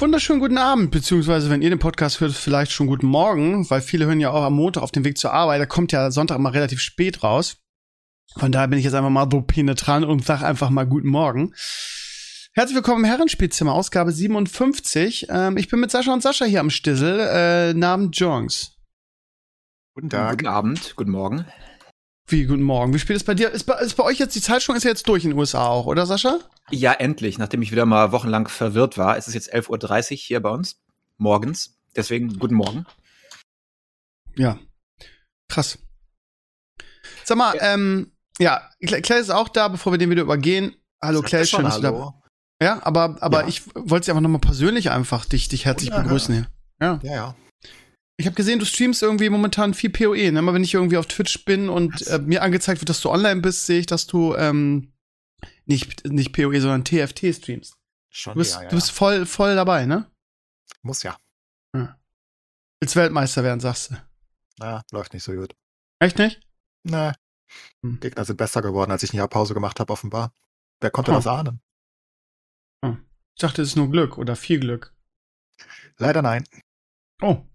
Wunderschönen guten Abend, beziehungsweise wenn ihr den Podcast hört, vielleicht schon guten Morgen, weil viele hören ja auch am Montag auf dem Weg zur Arbeit. Da kommt ja Sonntag immer relativ spät raus. Von daher bin ich jetzt einfach mal so penetrant und sag einfach mal guten Morgen. Herzlich willkommen im Herrenspielzimmer, Ausgabe 57. Ähm, ich bin mit Sascha und Sascha hier am Stissel, äh, namens Jongs. Guten Tag. Guten Abend, guten Morgen. Wie, guten Morgen. Wie spät ist bei dir? Ist bei, ist bei euch jetzt, die Zeitsprung ist ja jetzt durch in den USA auch, oder Sascha? Ja, endlich. Nachdem ich wieder mal wochenlang verwirrt war, ist es jetzt 11.30 Uhr hier bei uns. Morgens. Deswegen guten Morgen. Ja. Krass. Sag mal, ja. ähm, ja, Claire ist auch da, bevor wir den wieder übergehen. Hallo Claire, schön, dass du da Ja, aber, aber ja. ich wollte sie einfach nochmal persönlich einfach dich, dich herzlich ja, begrüßen hier. Ja. Ja, ja. Ich habe gesehen, du streamst irgendwie momentan viel PoE. Ne? Immer wenn ich irgendwie auf Twitch bin und äh, mir angezeigt wird, dass du online bist, sehe ich, dass du ähm, nicht, nicht PoE, sondern TFT streamst. Schon, du bist, ja, ja. Du bist voll, voll dabei, ne? Muss ja. ja. Willst Weltmeister werden, sagst du. Na, läuft nicht so gut. Echt nicht? Nee. Hm. Gegner sind besser geworden, als ich ein Jahr Pause gemacht habe, offenbar. Wer konnte oh. das ahnen? Oh. Ich dachte, es ist nur Glück oder viel Glück. Leider nein. Oh.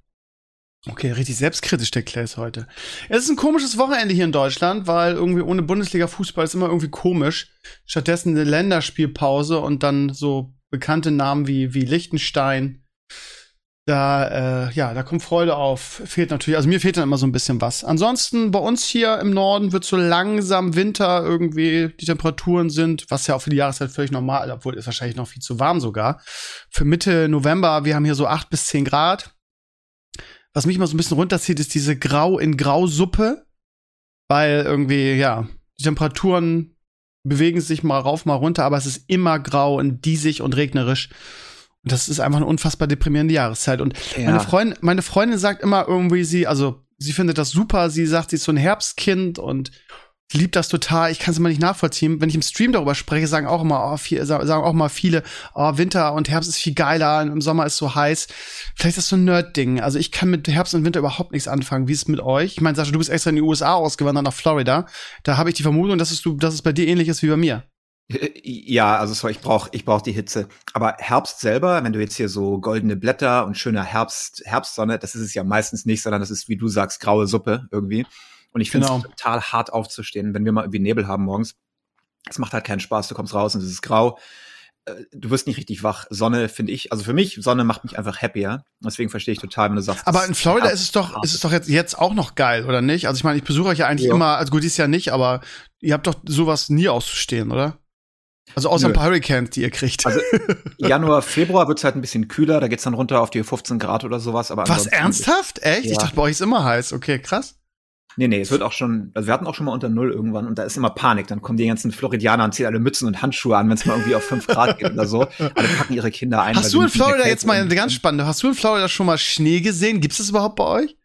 Okay, richtig selbstkritisch der Clays heute. Es ist ein komisches Wochenende hier in Deutschland, weil irgendwie ohne Bundesliga-Fußball ist immer irgendwie komisch. Stattdessen eine Länderspielpause und dann so bekannte Namen wie, wie Liechtenstein. Da, äh, ja, da kommt Freude auf. Fehlt natürlich, also mir fehlt dann immer so ein bisschen was. Ansonsten bei uns hier im Norden wird so langsam Winter irgendwie, die Temperaturen sind, was ja auch für die Jahreszeit völlig normal, obwohl ist wahrscheinlich noch viel zu warm sogar. Für Mitte November, wir haben hier so acht bis zehn Grad was mich immer so ein bisschen runterzieht, ist diese Grau in Grau-Suppe. Weil irgendwie, ja, die Temperaturen bewegen sich mal rauf, mal runter, aber es ist immer grau und diesig und regnerisch. Und das ist einfach eine unfassbar deprimierende Jahreszeit. Und ja. meine, Freundin, meine Freundin sagt immer irgendwie, sie, also sie findet das super, sie sagt, sie ist so ein Herbstkind und liebt das total. Ich kann es immer nicht nachvollziehen. Wenn ich im Stream darüber spreche, sagen auch immer, oh, viel, sagen auch mal viele, oh, Winter und Herbst ist viel geiler, im Sommer ist so heiß. Vielleicht ist das so ein Nerd-Ding. Also ich kann mit Herbst und Winter überhaupt nichts anfangen. Wie ist es mit euch? Ich meine, Sascha, du bist extra in die USA ausgewandert nach Florida. Da habe ich die Vermutung, dass es, du, dass es bei dir ähnlich ist wie bei mir. Ja, also so, ich brauche ich brauch die Hitze. Aber Herbst selber, wenn du jetzt hier so goldene Blätter und schöner Herbst, Herbstsonne, das ist es ja meistens nicht, sondern das ist, wie du sagst, graue Suppe irgendwie. Und ich finde es genau. total hart aufzustehen, wenn wir mal irgendwie Nebel haben morgens. Es macht halt keinen Spaß. Du kommst raus und es ist grau. Äh, du wirst nicht richtig wach. Sonne finde ich, also für mich, Sonne macht mich einfach happier. Deswegen verstehe ich total, wenn du sagst. Aber in Florida ist es doch, ist es doch jetzt, jetzt auch noch geil, oder nicht? Also ich meine, ich besuche euch ja eigentlich ja. immer, also gut, dieses Jahr nicht, aber ihr habt doch sowas nie auszustehen, oder? Also außer Nö. ein paar Hurricanes, die ihr kriegt. Also Januar, Februar wird's halt ein bisschen kühler, da geht's dann runter auf die 15 Grad oder sowas. Aber Was, ernsthaft? Echt? Ja. Ich dachte, bei euch ist immer heiß. Okay, krass. Nee, nee, es wird auch schon, also wir hatten auch schon mal unter Null irgendwann und da ist immer Panik. Dann kommen die ganzen Floridianer und ziehen alle Mützen und Handschuhe an, wenn es mal irgendwie auf fünf Grad geht oder so. Alle packen ihre Kinder ein. Hast du in Florida jetzt mal eine ganz spannende, hast du in Florida schon mal Schnee gesehen? Gibt es das überhaupt bei euch?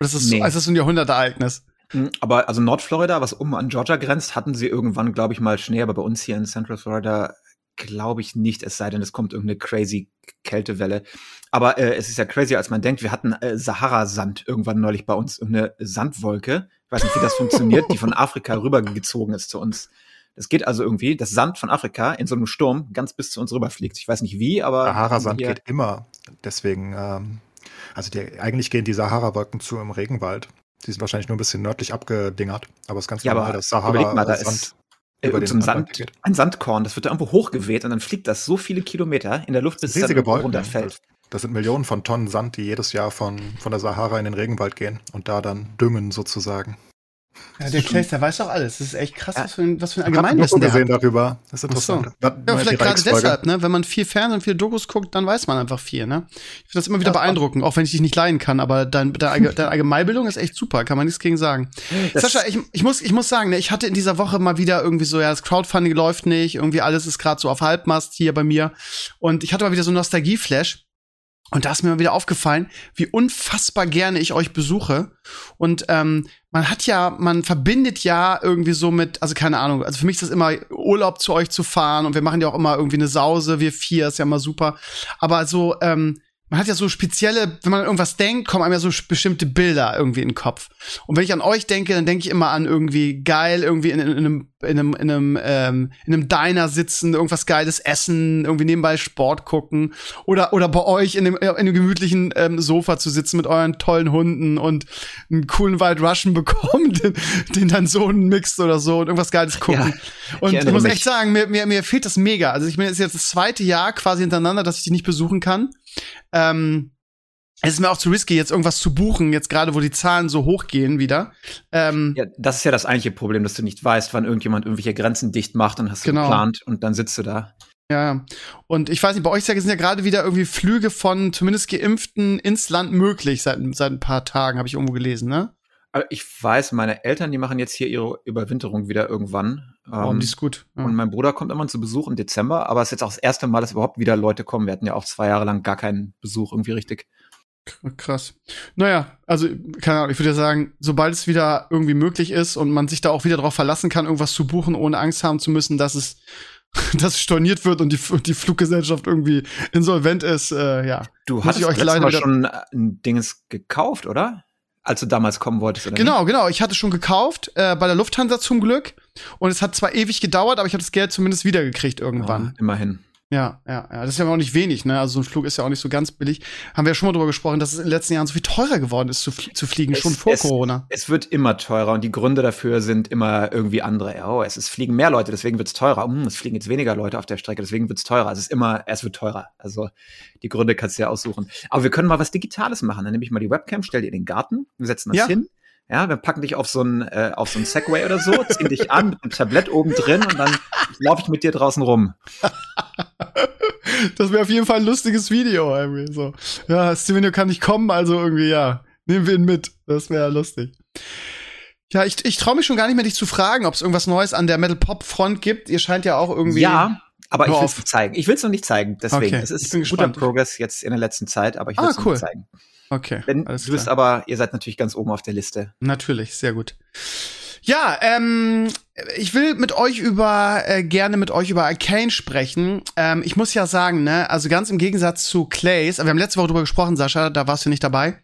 Oder ist das, nee. so, ist das so ein Jahrhundertereignis? Hm, aber also Nordflorida, was oben an Georgia grenzt, hatten sie irgendwann, glaube ich, mal Schnee, aber bei uns hier in Central Florida glaube ich nicht, es sei denn, es kommt irgendeine crazy Kältewelle. Aber äh, es ist ja crazy, als man denkt. Wir hatten äh, Sahara-Sand irgendwann neulich bei uns, irgendeine Sandwolke. Ich weiß nicht, wie das funktioniert, die von Afrika rübergezogen ist zu uns. Das geht also irgendwie, dass Sand von Afrika in so einem Sturm ganz bis zu uns rüberfliegt. Ich weiß nicht wie, aber. Sahara-Sand geht immer. Deswegen, ähm, also die, eigentlich gehen die Sahara-Wolken zu im Regenwald. Die sind wahrscheinlich nur ein bisschen nördlich abgedingert, aber es ist ganz ja, normal, dass Sahara-Sand über den Sand, ein Sandkorn, das wird da irgendwo hochgeweht und dann fliegt das so viele Kilometer in der Luft, bis es dann runterfällt. Das sind Millionen von Tonnen Sand, die jedes Jahr von, von der Sahara in den Regenwald gehen und da dann düngen sozusagen. Ja, der Clays, der weiß doch alles. Das ist echt krass, ja. was für ein, was für ein Allgemeinwissen der gesehen hat. darüber. Das ist interessant. So. Ja, vielleicht gerade deshalb, ne? Wenn man viel Fernsehen und viel Dokus guckt, dann weiß man einfach viel, ne? Ich finde das immer wieder ja, beeindruckend, auch wenn ich dich nicht leiden kann, aber dein, deine, deine Allgemeinbildung ist echt super, kann man nichts gegen sagen. Das Sascha, ich, ich, muss, ich muss sagen, ne, ich hatte in dieser Woche mal wieder irgendwie so, ja, das Crowdfunding läuft nicht, irgendwie alles ist gerade so auf Halbmast hier bei mir. Und ich hatte mal wieder so einen Nostalgie-Flash Und da ist mir mal wieder aufgefallen, wie unfassbar gerne ich euch besuche. Und ähm, man hat ja, man verbindet ja irgendwie so mit, also keine Ahnung, also für mich ist das immer Urlaub zu euch zu fahren und wir machen ja auch immer irgendwie eine Sause, wir vier, ist ja immer super. Aber so, ähm, man hat ja so spezielle, wenn man an irgendwas denkt, kommen einem ja so bestimmte Bilder irgendwie in den Kopf. Und wenn ich an euch denke, dann denke ich immer an irgendwie geil, irgendwie in, in, in einem, in einem, in einem, ähm, in einem Diner sitzen, irgendwas geiles essen, irgendwie nebenbei Sport gucken oder oder bei euch in dem in einem gemütlichen ähm, Sofa zu sitzen mit euren tollen Hunden und einen coolen Wild Russian bekommen, den, den dann so mixt oder so und irgendwas geiles gucken. Ja, und ich, ich muss mich. echt sagen, mir, mir, mir fehlt das mega. Also ich bin jetzt das zweite Jahr quasi hintereinander, dass ich die nicht besuchen kann. Ähm, es ist mir auch zu risky, jetzt irgendwas zu buchen, jetzt gerade, wo die Zahlen so hochgehen wieder. Ähm, ja, das ist ja das eigentliche Problem, dass du nicht weißt, wann irgendjemand irgendwelche Grenzen dicht macht und hast du genau. geplant und dann sitzt du da. Ja, und ich weiß nicht, bei euch sind ja gerade wieder irgendwie Flüge von zumindest Geimpften ins Land möglich seit, seit ein paar Tagen, habe ich irgendwo gelesen, ne? Ich weiß, meine Eltern, die machen jetzt hier ihre Überwinterung wieder irgendwann. Oh, ähm, die ist gut. Ja. Und mein Bruder kommt immer zu Besuch im Dezember, aber es ist jetzt auch das erste Mal, dass überhaupt wieder Leute kommen. Wir hatten ja auch zwei Jahre lang gar keinen Besuch irgendwie richtig. Krass. Naja, also, keine Ahnung, ich würde ja sagen, sobald es wieder irgendwie möglich ist und man sich da auch wieder darauf verlassen kann, irgendwas zu buchen, ohne Angst haben zu müssen, dass es, dass es storniert wird und die, die Fluggesellschaft irgendwie insolvent ist, äh, ja. Du hast euch leider schon ein Dinges gekauft, oder? Als du damals kommen wolltest, oder Genau, nicht? genau. Ich hatte schon gekauft, äh, bei der Lufthansa zum Glück. Und es hat zwar ewig gedauert, aber ich habe das Geld zumindest wiedergekriegt irgendwann. Oh, immerhin. Ja, ja, ja. Das ist ja auch nicht wenig, ne? Also so ein Flug ist ja auch nicht so ganz billig. Haben wir ja schon mal drüber gesprochen, dass es in den letzten Jahren so viel teurer geworden ist zu, fl zu fliegen, es, schon vor es, Corona. Es wird immer teurer und die Gründe dafür sind immer irgendwie andere. Oh, es ist, fliegen mehr Leute, deswegen wird es teurer. Hm, es fliegen jetzt weniger Leute auf der Strecke, deswegen wird es teurer. Also es ist immer, es wird teurer. Also die Gründe kannst du ja aussuchen. Aber wir können mal was Digitales machen. Dann nehme ich mal die Webcam, stell dir in den Garten, wir setzen das ja. hin. Ja, wir packen dich auf so ein äh, auf so ein Segway oder so, ziehen dich an mit einem Tablett oben drin und dann laufe ich mit dir draußen rum. Das wäre auf jeden Fall ein lustiges Video irgendwie so. Ja, Stevenio kann nicht kommen, also irgendwie ja, nehmen wir ihn mit. Das wäre lustig. Ja, ich, ich traue mich schon gar nicht mehr, dich zu fragen, ob es irgendwas Neues an der Metal Pop Front gibt. Ihr scheint ja auch irgendwie. Ja, aber ich will es zeigen. Ich will es noch nicht zeigen. Deswegen, okay, es ist guter Progress jetzt in der letzten Zeit, aber ich will es ah, cool. nicht zeigen. Okay. Wenn, du bist aber, ihr seid natürlich ganz oben auf der Liste. Natürlich, sehr gut. Ja, ähm, ich will mit euch über, äh, gerne mit euch über Arcane sprechen. Ähm, ich muss ja sagen, ne, also ganz im Gegensatz zu Clays, wir haben letzte Woche drüber gesprochen, Sascha, da warst du nicht dabei.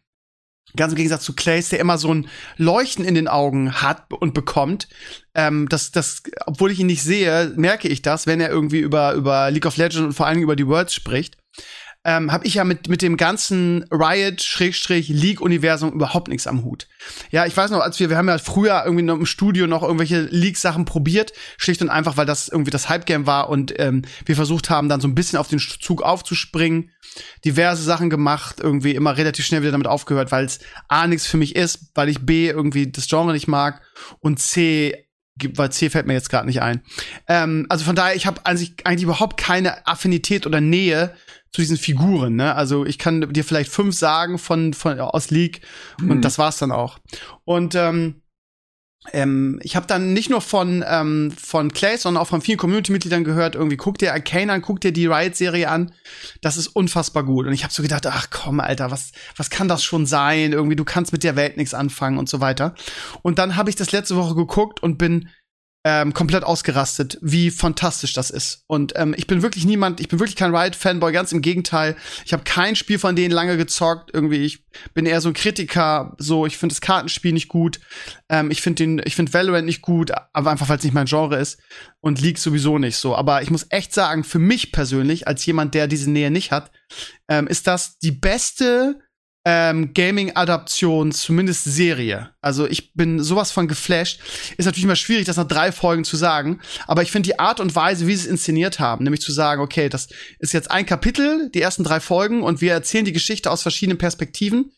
Ganz im Gegensatz zu Clays, der immer so ein Leuchten in den Augen hat und bekommt. Ähm, das, das, obwohl ich ihn nicht sehe, merke ich das, wenn er irgendwie über, über League of Legends und vor allen Dingen über die Worlds spricht ähm, habe ich ja mit, mit dem ganzen Riot-League-Universum überhaupt nichts am Hut. Ja, ich weiß noch, als wir, wir haben ja früher irgendwie noch im Studio noch irgendwelche League-Sachen probiert, schlicht und einfach, weil das irgendwie das Hype-Game war und ähm, wir versucht haben, dann so ein bisschen auf den Zug aufzuspringen, diverse Sachen gemacht, irgendwie immer relativ schnell wieder damit aufgehört, weil es A nichts für mich ist, weil ich B irgendwie das Genre nicht mag und C weil C fällt mir jetzt gerade nicht ein. Ähm, also von daher, ich habe eigentlich, eigentlich überhaupt keine Affinität oder Nähe zu diesen Figuren, ne? Also ich kann dir vielleicht fünf sagen von, von aus League mhm. und das war's dann auch. Und ähm, ähm, ich habe dann nicht nur von ähm, von Clay, sondern auch von vielen Community-Mitgliedern gehört, irgendwie guck dir Arcane an, guck dir die Riot-Serie an. Das ist unfassbar gut. Und ich habe so gedacht, ach komm, Alter, was, was kann das schon sein? Irgendwie, du kannst mit der Welt nichts anfangen und so weiter. Und dann habe ich das letzte Woche geguckt und bin ähm, komplett ausgerastet, wie fantastisch das ist. Und ähm, ich bin wirklich niemand, ich bin wirklich kein Riot-Fanboy, ganz im Gegenteil. Ich habe kein Spiel von denen lange gezockt. Irgendwie, ich bin eher so ein Kritiker. So, ich finde das Kartenspiel nicht gut. Ähm, ich finde den, ich finde Valorant nicht gut, aber einfach weil es nicht mein Genre ist und League sowieso nicht so. Aber ich muss echt sagen, für mich persönlich, als jemand, der diese Nähe nicht hat, ähm, ist das die beste ähm, Gaming-Adaption, zumindest Serie. Also ich bin sowas von geflasht. Ist natürlich immer schwierig, das nach drei Folgen zu sagen, aber ich finde die Art und Weise, wie sie es inszeniert haben, nämlich zu sagen, okay, das ist jetzt ein Kapitel, die ersten drei Folgen, und wir erzählen die Geschichte aus verschiedenen Perspektiven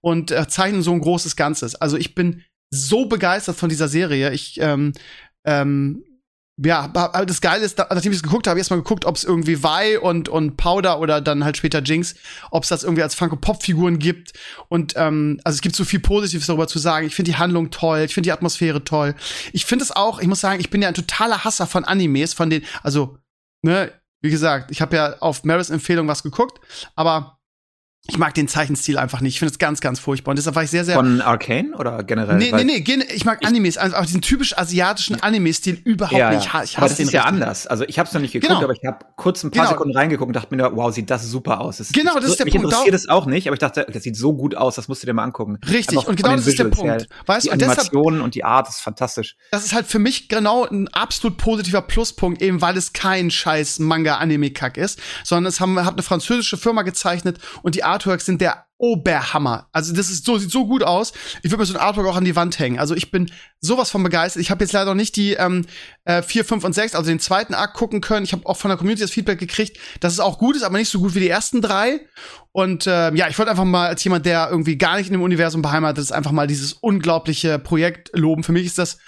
und äh, zeichnen so ein großes Ganzes. Also ich bin so begeistert von dieser Serie. Ich ähm, ähm, ja, aber das Geile ist, nachdem ich es geguckt habe, erstmal geguckt, ob es irgendwie Vi und, und Powder oder dann halt später Jinx, ob es das irgendwie als Funko-Pop-Figuren gibt. Und ähm, also es gibt so viel Positives darüber zu sagen. Ich finde die Handlung toll, ich finde die Atmosphäre toll. Ich finde es auch, ich muss sagen, ich bin ja ein totaler Hasser von Animes, von den, also, ne, wie gesagt, ich habe ja auf Maris Empfehlung was geguckt, aber Ich mag den Zeichenstil einfach nicht. Ich finde es ganz, ganz furchtbar. Und deshalb war ich sehr, sehr. Von Arcane oder generell? Nee, nee, nee. gen- Ich mag Animes. Also auch diesen typisch asiatischen Anime-Stil überhaupt Ja, nicht. Ich ja. ha- Ich aber hasse das ist den ja richtig. anders. Also ich habe es noch nicht geguckt, Genau. aber ich habe kurz ein paar Genau. Sekunden reingeguckt und dachte mir, wow, sieht das super aus. Das, Genau, ich, das ist der mich Punkt. interessiert es auch nicht, aber ich dachte, das sieht so gut aus, das musst du dir mal angucken. Richtig, und genau den das ist der Punkt. her. Weißt du, und deshalb, Animationen und die Art ist fantastisch. das ist halt für mich genau ein absolut positiver Pluspunkt, eben weil es kein scheiß Manga-Anime-Kack ist, sondern es haben, hat eine französische Firma gezeichnet und die Artworks sind der Oberhammer. Also das ist so, sieht so gut aus. Ich würde mir so ein Artwork auch an die Wand hängen. Also ich bin sowas von begeistert. Ich habe jetzt leider noch nicht die ähm, äh, 4, 5 und 6, also den zweiten Akt gucken können. Ich habe auch von der Community das Feedback gekriegt, dass es auch gut ist, aber nicht so gut wie die ersten drei. Und ähm, ja, ich wollte einfach mal als jemand, der irgendwie gar nicht in dem Universum beheimatet ist, einfach mal dieses unglaubliche Projekt loben. Für mich ist das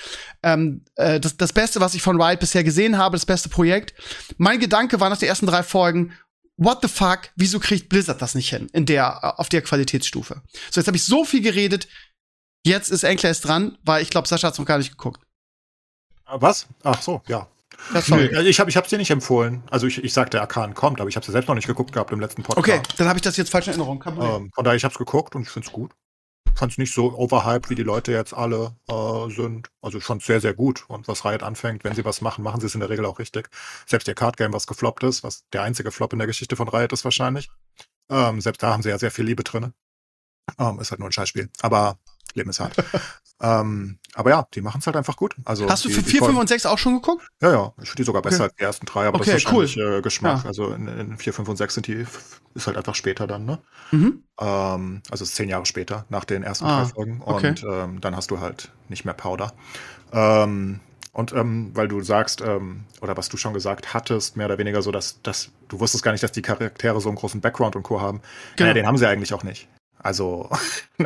ähm, äh, das, das Beste, was ich von Riot bisher gesehen habe, das beste Projekt. Mein Gedanke war nach den ersten drei Folgen, what the fuck, wieso kriegt Blizzard das nicht hin in der auf der Qualitätsstufe? So jetzt habe ich so viel geredet. Jetzt ist Enkles dran, weil ich glaube, Sascha hat's noch gar nicht geguckt. Was? Ach so, ja. Ja. Nö, also ich habe ich hab's dir nicht empfohlen. Also ich, ich sagte, Arkan kommt, aber ich habe es selbst noch nicht geguckt gehabt im letzten Podcast. Okay, dann habe ich das jetzt falsch in Erinnerung. Ähm, von daher, ich habe es geguckt und ich finde es gut. Fand es nicht so overhyped, wie die Leute jetzt alle äh, sind. Also es sehr, sehr gut. Und was Riot anfängt, wenn sie was machen, machen sie es in der Regel auch richtig. Selbst ihr Card Game, was gefloppt ist, was der einzige Flop in der Geschichte von Riot ist wahrscheinlich. Ähm, selbst da haben sie ja sehr viel Liebe drin. Ähm, ist halt nur ein Scheißspiel. Aber Leben ist hart. ähm, aber ja, die machen es halt einfach gut. Also Hast du die, für die 4, 5 Folgen- und 6 auch schon geguckt? ja, ja, ich finde die sogar besser Okay. als die ersten drei, aber Okay, das ist wahrscheinlich äh, Geschmack. Ja. Also in, in 4, 5 und 6 sind die, ist halt einfach später dann, ne? Mhm. Ähm, also zehn Jahre später, nach den ersten Ah, drei Folgen. okay. Und ähm, dann hast du halt nicht mehr Powder. Ähm, und ähm, weil du sagst, ähm, oder was du schon gesagt hattest, mehr oder weniger so, dass, dass du wusstest gar nicht, dass die Charaktere so einen großen Background und Co. haben. Genau. Naja, den haben sie eigentlich auch nicht. Also,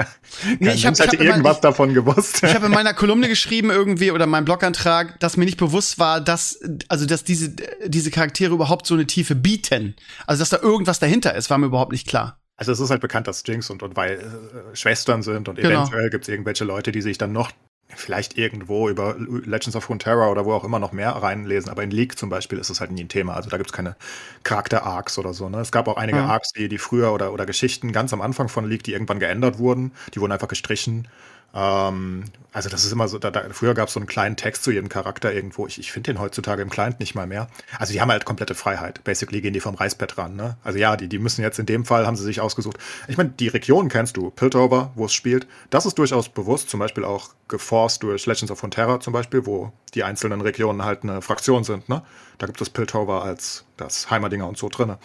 Nee, ich hab- ich hab immer- irgendwas ich- davon gewusst. Ich habe in meiner Kolumne geschrieben irgendwie oder in meinem Blogantrag, dass mir nicht bewusst war, dass also dass diese diese Charaktere überhaupt so eine Tiefe bieten. Also dass da irgendwas dahinter ist, war mir überhaupt nicht klar. Also es ist halt bekannt, dass Jinx und, und weil äh, Schwestern sind und Genau. eventuell gibt es irgendwelche Leute, die sich dann noch vielleicht irgendwo über Legends of Runeterra oder wo auch immer noch mehr reinlesen. Aber in League zum Beispiel ist es halt nie ein Thema. Also da gibt es keine Charakter-Arcs oder so. Ne? Es gab auch einige Ja. Arcs, die, die früher oder, oder Geschichten ganz am Anfang von League, die irgendwann geändert wurden. Die wurden einfach gestrichen. Ähm, also das ist immer so, da, da, früher gab es so einen kleinen Text zu jedem Charakter irgendwo. Ich, ich finde den heutzutage im Client nicht mal mehr. Also die haben halt komplette Freiheit. Basically gehen die vom Reißbrett ran. Ne? Also ja, die, die müssen jetzt in dem Fall, haben sie sich ausgesucht. Ich meine, die Region kennst du, Piltover, wo es spielt. Das ist durchaus bewusst, zum Beispiel auch geforst durch Legends of Runeterra zum Beispiel, wo die einzelnen Regionen halt eine Fraktion sind. Ne? Da gibt es Piltover als das Heimerdinger und so drinne.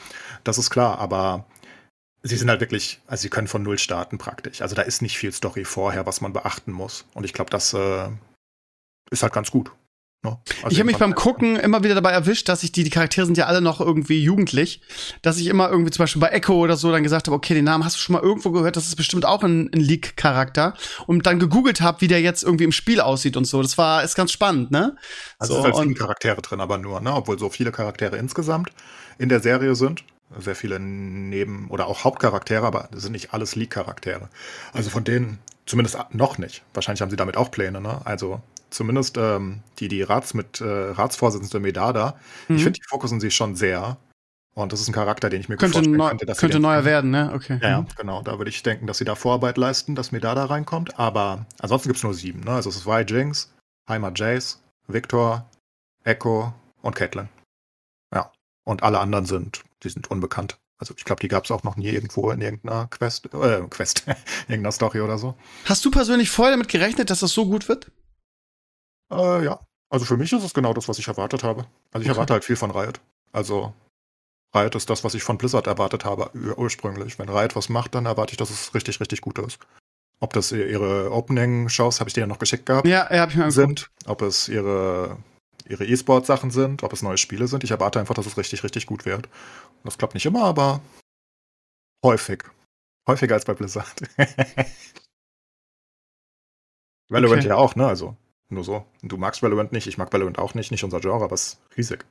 Das ist klar, aber sie sind halt wirklich, also sie können von Null starten praktisch. Also da ist nicht viel Story vorher, was man beachten muss. Und ich glaube, das äh, ist halt ganz gut. Ne? Also ich habe mich beim Gucken immer wieder dabei erwischt, dass ich die, die Charaktere sind ja alle noch irgendwie jugendlich, dass ich immer irgendwie zum Beispiel bei Echo oder so dann gesagt habe, okay, den Namen hast du schon mal irgendwo gehört, das ist bestimmt auch ein, ein Leak-Charakter und dann gegoogelt habe, wie der jetzt irgendwie im Spiel aussieht und so. Das war ist ganz spannend, ne? Also so, es sind halt sieben Charaktere drin, aber nur, ne? Obwohl so viele Charaktere insgesamt in der Serie sind. Sehr viele Neben- oder auch Hauptcharaktere, aber das sind nicht alles League-Charaktere. Also von denen, zumindest noch nicht. Wahrscheinlich haben sie damit auch Pläne, ne? Also zumindest ähm, die, die Rats mit äh, Ratsvorsitzende Medada, Mhm. ich finde, die fokussen sie schon sehr. Und das ist ein Charakter, den ich mir könnte, neu, könnte, dass könnte neuer werden, ne? Okay. Ja, Mhm. genau. Da würde ich denken, dass sie da Vorarbeit leisten, dass Medada reinkommt. Aber ansonsten gibt es nur sieben. Ne? Also es ist Vi Jinx, Heimer Jace, Victor, Echo und Caitlyn. Ja. Und alle anderen sind, die sind unbekannt. Also ich glaube, die gab es auch noch nie irgendwo in irgendeiner Quest, äh, Quest, irgendeiner Story oder so. Hast du persönlich vorher damit gerechnet, dass das so gut wird? Äh, ja. Also für mich ist es genau das, was ich erwartet habe. Also ich Okay. erwarte halt viel von Riot. Also Riot ist das, was ich von Blizzard erwartet habe ur- ursprünglich. Wenn Riot was macht, dann erwarte ich, dass es richtig, richtig gut ist. Ob das ihre Opening-Shows, habe ich dir ja noch geschickt gehabt, Ja, ja, hab ich angeguckt. sind, ob es ihre, ihre E-Sport-Sachen sind, ob es neue Spiele sind. Ich erwarte einfach, dass es richtig, richtig gut wird. Und das klappt nicht immer, aber häufig. Häufiger als bei Blizzard. Valorant Okay. ja auch, ne? Also nur so. Du magst Valorant nicht, ich mag Valorant auch nicht, nicht unser Genre, aber es ist riesig.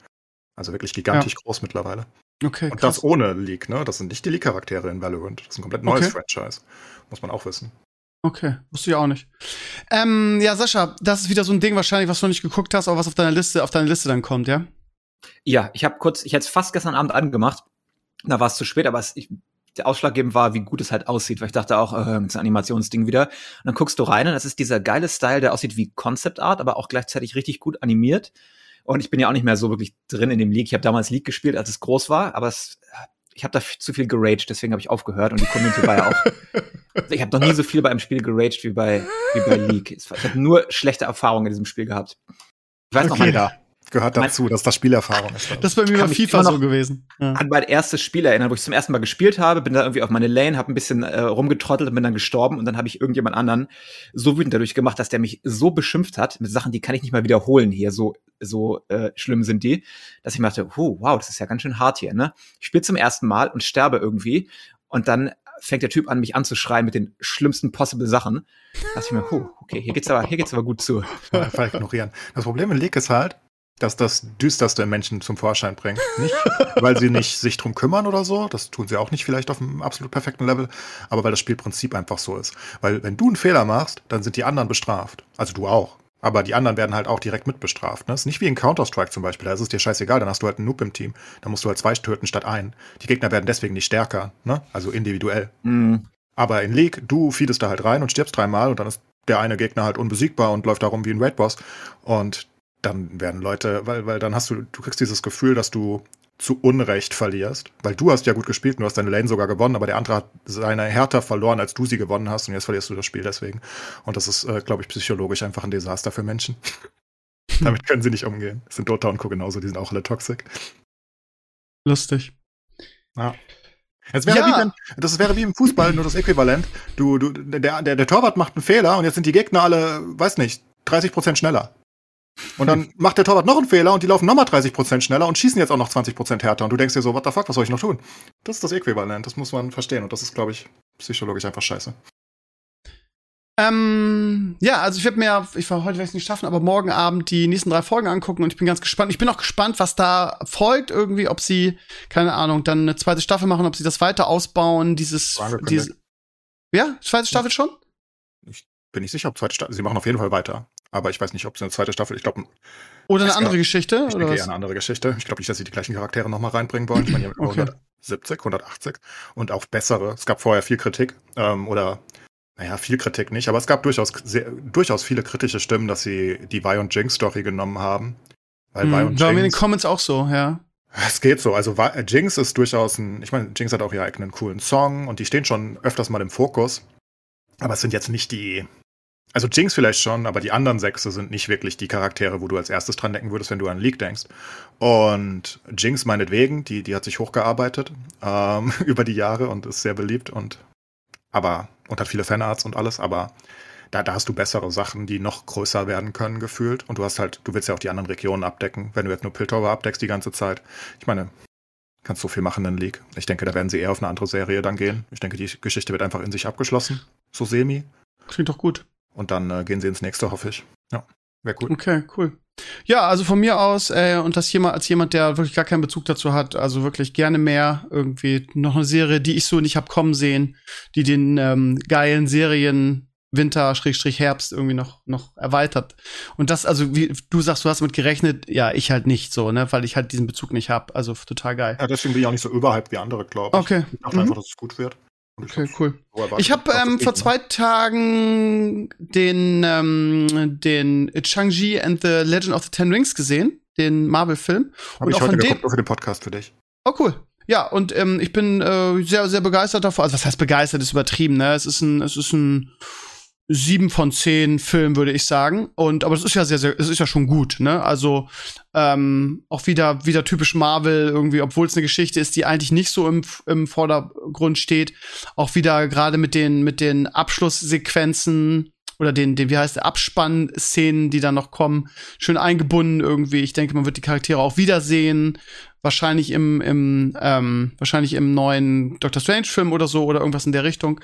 Also wirklich gigantisch groß mittlerweile. Okay, Und krass. das ohne League, ne? Das sind nicht die League-Charaktere in Valorant. Das ist ein komplett neues Okay. Franchise. Muss man auch wissen. Okay, wusste ich auch nicht. Ähm, ja, Sascha, das ist wieder so ein Ding wahrscheinlich, was du noch nicht geguckt hast, aber was auf deiner Liste, auf deine Liste dann kommt, ja? Ja, ich habe kurz, ich hätte es fast gestern Abend angemacht. Da war es zu spät, aber es, ich, der ausschlaggebend war, wie gut es halt aussieht, weil ich dachte auch, äh, das Animationsding wieder. Und dann guckst du rein und das ist dieser geile Style, der aussieht wie Concept Art, aber auch gleichzeitig richtig gut animiert. Und ich bin ja auch nicht mehr so wirklich drin in dem League. Ich habe damals League gespielt, als es groß war, aber es, ich habe da zu viel geraged, deswegen habe ich aufgehört und die Community war ja auch. Ich habe noch nie so viel bei einem Spiel geraged wie bei, wie bei League. Ich habe nur schlechte Erfahrungen in diesem Spiel gehabt. Ich weiß okay. noch mal gehört dazu, dass das Spielerfahrung ist. Das ist bei mir bei FIFA so gewesen. Ja. An mein erstes Spiel erinnern, wo ich zum ersten Mal gespielt habe, bin da irgendwie auf meine Lane, habe ein bisschen äh, rumgetrottelt und bin dann gestorben und dann habe ich irgendjemand anderen so wütend dadurch gemacht, dass der mich so beschimpft hat mit Sachen, die kann ich nicht mal wiederholen hier, so so äh, schlimm sind die, dass ich mir dachte, huh, wow, das ist ja ganz schön hart hier, ne? Ich spiele zum ersten Mal und sterbe irgendwie und dann fängt der Typ an, mich anzuschreien mit den schlimmsten possible Sachen. Da dachte ich mir, huh, okay, hier geht's aber, hier geht's aber gut zu. Einfach ignorieren. Das Problem in League ist halt, dass das Düsterste im Menschen zum Vorschein bringt. Nicht, weil sie nicht sich drum kümmern oder so, das tun sie auch nicht vielleicht auf einem absolut perfekten Level, aber weil das Spielprinzip einfach so ist. Weil wenn du einen Fehler machst, dann sind die anderen bestraft. Also du auch. Aber die anderen werden halt auch direkt mitbestraft. Ne? Das ist nicht wie in Counter-Strike zum Beispiel. Da ist es dir scheißegal, dann hast du halt einen Noob im Team. Da musst du halt zwei töten statt einen. Die Gegner werden deswegen nicht stärker, ne? Also individuell. Mhm. Aber in League, du feedest da halt rein und stirbst dreimal und dann ist der eine Gegner halt unbesiegbar und läuft da rum wie ein Raid-Boss. Und dann werden Leute, weil, weil dann hast du, du kriegst dieses Gefühl, dass du zu Unrecht verlierst, weil du hast ja gut gespielt und du hast deine Lane sogar gewonnen, aber der andere hat seine härter verloren, als du sie gewonnen hast und jetzt verlierst du das Spiel deswegen. Und das ist, äh, glaube ich, psychologisch einfach ein Desaster für Menschen. Damit können sie nicht umgehen. Das sind Dota und Co. genauso, die sind auch alle toxisch. Lustig. Ja. Es wäre Ja. wie wenn, das wäre wie im Fußball, nur das Äquivalent. Du, du, der, der, der Torwart macht einen Fehler und jetzt sind die Gegner alle, weiß nicht, 30 Prozent schneller. Und dann macht der Torwart noch einen Fehler und die laufen nochmal 30 Prozent schneller und schießen jetzt auch noch 20 Prozent härter. Und du denkst dir so, what the fuck, was soll ich noch tun? Das ist das Äquivalent, das muss man verstehen. Und das ist, glaube ich, psychologisch einfach scheiße. Ähm, ja, also ich werde mir, ich war heute werde ich nicht schaffen, aber morgen Abend die nächsten drei Folgen angucken und ich bin ganz gespannt. Ich bin auch gespannt, was da folgt irgendwie, ob sie, keine Ahnung, dann eine zweite Staffel machen, ob sie das weiter ausbauen, dieses, dieses ja, zweite Staffel schon? Bin ich sicher, ob zweite Staffel. Sie machen auf jeden Fall weiter. Aber ich weiß nicht, ob es eine zweite Staffel, ich glaube, Oder eine andere gar- Geschichte? ich Oder denke eher eine andere Geschichte. Ich glaube nicht, dass sie die gleichen Charaktere nochmal reinbringen wollen. Ich meine, Okay. 170, 180 und auch bessere. Es gab vorher viel Kritik ähm, oder naja, viel Kritik nicht, aber es gab durchaus, sehr, durchaus viele kritische Stimmen, dass sie die Vi und Jinx Story genommen haben. Weil Vi Hm, und war mir in den Jinx, Comments auch so, ja. es geht so. Also Vi- äh, Jinx ist durchaus ein, ich meine, Jinx hat auch ihren eigenen coolen Song und die stehen schon öfters mal im Fokus. Aber es sind jetzt nicht die, also Jinx vielleicht schon, aber die anderen Sechse sind nicht wirklich die Charaktere, wo du als erstes dran denken würdest, wenn du an League denkst. Und Jinx meinetwegen, die, die hat sich hochgearbeitet ähm, über die Jahre und ist sehr beliebt und aber und hat viele Fanarts und alles, aber da, da hast du bessere Sachen, die noch größer werden können, gefühlt. Und du hast halt, du willst ja auch die anderen Regionen abdecken, wenn du jetzt nur Piltover abdeckst die ganze Zeit. Ich meine, kannst so viel machen in League. Ich denke, da werden sie eher auf eine andere Serie dann gehen. Ich denke, die Geschichte wird einfach in sich abgeschlossen. So semi. Klingt doch gut. Und dann äh, gehen sie ins nächste, hoffe ich. Ja, wäre cool. Okay, cool. Ja, also von mir aus, äh, und das jemand, als jemand, der wirklich gar keinen Bezug dazu hat, also wirklich gerne mehr irgendwie noch eine Serie, die ich so nicht hab kommen sehen, die den ähm, geilen Serien Winter, Schrägstrich Herbst irgendwie noch, noch erweitert. Und das, also wie du sagst, du hast damit gerechnet, ja, ich halt nicht so, ne, weil ich halt diesen Bezug nicht hab. Also total geil. Ja, deswegen bin ich auch nicht so überhyped wie andere, glaube ich. Okay. Ich dachte Mhm. einfach, dass es gut wird. Okay, cool. Ich habe Auch ähm, vor zwei Tagen den, ähm, den Shang-Chi and the Legend of the Ten Rings gesehen, den Marvel-Film. Hab und ich auch heute geguckt, nur für den Podcast für dich. Oh, cool. Ja, und ähm, ich bin äh, sehr, sehr begeistert davon. Also, was heißt begeistert, ist übertrieben, ne? Es ist ein, es ist ein sieben von zehn Film, würde ich sagen. Und, aber es ist ja sehr, sehr, es ist ja schon gut, ne? Also, ähm, auch wieder, wieder typisch Marvel irgendwie, obwohl es eine Geschichte ist, die eigentlich nicht so im, im Vordergrund steht. Auch wieder gerade mit den, mit den Abschlusssequenzen oder den, den, wie heißt der, Abspann-Szenen, die dann noch kommen, schön eingebunden irgendwie. Ich denke, man wird die Charaktere auch wiedersehen. Wahrscheinlich im, im, ähm, wahrscheinlich im neuen Doctor Strange-Film oder so oder irgendwas in der Richtung.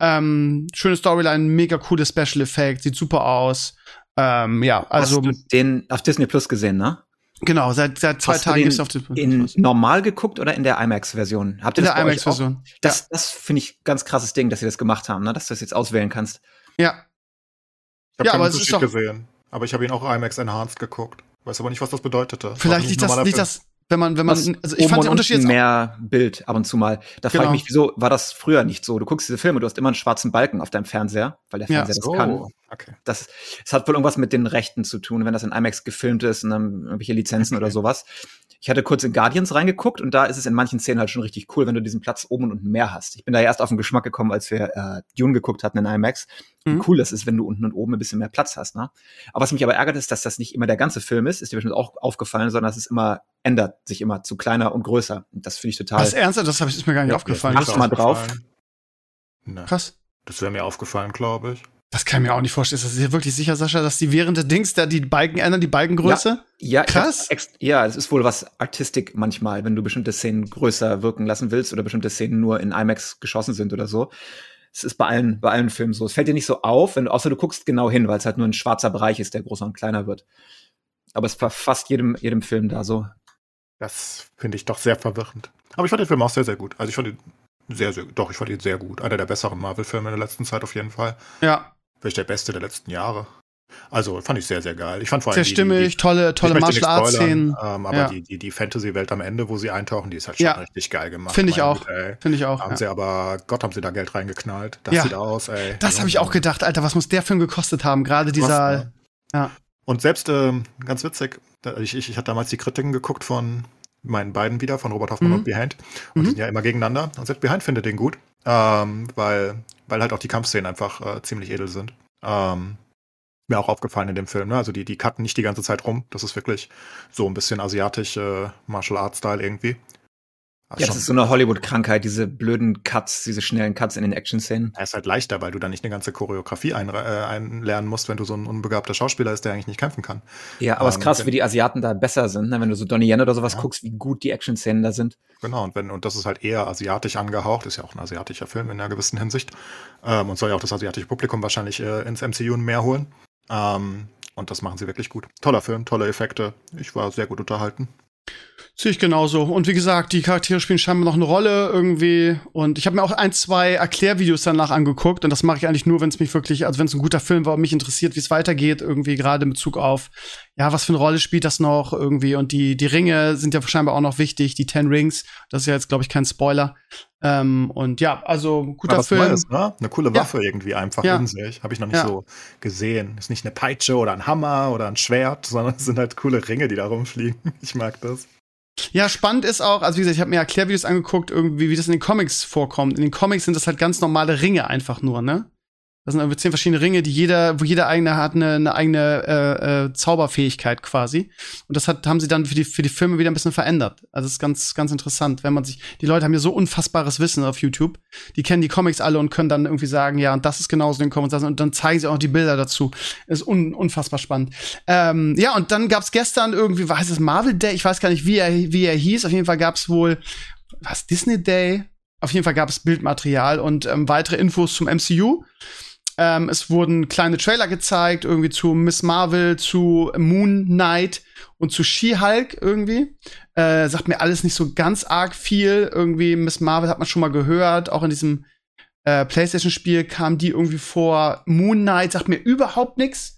Ähm, schöne Storyline, mega coole Special Effect, sieht super aus. Ähm, ja, also Hast du den auf Disney Plus gesehen, ne? genau, seit, seit zwei Hast Tagen gibt's auf den In normal geguckt oder in der IMAX-Version? Habt ihr in das der? IMAX-Version. Das, das finde ich ganz krasses Ding, dass sie das gemacht haben, ne? dass du das jetzt auswählen kannst. Ja, Ich habe Ja, keinen aber es ist Unterschied gesehen. Aber ich habe ihn auch IMAX Enhanced geguckt. Weiß aber nicht, was das bedeutete. vielleicht liegt das, liegt Film. das, wenn man, wenn man, also ich fand den Unterschied mehr Bild ab und zu mal. Da frage Genau. ich mich, wieso war das früher nicht so? Du guckst diese Filme, du hast immer einen schwarzen Balken auf deinem Fernseher, weil der Ja. Fernseher So, das kann. okay. Das, es hat wohl irgendwas mit den Rechten zu tun, wenn das in IMAX gefilmt ist und dann irgendwelche Lizenzen Okay. oder sowas. Ich hatte kurz in Guardians reingeguckt und da ist es in manchen Szenen halt schon richtig cool, wenn du diesen Platz oben und unten mehr hast. Ich bin da erst auf den Geschmack gekommen, als wir äh, Dune geguckt hatten in IMAX. Wie Mhm. cool das ist, wenn du unten und oben ein bisschen mehr Platz hast. Ne? Aber was mich aber ärgert, ist, dass das nicht immer der ganze Film ist. Ist dir bestimmt auch aufgefallen, sondern es ist immer, ändert sich immer zu kleiner und größer. Und das finde ich total. was ernster, das hab ich, ist mir gar nicht Ja, aufgefallen. Acht mal drauf. aufgefallen. Ne, Krass. das wäre mir aufgefallen, glaube ich. Das kann ich mir auch nicht vorstellen. Ist das dir wirklich sicher, Sascha, dass die während der Dings da die Balken ändern, die Balkengröße? Ja, hab Krass. Ex ja, es ist wohl was Artistik manchmal, wenn du bestimmte Szenen größer wirken lassen willst oder bestimmte Szenen nur in IMAX geschossen sind oder so. Es ist bei allen, bei allen Filmen so. Es fällt dir nicht so auf, wenn außer du guckst genau hin, weil es halt nur ein schwarzer Bereich ist, der größer und kleiner wird. Aber es war fast jedem, jedem Film da so. Das finde ich doch sehr verwirrend. Aber ich fand den Film auch sehr, sehr gut. Also ich fand ihn sehr, sehr, doch, ich fand ihn sehr gut. Einer der besseren Marvel-Filme in der letzten Zeit auf jeden Fall. Ja. Vielleicht der beste der letzten Jahre. Also fand ich sehr, sehr geil. Ich fand vor allem Sehr die- stimmig, die, tolle, tolle möchte Martial Arts Szenen. Ähm, aber Ja. die, die, die Fantasy-Welt am Ende, wo sie eintauchen, die ist halt schon Ja. richtig geil gemacht. Finde ich auch. Finde ich auch. Haben Ja. sie aber, Gott, haben sie da Geld reingeknallt. Das sieht aus, ey. Das habe ich auch gedacht, Alter, was muss der Film gekostet haben? Gerade dieser. Ja. Und selbst, ähm, ganz witzig, ich, ich, ich hatte damals die Kritiken geguckt von meinen beiden wieder, von Robert Hoffmann Mhm. und Behind. Und Mhm. die sind ja immer gegeneinander. Und selbst Behind findet den gut, ähm, weil, weil halt auch die Kampfszenen einfach äh, ziemlich edel sind. Ähm, mir auch aufgefallen in dem Film. Ne? Also die, die cutten nicht die ganze Zeit rum. Das ist wirklich so ein bisschen asiatisch äh, Martial Arts Style irgendwie. Also Ja, das ist so eine Hollywood-Krankheit, diese blöden Cuts, diese schnellen Cuts in den Action-Szenen. Er ist halt leichter, weil du dann nicht eine ganze Choreografie ein, äh, einlernen musst, wenn du so ein unbegabter Schauspieler ist, der eigentlich nicht kämpfen kann. Ja, aber es ist Ähm, krass, wenn- wie die Asiaten da besser sind, ne? wenn du so Donnie Yen oder sowas Ja. guckst, wie gut die Action-Szenen da sind. Genau, und wenn, und das ist halt eher asiatisch angehaucht, ist ja auch ein asiatischer Film in einer gewissen Hinsicht. Ähm, und soll ja auch das asiatische Publikum wahrscheinlich äh, ins MCU mehr holen. Ähm, und das machen sie wirklich gut. Toller Film, tolle Effekte. Ich war sehr gut unterhalten. Sehe ich genauso. Und wie gesagt, die Charaktere spielen scheinbar noch eine Rolle irgendwie. Und ich habe mir auch ein, zwei Erklärvideos danach angeguckt. Und das mache ich eigentlich nur, wenn es mich wirklich, also wenn es ein guter Film war und mich interessiert, wie es weitergeht, irgendwie gerade in Bezug auf, ja, was für eine Rolle spielt das noch irgendwie. Und die, die Ringe sind ja scheinbar auch noch wichtig, die Ten Rings. Das ist ja jetzt, glaube ich, kein Spoiler. Ähm, und ja, also guter was Film. Neues, ne? Eine coole Ja. Waffe irgendwie einfach Ja. in sich. Habe ich noch nicht Ja. so gesehen. Ist nicht eine Peitsche oder ein Hammer oder ein Schwert, sondern es sind halt coole Ringe, die da rumfliegen. Ich mag das. Ja, spannend ist auch, also wie gesagt, ich habe mir Erklärvideos angeguckt, irgendwie, wie das in den Comics vorkommt. In den Comics sind das halt ganz normale Ringe einfach nur, ne? Das sind irgendwie zehn verschiedene Ringe, die jeder, wo jeder eigene hat eine, eine eigene äh, äh, Zauberfähigkeit quasi. Und das hat, haben sie dann für die, für die Filme wieder ein bisschen verändert. Also das ist ganz, ganz interessant, wenn man sich, die Leute haben ja so unfassbares Wissen auf YouTube. Die kennen die Comics alle und können dann irgendwie sagen, ja, und das ist genauso den Comics. Und dann zeigen sie auch die Bilder dazu. Ist un, unfassbar spannend. Ähm, ja, und dann gab's gestern irgendwie, was heißt es, Marvel Day? Ich weiß gar nicht, wie er, wie er hieß. Auf jeden Fall gab's wohl, was, Disney Day? Auf jeden Fall gab es Bildmaterial und ähm, weitere Infos zum MCU. Ähm, es wurden kleine Trailer gezeigt, irgendwie zu Miss Marvel, zu Moon Knight und zu She-Hulk irgendwie. Äh, sagt mir alles nicht so ganz arg viel. Irgendwie Miss Marvel hat man schon mal gehört. Auch in diesem äh, PlayStation-Spiel kam die irgendwie vor. Moon Knight sagt mir überhaupt nichts.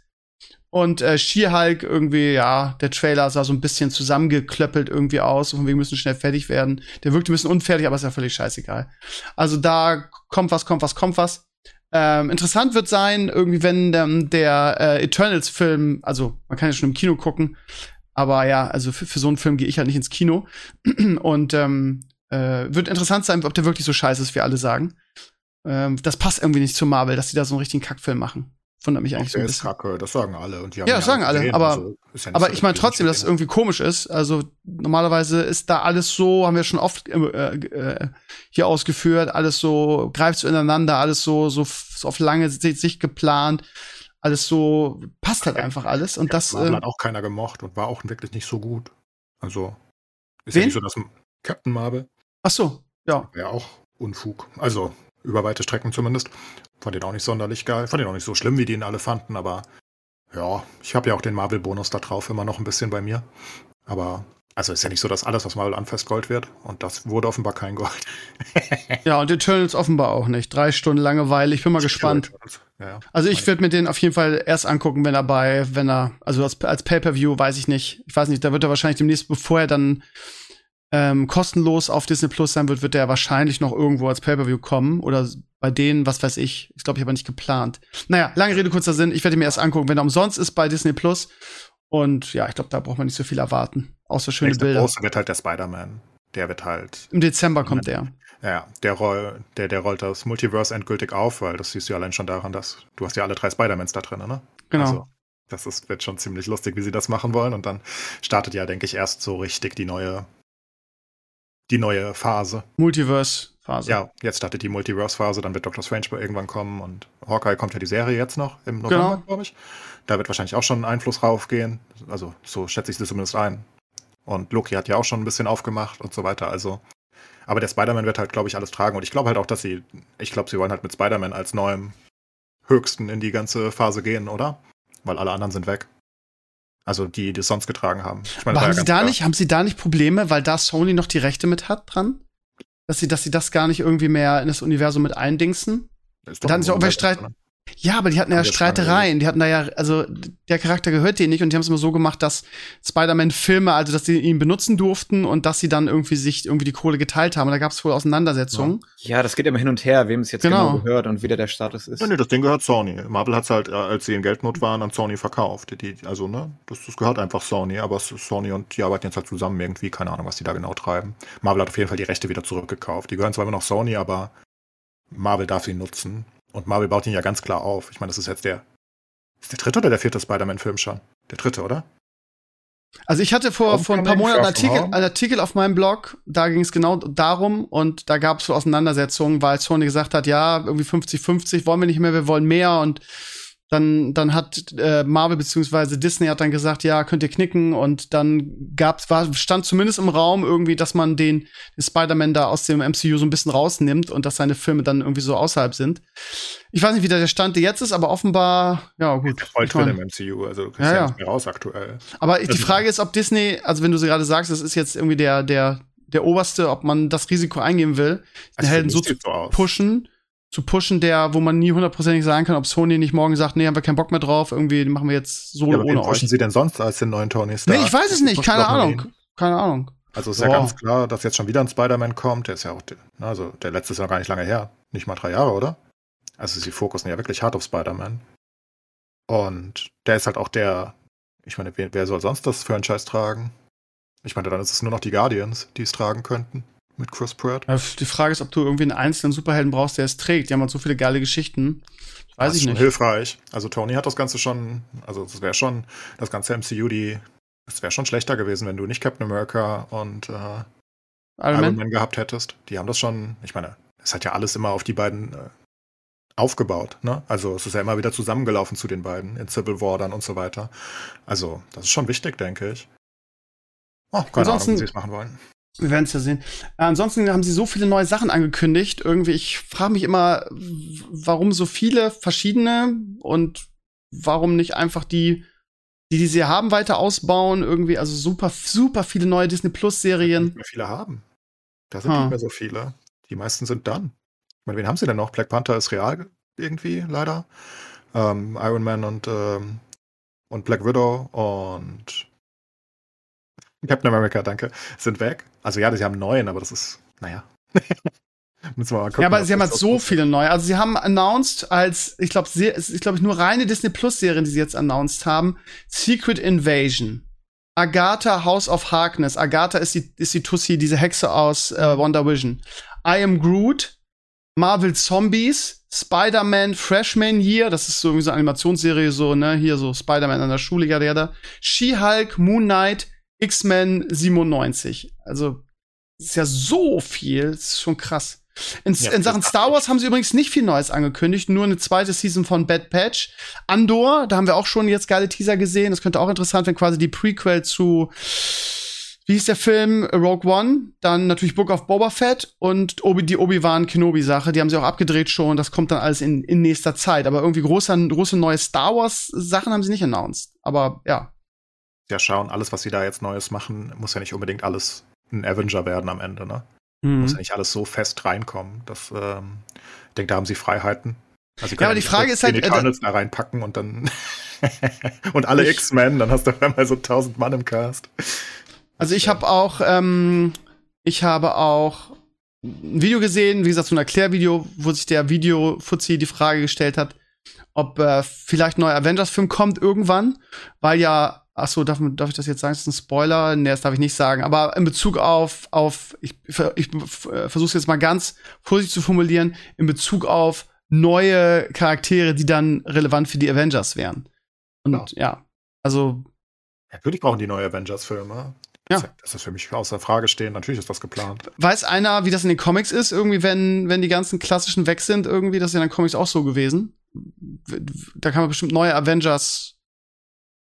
Und äh, She-Hulk irgendwie, ja, der Trailer sah so ein bisschen zusammengeklöppelt irgendwie aus und wir müssen schnell fertig werden. Der wirkte ein bisschen unfertig, aber ist ja völlig scheißegal. Also da kommt was, kommt was, kommt was. Ähm, interessant wird sein, irgendwie, wenn ähm, der äh, Eternals-Film, also man kann ja schon im Kino gucken, aber ja, also für, für so einen Film gehe ich halt nicht ins Kino. Und ähm, äh, wird interessant sein, ob der wirklich so scheiße ist, wie alle sagen. Ähm, das passt irgendwie nicht zu Marvel, dass die da so einen richtigen Kackfilm machen. Wundert mich eigentlich so der ein ist bisschen. kacke, das sagen alle. Und die haben Ja, das sagen alle, gesehen, aber- also ist ja Aber so, ich meine trotzdem, dass es irgendwie komisch ist. Also normalerweise ist da alles so, haben wir schon oft äh, äh, hier ausgeführt, alles so greift so ineinander, alles so so, so auf lange Si- Sicht geplant, alles so passt halt einfach alles und das Marvel äh, hat auch keiner gemocht und war auch wirklich nicht so gut. Also ist Wen? ja nicht so, dass Captain Marvel ach so, ja. wäre auch Unfug. Also über weite Strecken zumindest. Fand den auch nicht sonderlich geil. Fand den auch nicht so schlimm, wie die ihn alle fanden, aber ja, ich habe ja auch den Marvel-Bonus da drauf immer noch ein bisschen bei mir. Aber also ist ja nicht so, dass alles, was Marvel anfasst, Gold wird. Und das wurde offenbar kein Gold. Ja, und Eternals offenbar auch nicht. Drei Stunden Langeweile. Ich bin mal gespannt. Ja. Also ich würde mir den auf jeden Fall erst angucken, wenn er bei, wenn er, also als, als Pay-Per-View weiß ich nicht. Ich weiß nicht, da wird er wahrscheinlich demnächst, bevor er dann ähm, kostenlos auf Disney Plus sein wird, wird er wahrscheinlich noch irgendwo als Pay-Per-View kommen. Oder bei denen, was weiß ich. Ich glaube, ich habe nicht geplant. Naja, lange Rede, kurzer Sinn. Ich werde mir erst angucken, wenn er umsonst ist bei Disney Plus. Und ja, ich glaube, da braucht man nicht so viel erwarten. Außer schöne Nächste Bilder. große wird halt der Spider-Man. Der wird halt, Im Dezember kommt der. ja, der, roll, der, der rollt das Multiverse endgültig auf, weil das siehst du ja allein schon daran, dass du hast ja alle drei Spider-Mans da drin, ne? Genau. Also, das ist, wird schon ziemlich lustig, wie sie das machen wollen. Und dann startet ja, denke ich, erst so richtig die neue, die neue Phase. Multiverse-Phase. Ja, jetzt startet die Multiverse-Phase, dann wird Doctor Strange irgendwann kommen und Hawkeye kommt ja die Serie jetzt noch im November, Genau. glaube ich. Da wird wahrscheinlich auch schon ein Einfluss raufgehen. Also so schätze ich das zumindest ein. Und Loki hat ja auch schon ein bisschen aufgemacht und so weiter. Also, aber der Spider-Man wird halt, glaube ich, alles tragen. Und ich glaube halt auch, dass sie, ich glaube, sie wollen halt mit Spider-Man als neuem Höchsten in die ganze Phase gehen, oder? Weil alle anderen sind weg. Also die, die es sonst getragen haben. Ich meine, haben sie da nicht, haben sie da nicht Probleme, weil da Sony noch die Rechte mit hat dran? Dass sie, dass sie das gar nicht irgendwie mehr in das Universum mit eindingsen? klar. Ist sie auch Streit- ne? Ja, aber die hatten ja Streitereien. Die hatten da ja, also der Charakter gehört denen nicht und die haben es immer so gemacht, dass Spider-Man-Filme, also dass sie ihn benutzen durften und dass sie dann irgendwie sich irgendwie die Kohle geteilt haben. Und da gab es wohl Auseinandersetzungen. Ja, das geht immer hin und her, wem es jetzt Genau. genau, gehört und wie der Status ist. Nee, nee, das Ding gehört Sony. Marvel hat es halt, äh, als sie in Geldnot waren, an Sony verkauft. Die, also, ne, das, das gehört einfach Sony, aber Sony und die arbeiten jetzt halt zusammen irgendwie, keine Ahnung, was die da genau treiben. Marvel hat auf jeden Fall die Rechte wieder zurückgekauft. Die gehören zwar immer noch Sony, aber Marvel darf sie nutzen. Und Marvel baut ihn ja ganz klar auf. Ich meine, das ist jetzt der. Ist der dritte oder der vierte Spider-Man-Film schon? Der dritte, oder? Also ich hatte vor, vor ein paar Monaten einen Artikel, einen Artikel auf meinem Blog, da ging es genau darum und da gab es so Auseinandersetzungen, weil Sony gesagt hat, ja, irgendwie 50-50 wollen wir nicht mehr, wir wollen mehr und dann, dann hat äh, Marvel beziehungsweise Disney hat dann gesagt, ja, könnt ihr knicken und dann gab's, war, stand zumindest im Raum irgendwie, dass man den, den Spider-Man da aus dem MCU so ein bisschen rausnimmt und dass seine Filme dann irgendwie so außerhalb sind. Ich weiß nicht, wie der Stand jetzt ist, aber offenbar, ja gut. Drin mein- im MCU, also du kriegst Ja, ja, nicht mehr raus aktuell. aber die Also- Frage ist, ob Disney, also wenn du sie gerade sagst, das ist jetzt irgendwie der, der, der oberste, ob man das Risiko eingehen will, den Also Helden so zu so pushen, zu pushen, der, wo man nie hundertprozentig sagen kann, ob Sony nicht morgen sagt, nee, haben wir keinen Bock mehr drauf, irgendwie machen wir jetzt Ja, Solo aber wen ohne pushen euch. sie denn sonst als den neuen Tony Stark? Nee, ich weiß es nicht, keine Ahnung. Keine Ahnung. Also ist ja Boah. ganz klar, dass jetzt schon wieder ein Spider-Man kommt. Der ist ja auch, na, also der letzte ist ja noch gar nicht lange her. Nicht mal drei Jahre, oder? Also sie fokussen ja wirklich hart auf Spider-Man. Und der ist halt auch der, ich meine, wer, wer soll sonst das Franchise tragen? Ich meine, dann ist es nur noch die Guardians, die es tragen könnten. Mit Chris Pratt. Die Frage ist, ob du irgendwie einen einzelnen Superhelden brauchst, der es trägt. Die haben halt so viele geile Geschichten. Weiß das ich ist schon nicht. hilfreich. Also Tony hat das Ganze schon, also es wäre schon, das ganze MCU, die, es wäre schon schlechter gewesen, wenn du nicht Captain America und äh, Iron Iron Man. Man gehabt hättest. Die haben das schon, ich meine, es hat ja alles immer auf die beiden äh, aufgebaut, ne? Also es ist ja immer wieder zusammengelaufen zu den beiden in Civil War dann und so weiter. Also, das ist schon wichtig, denke ich. Oh, keine Ansonsten- Ahnung, wie sie es machen wollen. Wir werden es ja sehen. Ansonsten haben sie so viele neue Sachen angekündigt. Irgendwie, ich frage mich immer, warum so viele verschiedene und warum nicht einfach die, die, die sie haben, weiter ausbauen. Irgendwie, also super, super viele neue Disney Plus Nicht Serien. mehr viele haben. Da sind Ha. nicht mehr so viele. Die meisten sind dann. Ich meine, wen haben sie denn noch? Black Panther ist real irgendwie, leider. Ähm, Iron Man und, ähm, und Black Widow und Captain America, danke, sind weg. Also ja, sie haben neun, aber das ist, naja. Müssen wir mal gucken. Ja, aber sie haben halt so viele neue. Also sie haben announced als, ich glaube, ist, glaube ich, nur reine Disney Plus Serien, die sie jetzt announced haben. Secret Invasion. Agatha House of Harkness. Agatha ist die, ist die Tussi, diese Hexe aus äh, Wonder Vision. I Am Groot. Marvel Zombies. Spider-Man Freshman Year. Das ist so irgendwie so eine Animationsserie, so, ne, hier so Spider-Man an der Schule, ja, ja. She-Hulk, Moon Knight, X-Men 97. Also, das ist ja so viel. Das ist schon krass. In, Ja, in Sachen Star Wars haben sie übrigens nicht viel Neues angekündigt, nur eine zweite Season von Bad Patch. Andor, da haben wir auch schon jetzt geile Teaser gesehen. Das könnte auch interessant werden, quasi die Prequel zu, wie hieß der Film? Rogue One. Dann natürlich Book of Boba Fett und Obi, die Obi-Wan Kenobi-Sache. Die haben sie auch abgedreht schon. Das kommt dann alles in, in nächster Zeit. Aber irgendwie große, große neue Star Wars-Sachen haben sie nicht announced. Aber ja. Ja, schauen, alles, was sie da jetzt Neues machen, muss ja nicht unbedingt alles ein Avenger werden am Ende, ne? Mhm. Muss ja nicht alles so fest reinkommen. Das, ähm, ich denke, da haben sie Freiheiten. Also Ja, aber die Frage ist halt, Die äh, da reinpacken und dann. und alle X-Men, dann hast du auf einmal so 1000 Mann im Cast. Also ich habe auch, ähm, ich habe auch ein Video gesehen, wie gesagt, so ein Erklärvideo, wo sich der Video-Fuzzi die Frage gestellt hat, ob äh, vielleicht ein neuer Avengers-Film kommt irgendwann, weil ja, ach so, darf, darf ich das jetzt sagen? Ist das ein Spoiler? Nee, das darf ich nicht sagen. Aber in Bezug auf, auf ich, ich versuche es jetzt mal ganz vorsichtig zu formulieren, in Bezug auf neue Charaktere, die dann relevant für die Avengers wären. Und ja, also Natürlich brauchen die neue Avengers-Filme. Ja. Das ist für mich außer Frage stehen. Natürlich ist das geplant. Weiß einer, wie das in den Comics ist? Irgendwie, wenn, wenn die ganzen klassischen weg sind, irgendwie, das ist ja in den Comics auch so gewesen. Da kann man bestimmt neue Avengers.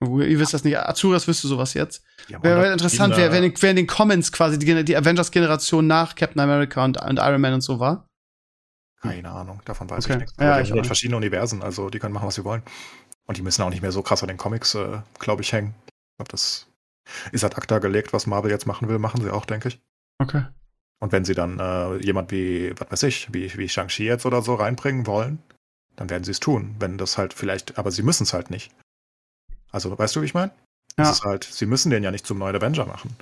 Ihr wisst das nicht. Azuras wüsste sowas jetzt. Haben Wäre wär interessant, wer, wer, in den- wer in den Commons quasi die, die Avengers-Generation nach Captain America und, und Iron Man und so war. Keine Ahnung, davon weiß Okay. ich nichts. Ja, Aber die ich haben nicht. verschiedene Universen, also die können machen, was sie wollen. Und die müssen auch nicht mehr so krass an den Comics, äh, glaube ich, hängen. Ich glaube, das ist ad acta gelegt, was Marvel jetzt machen will, machen sie auch, denke ich. Okay. Und wenn sie dann äh, jemand wie, was weiß ich, wie, wie Shang-Chi jetzt oder so reinbringen wollen, dann werden sie es tun. Wenn das halt vielleicht, aber sie müssen es halt nicht. Also, weißt du, wie ich meine? Ja. Es ist halt, sie müssen den ja nicht zum neuen Avenger machen.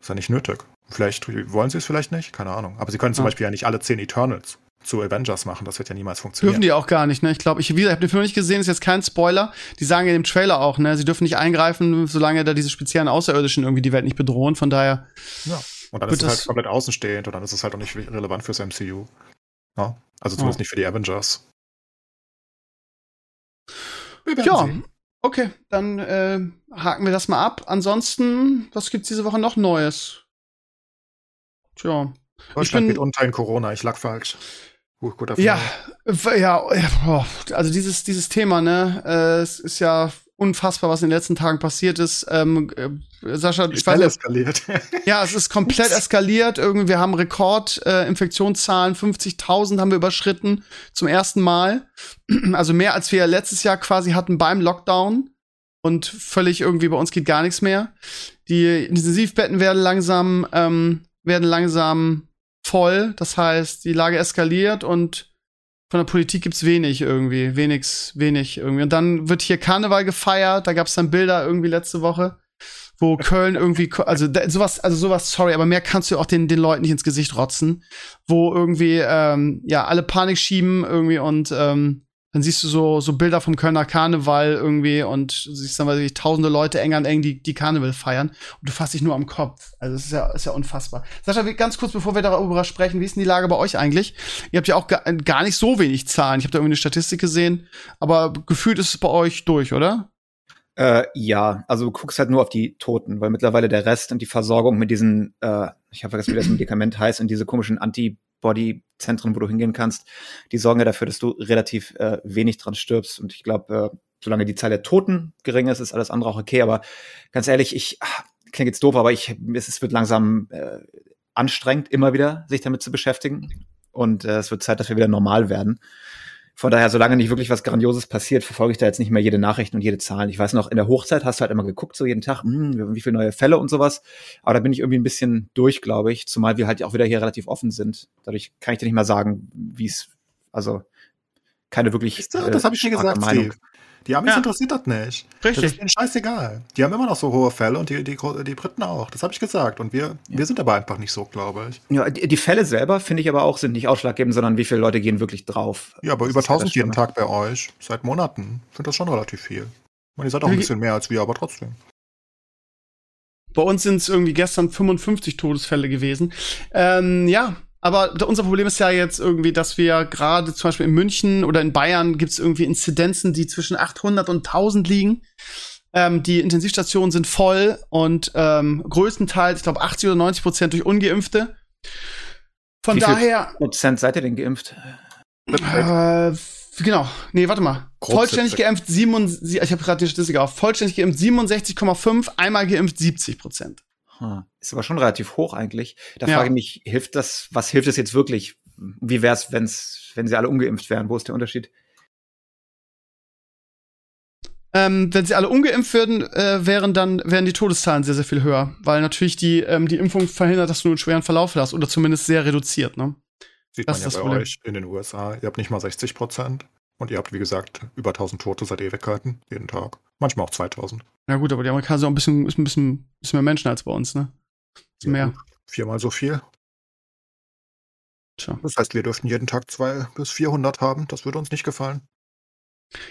Ist ja nicht nötig. Vielleicht wollen sie es vielleicht nicht, keine Ahnung. Aber sie können zum Ja. Beispiel ja nicht alle zehn Eternals zu Avengers machen. Das wird ja niemals funktionieren. Dürfen die auch gar nicht, ne? Ich glaube, ich, ich habe den Film nicht gesehen, ist jetzt kein Spoiler. Die sagen in dem Trailer auch, ne? Sie dürfen nicht eingreifen, solange da diese speziellen Außerirdischen irgendwie die Welt nicht bedrohen. Von daher, Ja. Und dann ist es das- halt komplett außenstehend und dann ist es halt auch nicht relevant fürs MCU. Ja. Also zumindest Ja. nicht für die Avengers. Ja. sehen. Okay, dann äh, haken wir das mal ab. Ansonsten, was gibt's diese Woche noch Neues? Tja. Deutschland bin- geht unter in Corona. Ich lag falsch. Gut, guter Ja, Film. w- ja, ja, also dieses, dieses Thema, ne, äh, es ist ja unfassbar, was in den letzten Tagen passiert ist. Ähm, äh, Sascha, ich weiß eskaliert. ja, es ist komplett eskaliert. Irgendwie, wir haben Rekord-Infektionszahlen, äh, Infektionszahlen, 50.000 haben wir überschritten zum ersten Mal. Also mehr als wir letztes Jahr quasi hatten beim Lockdown. Und völlig irgendwie bei uns geht gar nichts mehr. Die Intensivbetten werden langsam, ähm, werden langsam voll. Das heißt, die Lage eskaliert und von der Politik gibt's wenig irgendwie. Wenig, wenig irgendwie. Und dann wird hier Karneval gefeiert. Da gab's dann Bilder irgendwie letzte Woche wo Köln irgendwie, also da, sowas, also sowas, sorry, aber mehr kannst du auch den, den Leuten nicht ins Gesicht rotzen, wo irgendwie, ähm, ja, alle Panik schieben irgendwie und ähm, dann siehst du so, so Bilder vom Kölner Karneval irgendwie und siehst dann, weiß ich, tausende Leute eng an eng, die, die Karneval feiern und du fasst dich nur am Kopf. Also das ist ja, ist ja unfassbar. Sascha, ganz kurz, bevor wir darüber sprechen, wie ist denn die Lage bei euch eigentlich? Ihr habt ja auch gar, gar nicht so wenig Zahlen. Ich habe da irgendwie eine Statistik gesehen, aber gefühlt ist es bei euch durch, oder? Äh, ja, also du guckst halt nur auf die Toten, weil mittlerweile der Rest und die Versorgung mit diesen, äh, ich habe vergessen, wie das Medikament heißt, und diese komischen Antibody-Zentren, wo du hingehen kannst, die sorgen ja dafür, dass du relativ äh, wenig dran stirbst. Und ich glaube, äh, solange die Zahl der Toten gering ist, ist alles andere auch okay. Aber ganz ehrlich, ich ah, klingt jetzt doof, aber ich, es es wird langsam äh, anstrengend, immer wieder sich damit zu beschäftigen. Und äh, es wird Zeit, dass wir wieder normal werden. Von daher, solange nicht wirklich was Grandioses passiert, verfolge ich da jetzt nicht mehr jede Nachricht und jede Zahl. Ich weiß noch, in der Hochzeit hast du halt immer geguckt, so jeden Tag, hm, wie viele neue Fälle und sowas. Aber da bin ich irgendwie ein bisschen durch, glaube ich. Zumal wir halt auch wieder hier relativ offen sind. Dadurch kann ich dir nicht mal sagen, wie es, also keine wirklich. Siehst du, das habe ich dir gesagt, Meinung. Steve. Die Amis Ja. interessiert das nicht. Das ist denen scheißegal. Die haben immer noch so hohe Fälle und die, die, die Briten auch. Das habe ich gesagt. Und wir, wir sind aber einfach nicht so, glaube ich. Ja, die, die Fälle selber, finde ich aber auch, sind nicht ausschlaggebend, sondern wie viele Leute gehen wirklich drauf. Ja, aber Das über ist halt das 1000 jeden. Tag bei euch. Seit Monaten. Ich finde das schon relativ viel. Ich meine, ihr seid auch ein bisschen mehr als wir, aber trotzdem. Bei uns sind es irgendwie gestern 55 Todesfälle gewesen. Ähm, ja, aber unser Problem ist ja jetzt irgendwie, dass wir gerade zum Beispiel in München oder in Bayern gibt es irgendwie Inzidenzen, die zwischen 800 und 1000 liegen. Ähm, die Intensivstationen sind voll und ähm, größtenteils, ich glaube 80 oder 90 Prozent durch Ungeimpfte. Von Wie viel daher, Prozent seid ihr denn geimpft? äh, genau. Nee, warte mal. Grob Vollständig 70. geimpft, 67, ich habe gerade die Statistik auf. Vollständig geimpft 67,5, einmal geimpft 70 Prozent. Ist aber schon relativ hoch eigentlich. Da Ja. frage ich mich, hilft das, was hilft es jetzt wirklich? Wie wäre es, wenn's, wenn sie alle ungeimpft wären? Wo ist der Unterschied? Ähm, wenn sie alle ungeimpft würden, äh, wären dann wären die Todeszahlen sehr, sehr viel höher. Weil natürlich die, ähm, die Impfung verhindert, dass du einen schweren Verlauf hast oder zumindest sehr reduziert, ne? Sieht Das man ist ja das bei Problem. euch in den USA. Ihr habt nicht mal 60 Prozent. Und ihr habt, wie gesagt, über 1000 Tote seit Ewigkeiten, jeden Tag. Manchmal auch 2000. Ja gut, aber die Amerikaner sind auch ein bisschen, ist ein bisschen, bisschen mehr Menschen als bei uns, ne? Ist Ja, mehr. Viermal so viel. Tja. Das heißt, wir dürften jeden Tag zwei bis 400 haben. Das würde uns nicht gefallen.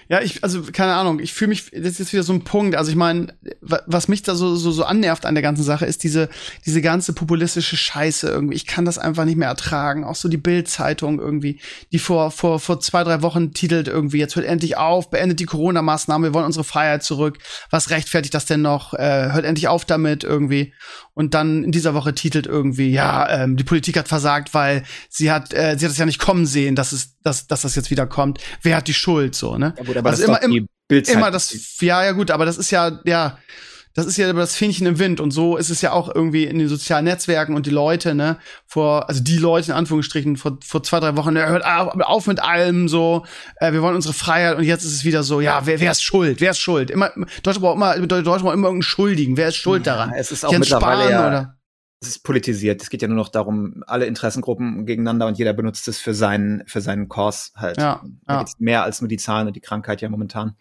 Ja, ich, also, keine Ahnung, ich fühle mich, das ist jetzt wieder so ein Punkt. Also, ich meine, was mich da so, so, so annervt an der ganzen Sache, ist diese, diese ganze populistische Scheiße irgendwie. Ich kann das einfach nicht mehr ertragen. Auch so die Bild-Zeitung irgendwie, die vor, vor, vor zwei, drei Wochen titelt irgendwie, jetzt hört endlich auf, beendet die Corona-Maßnahmen, wir wollen unsere Freiheit zurück. Was rechtfertigt das denn noch? Äh, hört endlich auf damit irgendwie. Und dann in dieser Woche titelt irgendwie, ja, ähm, die Politik hat versagt, weil sie hat, äh, sie hat es ja nicht kommen sehen, dass es, dass, dass das jetzt wieder kommt. Wer hat die Schuld, so, ne? Ja, gut, aber Also das ist immer- die Bildzeit- immer das, ja, ja, gut, aber das ist ja, ja, das ist ja das Fähnchen im Wind und so ist es ja auch irgendwie in den sozialen Netzwerken und die Leute, ne, vor, also die Leute in Anführungsstrichen, vor, vor zwei, drei Wochen, hört auf, auf mit allem, so, äh, wir wollen unsere Freiheit und jetzt ist es wieder so, ja, wer, wer ist schuld, wer ist schuld? Immer, Deutschland braucht immer, Deutschland braucht immer irgendeinen Schuldigen, wer ist schuld daran? Ja, es ist auch Jens mittlerweile Spahn ja, oder? Es ist politisiert. Es geht ja nur noch darum, alle Interessengruppen gegeneinander und jeder benutzt es für seinen, für seinen Kurs halt. Ja, ja. mehr als nur die Zahlen und die Krankheit ja momentan.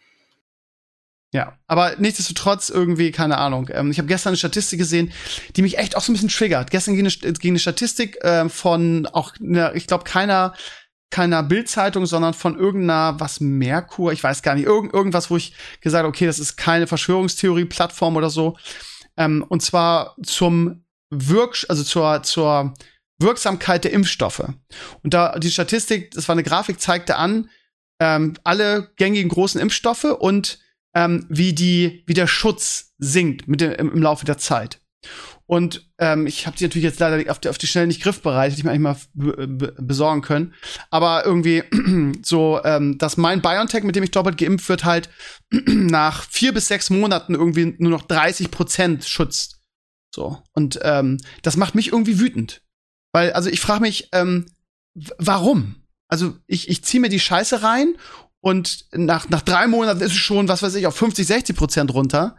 Ja, aber nichtsdestotrotz irgendwie, keine Ahnung. Ähm, ich habe gestern eine Statistik gesehen, die mich echt auch so ein bisschen triggert. Gestern ging eine, ging eine Statistik äh, von auch, ne, ich glaube, keiner, keiner Bildzeitung, sondern von irgendeiner, was, Merkur, ich weiß gar nicht, irgend, irgendwas, wo ich gesagt habe, okay, das ist keine Verschwörungstheorie-Plattform oder so. Ähm, und zwar zum Wirk, also zur, zur Wirksamkeit der Impfstoffe. Und da die Statistik, das war eine Grafik, zeigte an, ähm, alle gängigen großen Impfstoffe und ähm, wie die wie der Schutz sinkt mit dem, im, Laufe der Zeit. Und ähm, ich habe die natürlich jetzt leider auf die, auf die Schnelle nicht griffbereit, hätte ich mir eigentlich mal be be besorgen können. Aber irgendwie so, ähm, dass mein BioNTech, mit dem ich doppelt geimpft wird, halt nach vier bis sechs Monaten irgendwie nur noch 30 Prozent schützt. So. Und ähm, das macht mich irgendwie wütend. Weil, also ich frage mich, ähm, warum? Also ich, ich ziehe mir die Scheiße rein und nach, nach drei Monaten ist es schon, was weiß ich, auf 50, 60 Prozent runter.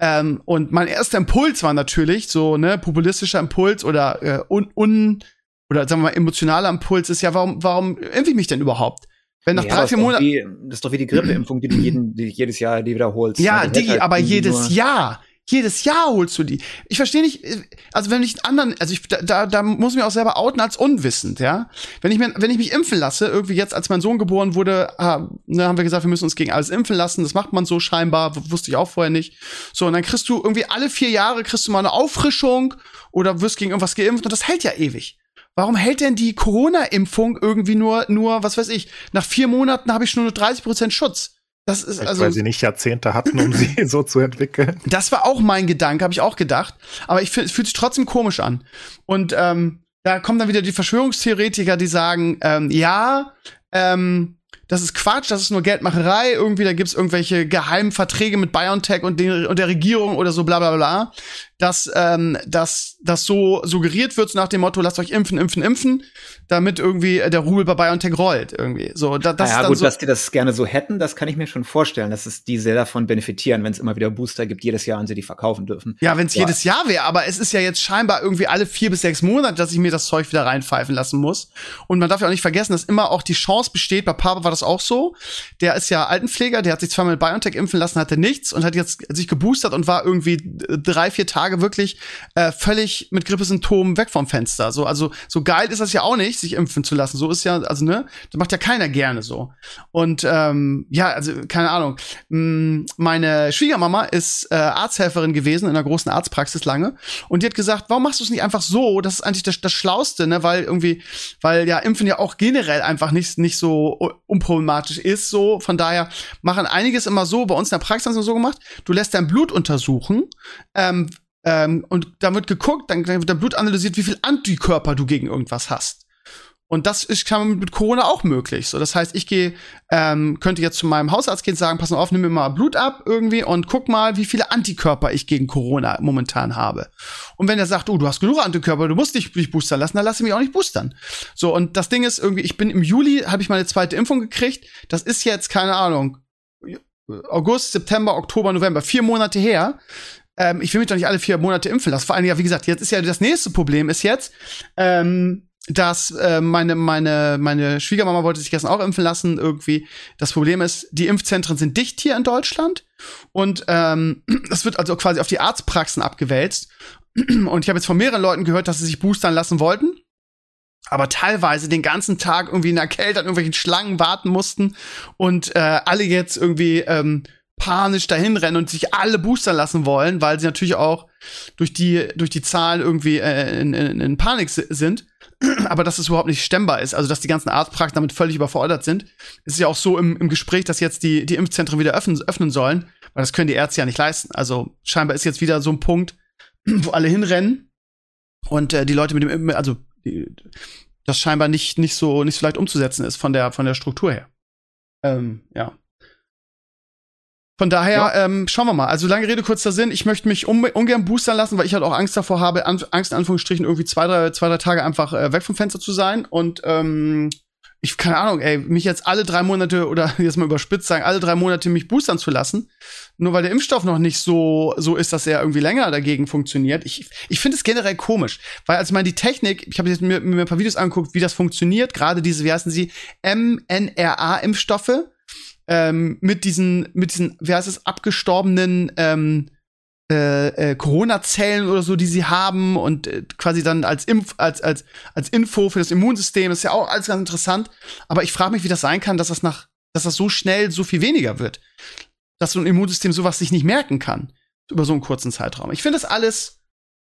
Ähm, und mein erster Impuls war natürlich so, ne, populistischer Impuls oder äh, un, un oder sagen wir mal emotionaler Impuls ist ja, warum, warum impfe ich mich denn überhaupt? Wenn nach Ja, drei, das vier ist doch Monaten. Das ist doch wie die Grippeimpfung, die du jeden, die jedes Jahr die wiederholst. Ja, Die hält Digi, halt aber jedes Jahr. Jedes Jahr holst du die. Ich verstehe nicht, äh, also wenn ich einen anderen, also ich, da- da, muss ich mich auch selber outen als unwissend, ja. Wenn ich mir, wenn ich mich impfen lasse, irgendwie jetzt, als mein Sohn geboren wurde, ne, haben wir gesagt, wir müssen uns gegen alles impfen lassen. Das macht man so scheinbar, wusste ich auch vorher nicht. So, und dann kriegst du irgendwie alle vier Jahre kriegst du mal eine Auffrischung oder wirst gegen irgendwas geimpft und das hält ja ewig. Warum hält denn die Corona-Impfung irgendwie nur, nur, was weiß ich, nach vier Monaten habe ich nur 30% Schutz? Das ist Vielleicht, also. weil sie nicht Jahrzehnte hatten, um sie so zu entwickeln. Das war auch mein Gedanke, habe ich auch gedacht. Aber ich fühlt sich trotzdem komisch an. Und ähm, da kommen dann wieder die Verschwörungstheoretiker, die sagen, ähm, ja, ähm, das ist Quatsch, das ist nur Geldmacherei. Irgendwie, da gibt's irgendwelche geheimen Verträge mit BioNTech und, den, und der Regierung oder so, bla bla bla. Dass, ähm, dass das so suggeriert wird, so nach dem Motto, lasst euch impfen, impfen, impfen, damit irgendwie der Rubel bei BioNTech rollt. Irgendwie. So, da, das ja, ist gut, so. dass die das gerne so hätten, das kann ich mir schon vorstellen, dass es die sehr davon benefitieren, wenn es immer wieder Booster gibt jedes Jahr und sie die verkaufen dürfen. Ja, wenn es Ja. jedes Jahr wäre, aber es ist ja jetzt scheinbar irgendwie alle vier bis sechs Monate, dass ich mir das Zeug wieder reinpfeifen lassen muss. Und man darf ja auch nicht vergessen, dass immer auch die Chance besteht, bei Papa war das auch so. Der ist ja Altenpfleger, der hat sich zweimal BioNTech impfen lassen, hatte nichts und hat jetzt sich geboostert und war irgendwie drei, vier Tage wirklich äh, völlig mit Grippesymptomen weg vom Fenster. So, also so geil ist das ja auch nicht, sich impfen zu lassen. So ist ja, also ne, das macht ja keiner gerne so. Und ähm, ja, also keine Ahnung. Mm, Meine Schwiegermama ist äh, Arzthelferin gewesen in einer großen Arztpraxis lange und die hat gesagt, warum machst du es nicht einfach so? Das ist eigentlich das, das Schlauste, ne? Weil irgendwie, weil ja Impfen ja auch generell einfach nicht nicht so unproblematisch ist. So von daher machen einiges immer so. Bei uns in der Praxis haben sie so gemacht: Du lässt dein Blut untersuchen. Ähm, ähm, und dann wird geguckt, dann, dann wird dein Blut analysiert, wie viel Antikörper du gegen irgendwas hast. Und das ist kann mit Corona auch möglich. So, das heißt, ich gehe, ähm, könnte jetzt zu meinem Hausarzt gehen und sagen, pass mal auf, nimm mir mal Blut ab irgendwie und guck mal, wie viele Antikörper ich gegen Corona momentan habe. Und wenn er sagt, oh, du hast genug Antikörper, du musst dich, dich boostern lassen, dann lass ich mich auch nicht boostern. So, und das Ding ist irgendwie, ich bin im Juli, habe ich meine zweite Impfung gekriegt. Das ist jetzt, keine Ahnung, August, September, Oktober, November, vier Monate her. Ähm, ich will mich doch nicht alle vier Monate impfen lassen. Vor allem, ja, wie gesagt, jetzt ist ja das nächste Problem ist jetzt, ähm, dass äh, meine, meine, meine Schwiegermama wollte sich gestern auch impfen lassen. Irgendwie. Das Problem ist, die Impfzentren sind dicht hier in Deutschland und ähm, das wird also quasi auf die Arztpraxen abgewälzt. Und ich habe jetzt von mehreren Leuten gehört, dass sie sich boostern lassen wollten, aber teilweise den ganzen Tag irgendwie in der Kälte an irgendwelchen Schlangen warten mussten und äh, alle jetzt irgendwie ähm, panisch dahin rennen und sich alle boostern lassen wollen, weil sie natürlich auch durch die durch die Zahlen irgendwie äh, in, in, in Panik sind. Aber dass es überhaupt nicht stemmbar ist, also dass die ganzen Arztpraxen damit völlig überfordert sind, ist ja auch so im, im Gespräch, dass jetzt die die Impfzentren wieder öffnen, öffnen sollen, weil das können die Ärzte ja nicht leisten. Also scheinbar ist jetzt wieder so ein Punkt, wo alle hinrennen und äh, die Leute mit dem also die, das scheinbar nicht nicht so nicht so leicht umzusetzen ist von der von der Struktur her. Ähm, ja. Von daher, ja. ähm, schauen wir mal. Also lange Rede, kurzer Sinn. Ich möchte mich un ungern boostern lassen, weil ich halt auch Angst davor habe, an Angst in Anführungsstrichen irgendwie zwei, drei, zwei, drei Tage einfach äh, weg vom Fenster zu sein. Und ähm, ich, keine Ahnung, ey, mich jetzt alle drei Monate oder jetzt mal überspitzt sagen, alle drei Monate mich boostern zu lassen, nur weil der Impfstoff noch nicht so, so ist, dass er irgendwie länger dagegen funktioniert. Ich, ich finde es generell komisch, weil also ich meine, die Technik, ich habe jetzt mir, mir ein paar Videos angeguckt, wie das funktioniert, gerade diese, wie heißen sie, mNRA-Impfstoffe ähm, mit diesen, mit diesen, wie heißt es, abgestorbenen ähm, äh, äh, Corona-Zellen oder so, die sie haben und äh, quasi dann als Impf, als, als, als Info für das Immunsystem, das ist ja auch alles ganz interessant. Aber ich frage mich, wie das sein kann, dass das nach, dass das so schnell so viel weniger wird. Dass so ein Immunsystem sowas sich nicht merken kann. Über so einen kurzen Zeitraum. Ich finde das alles,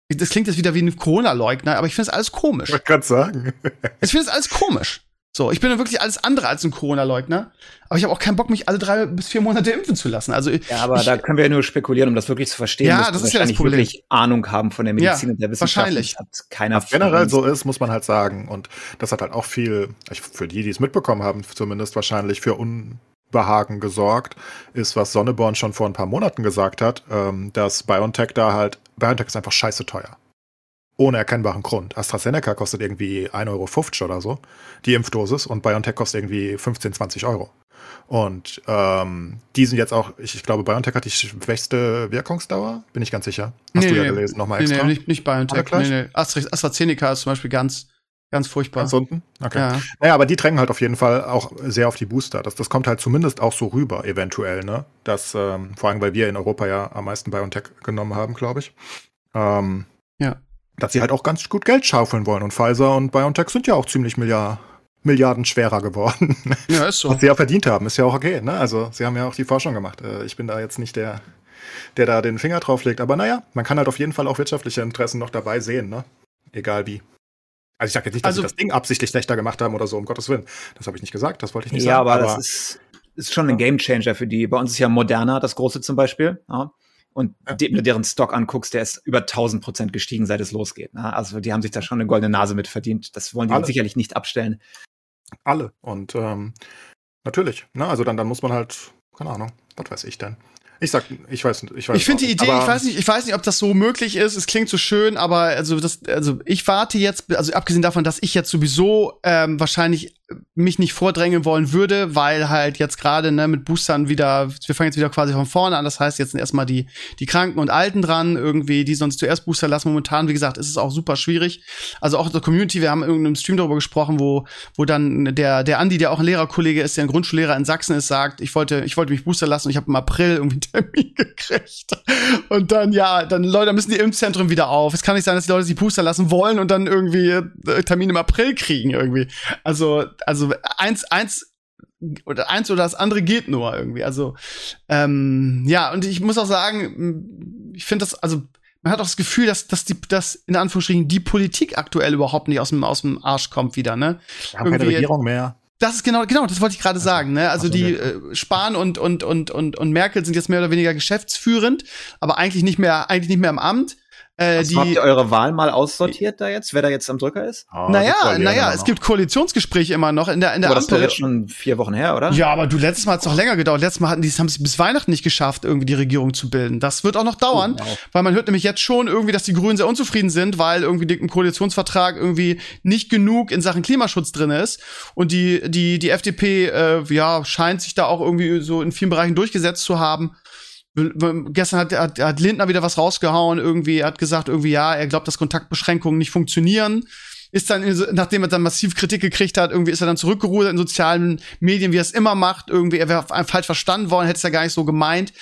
das klingt jetzt wieder wie ein Corona-Leugner, aber ich finde das alles komisch. Ich wollte gerade sagen. ich finde das alles komisch. So, ich bin dann wirklich alles andere als ein Corona-Leugner. Aber ich habe auch keinen Bock, mich alle drei bis vier Monate impfen zu lassen. Also ja, aber ich, da können wir ja nur spekulieren, um das wirklich zu verstehen. Ja, das ist ja das Problem. wirklich Ahnung haben von der Medizin ja, und der Wissenschaft. Wahrscheinlich. Hat keiner Was generell so ist, muss man halt sagen. Und das hat halt auch viel, für die, die es mitbekommen haben, zumindest wahrscheinlich für Unbehagen gesorgt, ist, was Sonneborn schon vor ein paar Monaten gesagt hat, ähm, dass BioNTech da halt, BioNTech ist einfach scheiße teuer ohne erkennbaren Grund. AstraZeneca kostet irgendwie 1,50 Euro oder so, die Impfdosis, und BioNTech kostet irgendwie 15, 20 Euro. Und ähm, die sind jetzt auch, ich, ich, glaube, BioNTech hat die schwächste Wirkungsdauer, bin ich ganz sicher. Hast nee, du ja nee, gelesen, nochmal nee, extra? Nee, nicht, nicht BioNTech. Nee, nee. AstraZeneca ist zum Beispiel ganz, ganz furchtbar. Ganz unten? Okay. Ja. Naja, aber die drängen halt auf jeden Fall auch sehr auf die Booster. Das, das kommt halt zumindest auch so rüber, eventuell, ne? Das, ähm, vor allem, weil wir in Europa ja am meisten BioNTech genommen haben, glaube ich. Ähm, ja dass sie halt auch ganz gut Geld schaufeln wollen. Und Pfizer und BioNTech sind ja auch ziemlich Milliard, Milliarden schwerer geworden. Ja, ist so. Was sie ja verdient haben, ist ja auch okay. Ne? Also sie haben ja auch die Forschung gemacht. Äh, ich bin da jetzt nicht der, der da den Finger drauf legt. Aber naja, man kann halt auf jeden Fall auch wirtschaftliche Interessen noch dabei sehen, ne? Egal wie. Also ich sage jetzt nicht, dass also, sie das Ding absichtlich schlechter gemacht haben oder so, um Gottes Willen. Das habe ich nicht gesagt, das wollte ich nicht ja, sagen. Ja, aber, aber das ist, ist schon ein Gamechanger für die. Bei uns ist ja Moderna das große zum Beispiel. Ja und ja. de deren Stock anguckst, der ist über 1000 Prozent gestiegen, seit es losgeht. Ne? Also die haben sich da schon eine goldene Nase mit verdient. Das wollen die Alle. sicherlich nicht abstellen. Alle. Und ähm, natürlich. Ne? Also dann, dann muss man halt, keine Ahnung, was weiß ich denn. Ich sag, ich weiß, ich weiß. Ich finde die Idee, ich weiß nicht, ich weiß nicht, ob das so möglich ist. Es klingt so schön, aber also das, also ich warte jetzt, also abgesehen davon, dass ich jetzt sowieso ähm, wahrscheinlich mich nicht vordrängen wollen würde, weil halt jetzt gerade ne, mit Boostern wieder, wir fangen jetzt wieder quasi von vorne an. Das heißt, jetzt sind erstmal die, die Kranken und Alten dran, irgendwie, die sonst zuerst Booster lassen. Momentan, wie gesagt, ist es auch super schwierig. Also auch in der Community, wir haben in irgendeinem Stream darüber gesprochen, wo, wo dann der, der Andi, der auch ein Lehrerkollege ist, der ein Grundschullehrer in Sachsen ist, sagt, ich wollte, ich wollte mich Booster lassen und ich habe im April irgendwie Termin gekriegt. Und dann, ja, dann Leute, müssen die Impfzentren wieder auf. Es kann nicht sein, dass die Leute sich Booster lassen wollen und dann irgendwie äh, Termin im April kriegen irgendwie. Also, also eins, eins oder eins oder das andere geht nur irgendwie. Also ähm, ja, und ich muss auch sagen, ich finde das, also man hat auch das Gefühl, dass, dass die, dass in Anführungsstrichen die Politik aktuell überhaupt nicht aus dem, aus dem Arsch kommt wieder, ne? Wir haben keine Regierung mehr. Das ist genau, genau, das wollte ich gerade sagen. Ne? Also, die äh, Spahn und, und, und, und, und Merkel sind jetzt mehr oder weniger geschäftsführend, aber eigentlich nicht mehr, eigentlich nicht mehr im Amt. Äh, also die, habt ihr eure Wahl mal aussortiert da jetzt, wer da jetzt am Drücker ist? Oh, naja, naja, es gibt Koalitionsgespräche immer noch in der, in der aber Ampel. Das ist jetzt schon vier Wochen her, oder? Ja, aber du, letztes Mal hat es noch länger gedauert. Letztes Mal hatten die, haben sie bis Weihnachten nicht geschafft, irgendwie die Regierung zu bilden. Das wird auch noch dauern, oh, wow. weil man hört nämlich jetzt schon irgendwie, dass die Grünen sehr unzufrieden sind, weil irgendwie im Koalitionsvertrag irgendwie nicht genug in Sachen Klimaschutz drin ist. Und die, die, die FDP, äh, ja, scheint sich da auch irgendwie so in vielen Bereichen durchgesetzt zu haben. Gestern hat, hat, hat Lindner wieder was rausgehauen, irgendwie, er hat gesagt, irgendwie, ja, er glaubt, dass Kontaktbeschränkungen nicht funktionieren. ist dann, in, nachdem er dann massiv Kritik gekriegt hat, irgendwie ist er dann zurückgerudert in sozialen Medien, wie er es immer macht. Irgendwie, er wäre falsch verstanden worden, hätte es ja gar nicht so gemeint.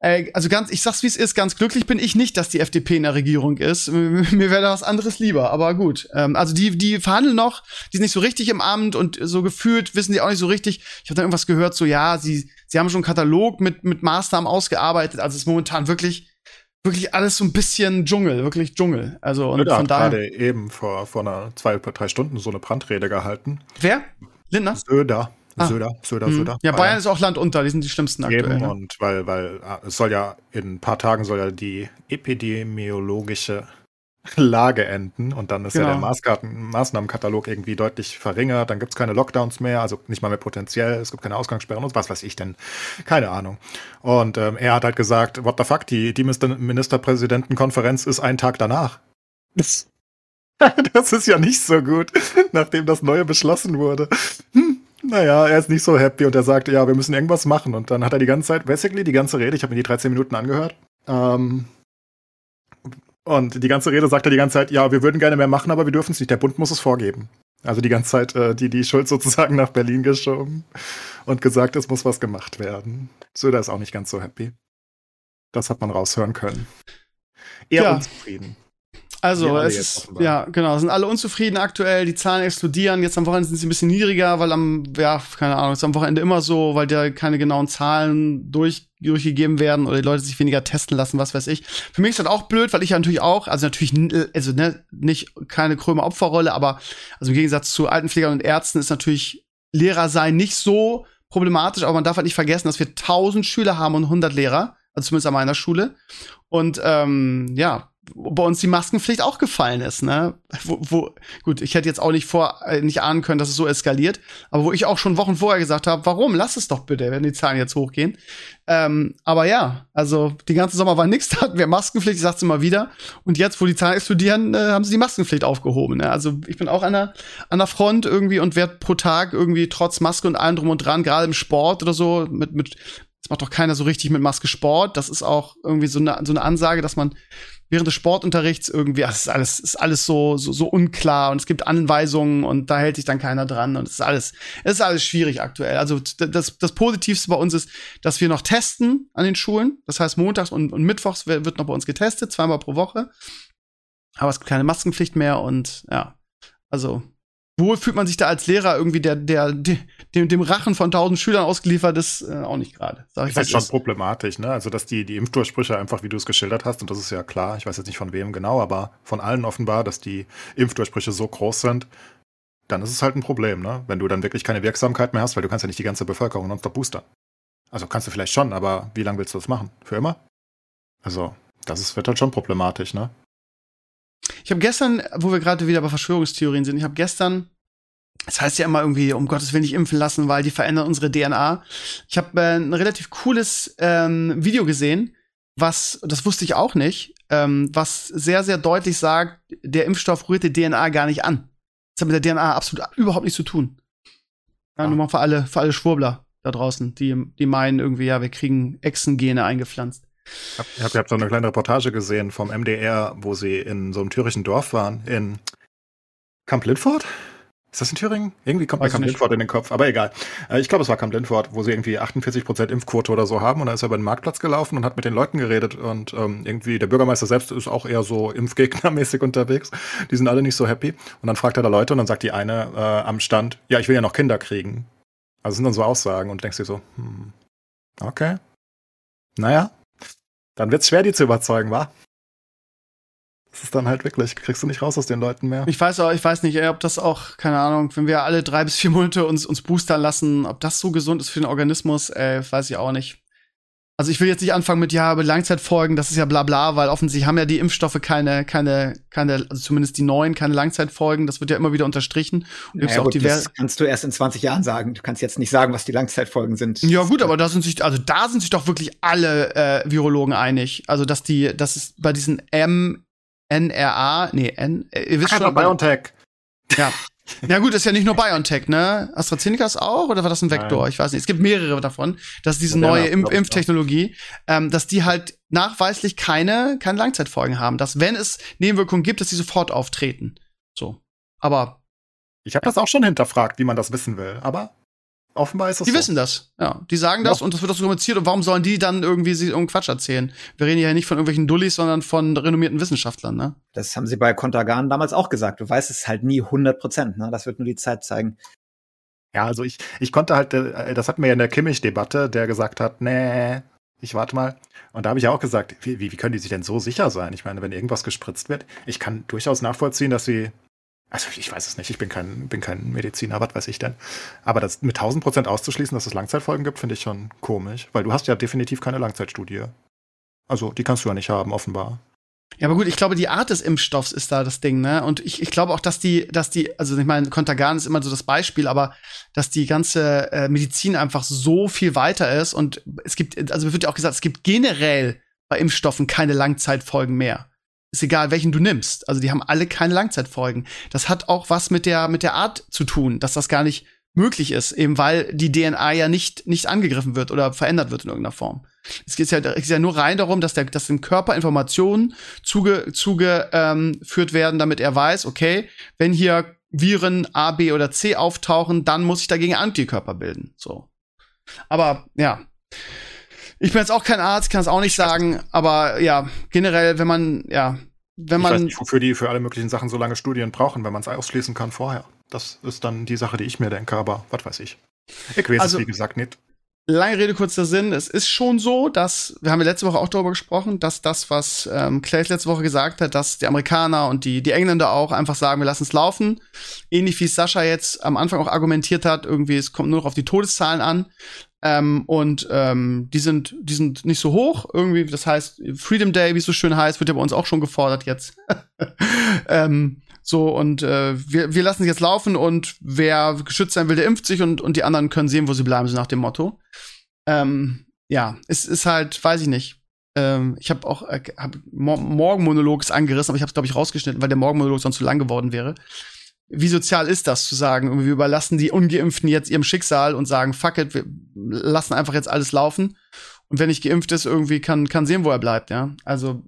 Äh, also ganz, ich sag's wie es ist, ganz glücklich bin ich nicht, dass die FDP in der Regierung ist. Mir wäre da was anderes lieber, aber gut. Ähm, also die, die verhandeln noch, die sind nicht so richtig im Amt und so gefühlt wissen die auch nicht so richtig. Ich habe dann irgendwas gehört, so ja, sie, sie haben schon einen Katalog mit, mit Maßnahmen ausgearbeitet. Also es ist momentan wirklich wirklich alles so ein bisschen Dschungel, wirklich Dschungel. Also und Lüder von daher. gerade eben vor, vor einer zwei, drei Stunden so eine Brandrede gehalten. Wer? Lindner? Söder. Ah. Söder, Söder, Mhm. Söder. Ja, Bayern ist auch Land unter, die sind die schlimmsten aktuell. Eben, Ne? und weil, weil ah, es soll ja in ein paar Tagen soll ja die epidemiologische Lage enden und dann ist ja Genau. der Maßkarten, Maßnahmenkatalog irgendwie deutlich verringert, dann gibt es keine Lockdowns mehr, also nicht mal mehr potenziell, es gibt keine Ausgangssperren und was weiß ich denn, keine Ahnung. Und ähm, er hat halt gesagt, what the fuck, die, die Minister- Ministerpräsidentenkonferenz ist ein Tag danach. Das, das ist ja nicht so gut, nachdem das Neue beschlossen wurde. Hm, naja, er ist nicht so happy und er sagte, ja, wir müssen irgendwas machen. Und dann hat er die ganze Zeit, basically die ganze Rede, ich habe mir die 13 Minuten angehört, ähm, und die ganze Rede sagt er die ganze Zeit, ja, wir würden gerne mehr machen, aber wir dürfen es nicht. Der Bund muss es vorgeben. Also die ganze Zeit äh, die, die Schuld sozusagen nach Berlin geschoben und gesagt, es muss was gemacht werden. Söder ist auch nicht ganz so happy. Das hat man raushören können. Eher Ja. unzufrieden. Also, es ist, ja, genau, sind alle unzufrieden aktuell, die Zahlen explodieren, jetzt am Wochenende sind sie ein bisschen niedriger, weil am, ja, keine Ahnung, ist am Wochenende immer so, weil da keine genauen Zahlen durch, durchgegeben werden oder die Leute sich weniger testen lassen, was weiß ich. Für mich ist das auch blöd, weil ich ja natürlich auch, also natürlich, n- also ne, nicht keine krömer Opferrolle, aber also im Gegensatz zu Altenpflegern und Ärzten ist natürlich Lehrer sein nicht so problematisch, aber man darf halt nicht vergessen, dass wir 1000 Schüler haben und 100 Lehrer, also zumindest an meiner Schule. Und ähm, ja, bei uns die Maskenpflicht auch gefallen ist, ne? Wo, wo, gut, ich hätte jetzt auch nicht vor, äh, nicht ahnen können, dass es so eskaliert, aber wo ich auch schon Wochen vorher gesagt habe, warum? Lass es doch bitte, wenn die Zahlen jetzt hochgehen. Ähm, aber ja, also die ganze Sommer war nichts, da hatten wir Maskenpflicht, ich sag's immer wieder. Und jetzt, wo die Zahlen explodieren, äh, haben sie die Maskenpflicht aufgehoben. Ne? Also ich bin auch an der, an der Front irgendwie und werde pro Tag irgendwie trotz Maske und allem drum und dran, gerade im Sport oder so, mit, mit, das macht doch keiner so richtig mit Maske Sport. Das ist auch irgendwie so eine, so eine Ansage, dass man während des Sportunterrichts irgendwie, ach, es ist alles, ist alles so, so, so unklar und es gibt Anweisungen und da hält sich dann keiner dran und es ist alles, es ist alles schwierig aktuell. Also das, das Positivste bei uns ist, dass wir noch testen an den Schulen. Das heißt, montags und, und mittwochs wird noch bei uns getestet, zweimal pro Woche. Aber es gibt keine Maskenpflicht mehr und ja, also wohl fühlt man sich da als Lehrer irgendwie der, der, der dem, dem Rachen von tausend Schülern ausgeliefert ist, äh, auch nicht gerade. Das ist wie schon ist. problematisch, ne? Also, dass die, die Impfdurchbrüche einfach, wie du es geschildert hast, und das ist ja klar, ich weiß jetzt nicht von wem genau, aber von allen offenbar, dass die Impfdurchbrüche so groß sind, dann ist es halt ein Problem, ne? Wenn du dann wirklich keine Wirksamkeit mehr hast, weil du kannst ja nicht die ganze Bevölkerung nonstop boostern. Also kannst du vielleicht schon, aber wie lange willst du das machen? Für immer? Also, das ist, wird halt schon problematisch, ne? Ich habe gestern, wo wir gerade wieder bei Verschwörungstheorien sind, ich habe gestern, das heißt ja immer irgendwie, um Gottes Willen nicht impfen lassen, weil die verändern unsere DNA. Ich habe äh, ein relativ cooles ähm, Video gesehen, was, das wusste ich auch nicht, ähm, was sehr, sehr deutlich sagt, der Impfstoff rührt die DNA gar nicht an. Das hat mit der DNA absolut überhaupt nichts zu tun. Ja, Ah. nur mal für alle, für alle Schwurbler da draußen, die, die meinen irgendwie, ja, wir kriegen Echsengene eingepflanzt. Ich habe hab, so eine kleine Reportage gesehen vom MDR, wo sie in so einem thürischen Dorf waren, in Kamp Lindfort? Ist das in Thüringen? Irgendwie kommt mir Weiß Kamp nicht. Lindfort in den Kopf, aber egal. Äh, Ich glaube, es war Kamp Lindfort, wo sie irgendwie 48% Impfquote oder so haben und da ist er über den Marktplatz gelaufen und hat mit den Leuten geredet und ähm, irgendwie der Bürgermeister selbst ist auch eher so impfgegnermäßig unterwegs. Die sind alle nicht so happy und dann fragt er da Leute und dann sagt die eine äh, am Stand, ja, ich will ja noch Kinder kriegen. Also sind dann so Aussagen und du denkst dir so, hm, okay. Naja, dann wird's schwer, die zu überzeugen, wa? Das ist dann halt wirklich, kriegst du nicht raus aus den Leuten mehr. Ich weiß auch, ich weiß nicht, ob das auch, keine Ahnung, wenn wir alle drei bis vier Monate uns, uns boostern lassen, ob das so gesund ist für den Organismus, äh, weiß ich auch nicht. Also ich will jetzt nicht anfangen mit, ja, aber Langzeitfolgen, das ist ja bla bla, weil offensichtlich haben ja die Impfstoffe keine, keine, keine, also zumindest die neuen, keine Langzeitfolgen. Das wird ja immer wieder unterstrichen. Und Naja, auch gut, das kannst du erst in 20 Jahren sagen. Du kannst jetzt nicht sagen, was die Langzeitfolgen sind. Ja, gut, aber da sind sich, also da sind sich doch wirklich alle äh, Virologen einig. Also, dass die, dass es bei diesen mNRA, nee, N, äh, ihr wisst Einfach schon, BioNTech. Ja. Ja gut, ist ja nicht nur BioNTech, ne? AstraZeneca ist auch oder war das ein Vektor? Nein. Ich weiß nicht. Es gibt mehrere davon, dass diese Moderna, neue ich, Impftechnologie, ähm, dass die halt nachweislich keine keine Langzeitfolgen haben, dass wenn es Nebenwirkungen gibt, dass die sofort auftreten. So. Aber ich habe das auch schon hinterfragt, wie man das wissen will. Aber offenbar ist es die so. wissen das. Ja, die sagen das Ja. und das wird auch so kommuniziert. Und warum sollen die dann irgendwie sich irgendeinen Quatsch erzählen? Wir reden ja nicht von irgendwelchen Dullis, sondern von renommierten Wissenschaftlern, ne? Das haben sie bei Kontergan damals auch gesagt. Du weißt es halt nie 100 Prozent. Ne? Das wird nur die Zeit zeigen. Ja, also ich, ich konnte halt, äh, das hatten wir ja in der Kimmich-Debatte, der gesagt hat, nee, ich warte mal. Und da habe ich auch gesagt, wie, wie wie können die sich denn so sicher sein? Ich meine, wenn irgendwas gespritzt wird, ich kann durchaus nachvollziehen, dass sie, also ich weiß es nicht, ich bin kein, bin kein Mediziner, was weiß ich denn. Aber das mit 1000 Prozent auszuschließen, dass es Langzeitfolgen gibt, finde ich schon komisch, weil du hast ja definitiv keine Langzeitstudie. Also die kannst du ja nicht haben, offenbar. Ja, aber gut, ich glaube, die Art des Impfstoffs ist da das Ding, ne? Und ich, ich glaube auch, dass die, dass die, also ich meine, Contagan ist immer so das Beispiel, aber dass die ganze äh, Medizin einfach so viel weiter ist und es gibt, also wird ja auch gesagt, es gibt generell bei Impfstoffen keine Langzeitfolgen mehr. Ist egal, welchen du nimmst. Also die haben alle keine Langzeitfolgen. Das hat auch was mit der, mit der Art zu tun, dass das gar nicht möglich ist, eben weil die DNA ja nicht, nicht angegriffen wird oder verändert wird in irgendeiner Form. Es geht ja, es geht ja nur rein darum, dass, der, dass dem Körper Informationen zuge, zuge, ähm, werden, damit er weiß, okay, wenn hier Viren A, B oder C auftauchen, dann muss ich dagegen Antikörper bilden. So. Aber ja. Ich bin jetzt auch kein Arzt, kann es auch nicht sagen, aber ja, generell, wenn man, ja, wenn ich weiß man. nicht, wofür die für alle möglichen Sachen so lange Studien brauchen, wenn man es ausschließen kann vorher. Das ist dann die Sache, die ich mir denke, aber was weiß ich. Ich weiß Also- es, wie gesagt, nicht. Lange Rede, kurzer Sinn. Es ist schon so, dass, wir haben ja letzte Woche auch darüber gesprochen, dass das, was ähm, Clay letzte Woche gesagt hat, dass die Amerikaner und die, die Engländer auch einfach sagen, wir lassen es laufen. Ähnlich wie es Sascha jetzt am Anfang auch argumentiert hat, irgendwie, es kommt nur noch auf die Todeszahlen an. Ähm, und ähm, die sind, die sind nicht so hoch. Irgendwie, das heißt, Freedom Day, wie es so schön heißt, wird ja bei uns auch schon gefordert jetzt. ähm, so, und äh, wir, wir lassen es jetzt laufen und wer geschützt sein will, der impft sich und, und die anderen können sehen, wo sie bleiben, so nach dem Motto. Ähm, ja, es ist halt, weiß ich nicht. Ähm, ich habe auch äh, hab Mo Morgenmonolog angerissen, aber ich habe es, glaube ich, rausgeschnitten, weil der Morgenmonolog sonst zu lang geworden wäre. Wie sozial ist das zu sagen, wir überlassen die Ungeimpften jetzt ihrem Schicksal und sagen, fuck it, wir lassen einfach jetzt alles laufen. Und wenn nicht geimpft ist, irgendwie kann, kann sehen, wo er bleibt, ja. Also,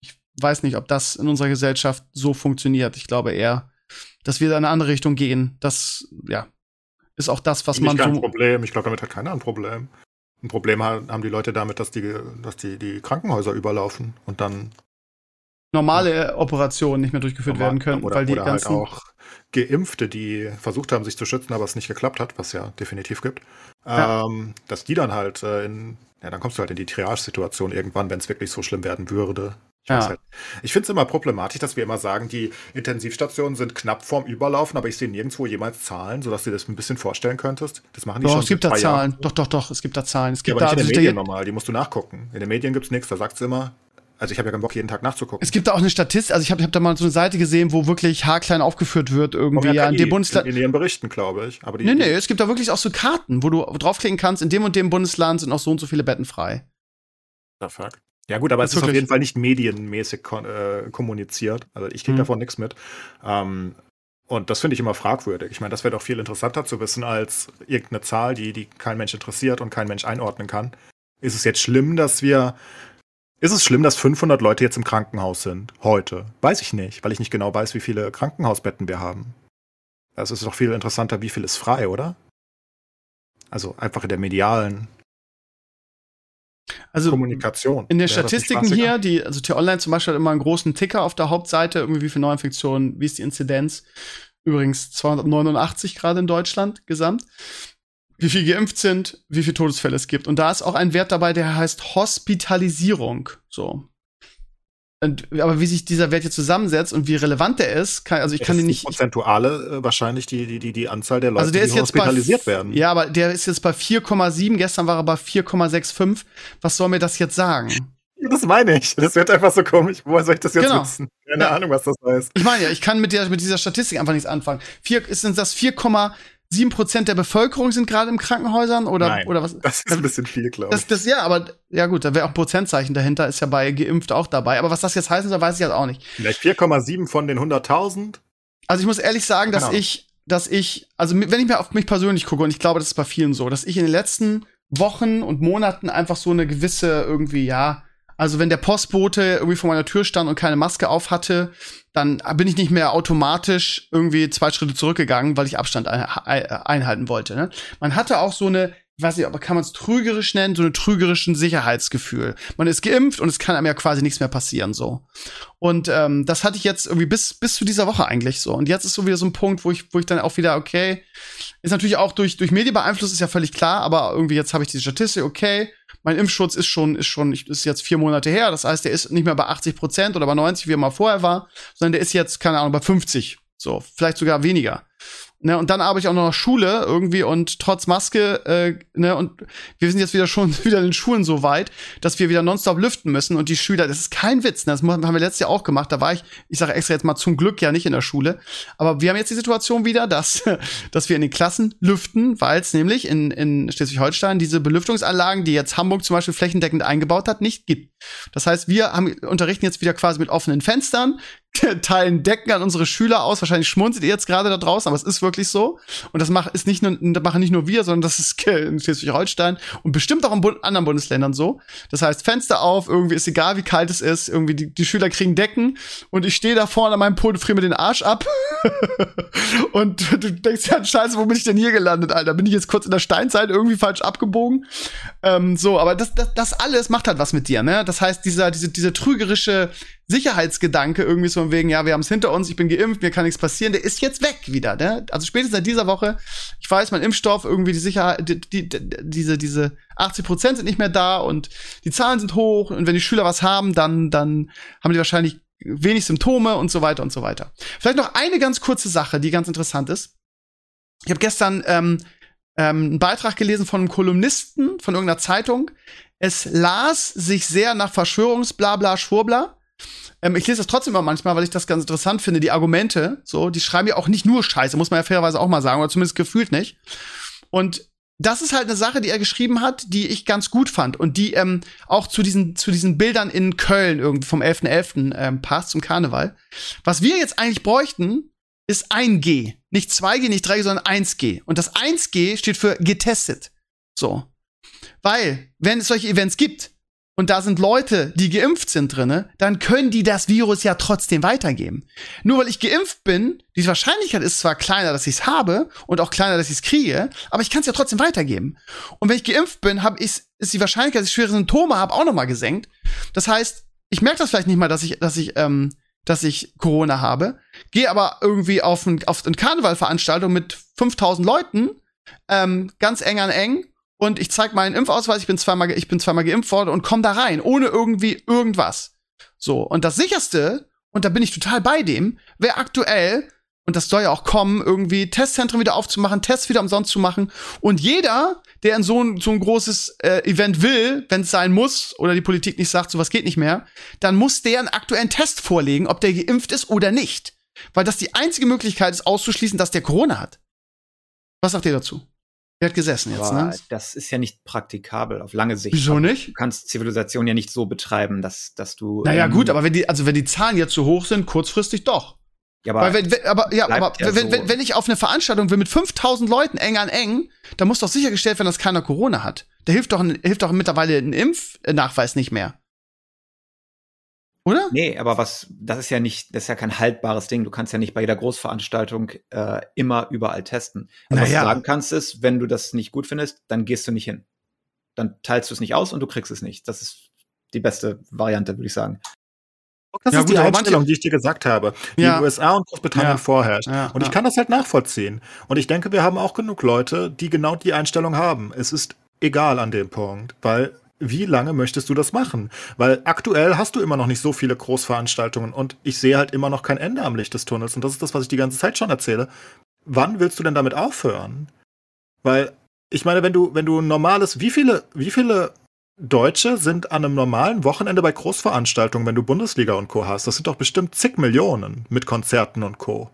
ich weiß nicht, ob das in unserer Gesellschaft so funktioniert. Ich glaube eher, dass wir da in eine andere Richtung gehen. Das, ja, ist auch das, was mich man kein so. Problem. Ich glaube, damit hat keiner ein Problem. Ein Problem ha- haben die Leute damit, dass die, dass die, die Krankenhäuser überlaufen und dann normale Operationen nicht mehr durchgeführt werden können, oder, weil die oder halt ganzen auch Geimpfte, die versucht haben, sich zu schützen, aber es nicht geklappt hat, was ja definitiv gibt, Ja. ähm, dass die dann halt äh, in, ja, dann kommst du halt in die Triage-Situation irgendwann, wenn es wirklich so schlimm werden würde. Ich, Ja. halt, ich finde es immer problematisch, dass wir immer sagen, die Intensivstationen sind knapp vorm Überlaufen, aber ich sehe nirgendwo jemals Zahlen, sodass du dir das ein bisschen vorstellen könntest. Das machen die Doch, schon es gibt da zwei Jahren. Zahlen. Doch, doch, doch, es gibt da Zahlen. Es Ja, gibt aber da nicht in den also Medien der- normal, die musst du nachgucken. In den Medien gibt es nichts, da sagt es immer. Also ich habe ja keinen Bock, jeden Tag nachzugucken. es gibt da auch eine Statistik, also ich habe hab da mal so eine Seite gesehen, wo wirklich haarklein aufgeführt wird, irgendwie, ja, in dem Bundesland. in, in ihren Berichten, glaube ich. Aber die, Nee, nee, es gibt da wirklich auch so Karten, wo du draufklicken kannst, in dem und dem Bundesland sind noch so und so viele Betten frei. the fuck? Ja gut, aber Das es ist auf wirklich- jeden Fall nicht medienmäßig kon äh, kommuniziert. Also ich kriege Mhm. davon nichts mit. Ähm, und das finde ich immer fragwürdig. Ich meine, das wäre doch viel interessanter zu wissen als irgendeine Zahl, die, die kein Mensch interessiert und kein Mensch einordnen kann. Ist es jetzt schlimm, dass wir. Ist es schlimm, dass 500 Leute jetzt im Krankenhaus sind? Heute? Weiß ich nicht, weil ich nicht genau weiß, wie viele Krankenhausbetten wir haben. Es ist doch viel interessanter, wie viel ist frei, oder? Also einfach in der medialen Also Kommunikation. in den Statistiken hier, die, also T-Online zum Beispiel hat immer einen großen Ticker auf der Hauptseite, irgendwie wie viele Neuinfektionen, wie ist die Inzidenz. Übrigens 289 gerade in Deutschland gesamt wie viel geimpft sind, wie viele Todesfälle es gibt. Und da ist auch ein Wert dabei, der heißt Hospitalisierung. So. Und, aber wie sich dieser Wert hier zusammensetzt und wie relevant der ist, kann, also ich kann ihn nicht. Die prozentuale äh, wahrscheinlich die, die, die, die Anzahl der also Leute, also der die hospitalisiert bei, werden. Ja, aber der ist jetzt bei 4,7, gestern war er bei 4,65. Was soll mir das jetzt sagen? Das meine ich. Das wird einfach so komisch. Woher soll ich das jetzt genau. wissen? Keine ja. Ahnung, was das heißt. Ich meine ja, ich kann mit, der, mit dieser Statistik einfach nichts anfangen. Vier, denn das 4, sieben Prozent der Bevölkerung sind gerade im Krankenhäusern oder, Nein, oder was? Das ist ein bisschen viel, glaube ich. Das, ja, aber ja gut, da wäre auch ein Prozentzeichen dahinter, ist ja bei geimpft auch dabei. Aber was das jetzt heißen soll, weiß ich jetzt auch nicht. Vielleicht 4,7 von den 100.000? Also ich muss ehrlich sagen, dass genau. ich, dass ich, also wenn ich mir auf mich persönlich gucke, und ich glaube, das ist bei vielen so, dass ich in den letzten Wochen und Monaten einfach so eine gewisse irgendwie, ja, also wenn der Postbote irgendwie vor meiner Tür stand und keine Maske auf hatte, dann bin ich nicht mehr automatisch irgendwie zwei Schritte zurückgegangen, weil ich Abstand ein, einhalten wollte. Ne? Man hatte auch so eine, ich weiß nicht, aber kann man es trügerisch nennen, so eine trügerischen Sicherheitsgefühl. Man ist geimpft und es kann einem ja quasi nichts mehr passieren so. Und ähm, das hatte ich jetzt irgendwie bis bis zu dieser Woche eigentlich so. Und jetzt ist so wieder so ein Punkt, wo ich wo ich dann auch wieder okay, ist natürlich auch durch durch Medien beeinflusst, ist ja völlig klar, aber irgendwie jetzt habe ich die Statistik, okay, mein Impfschutz ist schon, ist schon, ist jetzt vier Monate her. Das heißt, der ist nicht mehr bei 80 Prozent oder bei 90, wie er mal vorher war, sondern der ist jetzt, keine Ahnung, bei 50. So, vielleicht sogar weniger. Ne, und dann arbeite ich auch noch Schule irgendwie und trotz Maske, äh, ne, und wir sind jetzt wieder schon wieder in den Schulen so weit, dass wir wieder nonstop lüften müssen. Und die Schüler, das ist kein Witz, ne, das haben wir letztes Jahr auch gemacht, da war ich, ich sage extra jetzt mal zum Glück ja nicht in der Schule, aber wir haben jetzt die Situation wieder, dass, dass wir in den Klassen lüften, weil es nämlich in, in Schleswig-Holstein diese Belüftungsanlagen, die jetzt Hamburg zum Beispiel flächendeckend eingebaut hat, nicht gibt. Das heißt, wir haben, unterrichten jetzt wieder quasi mit offenen Fenstern, teilen Decken an unsere Schüler aus. Wahrscheinlich schmunzelt ihr jetzt gerade da draußen, aber es ist wirklich so. Und das macht, ist nicht nur, machen nicht nur wir, sondern das ist in Schleswig-Holstein und bestimmt auch in Bund anderen Bundesländern so. Das heißt, Fenster auf, irgendwie ist egal, wie kalt es ist, irgendwie die, die Schüler kriegen Decken und ich stehe da vorne an meinem Pult und friere mir den Arsch ab. und du denkst ja, scheiße, wo bin ich denn hier gelandet, Alter? Bin ich jetzt kurz in der Steinzeit irgendwie falsch abgebogen? Ähm, so, aber das, das, das alles macht halt was mit dir, ne? Das heißt, dieser, diese, diese trügerische Sicherheitsgedanke irgendwie so von wegen, ja, wir haben es hinter uns, ich bin geimpft, mir kann nichts passieren, der ist jetzt weg wieder, ne? Also spätestens seit dieser Woche, ich weiß, mein Impfstoff, irgendwie die Sicherheit, die, die, diese, diese 80 Prozent sind nicht mehr da und die Zahlen sind hoch und wenn die Schüler was haben, dann, dann haben die wahrscheinlich wenig Symptome und so weiter und so weiter. Vielleicht noch eine ganz kurze Sache, die ganz interessant ist. Ich habe gestern ähm, ähm, einen Beitrag gelesen von einem Kolumnisten von irgendeiner Zeitung. Es las sich sehr nach Verschwörungsblabla Schwurbla. Ähm, ich lese das trotzdem immer manchmal, weil ich das ganz interessant finde. Die Argumente, so, die schreiben ja auch nicht nur Scheiße, muss man ja fairerweise auch mal sagen, oder zumindest gefühlt nicht. Und das ist halt eine Sache, die er geschrieben hat, die ich ganz gut fand und die ähm, auch zu diesen, zu diesen Bildern in Köln irgendwie vom 11.11. .11., ähm, passt zum Karneval. Was wir jetzt eigentlich bräuchten, ist 1G. Nicht 2G, nicht 3G, sondern 1G. Und das 1G steht für getestet. So. Weil, wenn es solche Events gibt, und da sind Leute, die geimpft sind drinne, dann können die das Virus ja trotzdem weitergeben. Nur weil ich geimpft bin, die Wahrscheinlichkeit ist zwar kleiner, dass ich es habe und auch kleiner, dass ich es kriege, aber ich kann es ja trotzdem weitergeben. Und wenn ich geimpft bin, habe ich ist die Wahrscheinlichkeit, dass ich schwere Symptome habe, auch noch mal gesenkt. Das heißt, ich merke das vielleicht nicht mal, dass ich dass ich ähm, dass ich Corona habe, gehe aber irgendwie auf, ein, auf eine Karnevalveranstaltung mit 5000 Leuten, ähm, ganz eng an eng und ich zeige meinen Impfausweis, ich bin zweimal, ich bin zweimal geimpft worden und komme da rein, ohne irgendwie irgendwas. So, und das sicherste, und da bin ich total bei dem, wäre aktuell, und das soll ja auch kommen, irgendwie Testzentren wieder aufzumachen, Tests wieder umsonst zu machen. Und jeder, der in so ein, so ein großes äh, Event will, wenn es sein muss, oder die Politik nicht sagt, sowas geht nicht mehr, dann muss der einen aktuellen Test vorlegen, ob der geimpft ist oder nicht. Weil das die einzige Möglichkeit ist, auszuschließen, dass der Corona hat. Was sagt ihr dazu? Er hat gesessen jetzt, Aber ne? das ist ja nicht praktikabel auf lange Sicht. Wieso nicht? Du kannst Zivilisation ja nicht so betreiben, dass, dass du. Naja, ähm, gut, aber wenn die, also wenn die Zahlen jetzt so hoch sind, kurzfristig doch. Ja, aber, wenn, wenn, aber ja, aber ja wenn, so. wenn, wenn ich auf eine Veranstaltung will mit 5000 Leuten eng an eng, dann muss doch sichergestellt werden, dass keiner Corona hat. Da hilft doch, hilft doch mittlerweile ein Impfnachweis nicht mehr. Oder? Nee, aber was, das ist ja nicht, das ist ja kein haltbares Ding. Du kannst ja nicht bei jeder Großveranstaltung äh, immer überall testen. Also was Naja. du sagen kannst ist, wenn du das nicht gut findest, dann gehst du nicht hin. Dann teilst du es nicht aus und du kriegst es nicht. Das ist die beste Variante, würde ich sagen. Das Ja, ist gut, die manche- Einstellung, die ich dir gesagt habe, die Ja. in den USA und Großbritannien Ja. vorherrscht. Ja, und ich kann das halt nachvollziehen. Und ich denke, wir haben auch genug Leute, die genau die Einstellung haben. Es ist egal an dem Punkt, weil wie lange möchtest du das machen? Weil aktuell hast du immer noch nicht so viele Großveranstaltungen und ich sehe halt immer noch kein Ende am Licht des Tunnels. Und das ist das, was ich die ganze Zeit schon erzähle. Wann willst du denn damit aufhören? Weil ich meine, wenn du, wenn du ein normales, wie viele, wie viele Deutsche sind an einem normalen Wochenende bei Großveranstaltungen, wenn du Bundesliga und Co. hast. Das sind doch bestimmt zig Millionen mit Konzerten und Co.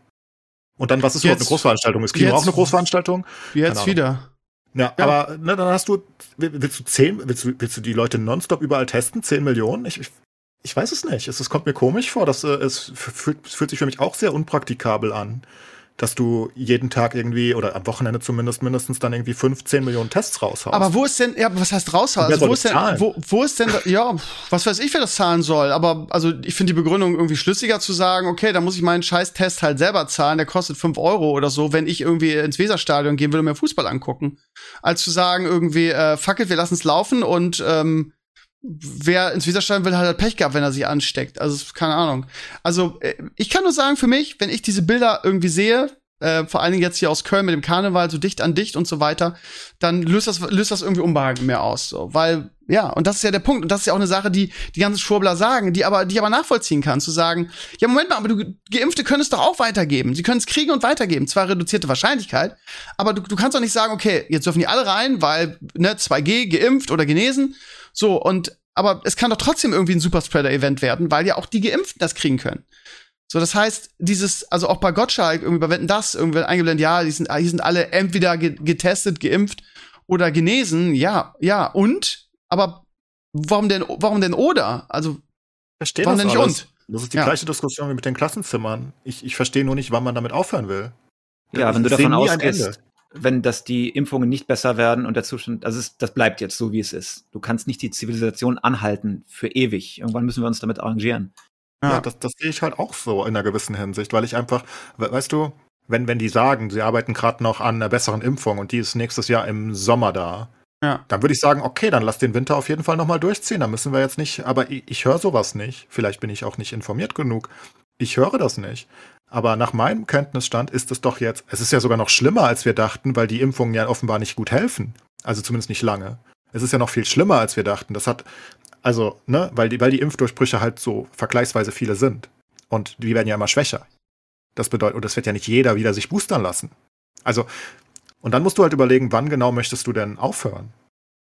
Und dann, was ist überhaupt Jetzt- eine Großveranstaltung? Ist Kino jetzt- auch eine Großveranstaltung? Jetzt Ahnung. wieder. Ja, Ja. aber ne, dann hast du, willst du zehn, willst du, willst du die Leute nonstop überall testen? Zehn Millionen? Ich, ich, ich weiß es nicht. Es, es kommt mir komisch vor. Das, äh, es fühlt, es fühlt sich für mich auch sehr unpraktikabel an. Dass du jeden Tag irgendwie oder am Wochenende zumindest mindestens dann irgendwie 15 Millionen Tests raushaust. Aber wo ist denn, ja, was heißt raushauen? Also wo ist denn, wo, wo ist denn, ja, was weiß ich, wer das zahlen soll. Aber also ich finde die Begründung irgendwie schlüssiger zu sagen, okay, da muss ich meinen scheiß Test halt selber zahlen, der kostet 5 Euro oder so, wenn ich irgendwie ins Weserstadion gehen will und mir Fußball angucken. Als zu sagen, irgendwie, äh, fuck it, wir lassen es laufen und ähm, wer ins Weserstadion will, hat halt Pech gehabt, wenn er sich ansteckt. Also, keine Ahnung. Also, äh, ich kann nur sagen, für mich, wenn ich diese Bilder irgendwie sehe, äh, vor allen Dingen jetzt hier aus Köln mit dem Karneval, so dicht an dicht und so weiter, dann löst das, löst das irgendwie Unbehagen mehr aus. So. Weil, ja, und das ist ja der Punkt. Und das ist ja auch eine Sache, die die ganzen Schwurbler sagen, die aber, die aber nachvollziehen kann, zu sagen, ja, Moment mal, aber du, Geimpfte können es doch auch weitergeben. Sie können es kriegen und weitergeben. Zwar reduzierte Wahrscheinlichkeit, aber du, du kannst doch nicht sagen, okay, jetzt dürfen die alle rein, weil, ne, 2G, geimpft oder genesen so, und aber es kann doch trotzdem irgendwie ein Superspreader-Event werden, weil ja auch die Geimpften das kriegen können. So, das heißt, dieses, also auch bei Gottschalk, irgendwie bei Wetten das, irgendwie eingeblendet, ja, die sind, die sind alle entweder getestet, geimpft oder genesen, ja, ja, und? Aber warum denn, warum denn oder? Also, Verstehe warum denn nicht alles. und? Das ist die ja. gleiche Diskussion wie mit den Klassenzimmern. Ich, ich verstehe nur nicht, wann man damit aufhören will. Ja, wenn du davon ausgehst, wenn das die Impfungen nicht besser werden und der Zustand, also es, das bleibt jetzt so, wie es ist. Du kannst nicht die Zivilisation anhalten für ewig. Irgendwann müssen wir uns damit arrangieren. Ja, ja das, das sehe ich halt auch so in einer gewissen Hinsicht, weil ich einfach, weißt du, wenn, wenn die sagen, sie arbeiten gerade noch an einer besseren Impfung und die ist nächstes Jahr im Sommer da, ja. dann würde ich sagen, okay, dann lass den Winter auf jeden Fall nochmal durchziehen. Da müssen wir jetzt nicht, aber ich, ich höre sowas nicht. Vielleicht bin ich auch nicht informiert genug. Ich höre das nicht. Aber nach meinem Kenntnisstand ist es doch jetzt, es ist ja sogar noch schlimmer, als wir dachten, weil die Impfungen ja offenbar nicht gut helfen. Also zumindest nicht lange. Es ist ja noch viel schlimmer, als wir dachten. Das hat, also, ne, weil die, weil die Impfdurchbrüche halt so vergleichsweise viele sind. Und die werden ja immer schwächer. Das bedeutet, und das wird ja nicht jeder wieder sich boostern lassen. Also, und dann musst du halt überlegen, wann genau möchtest du denn aufhören?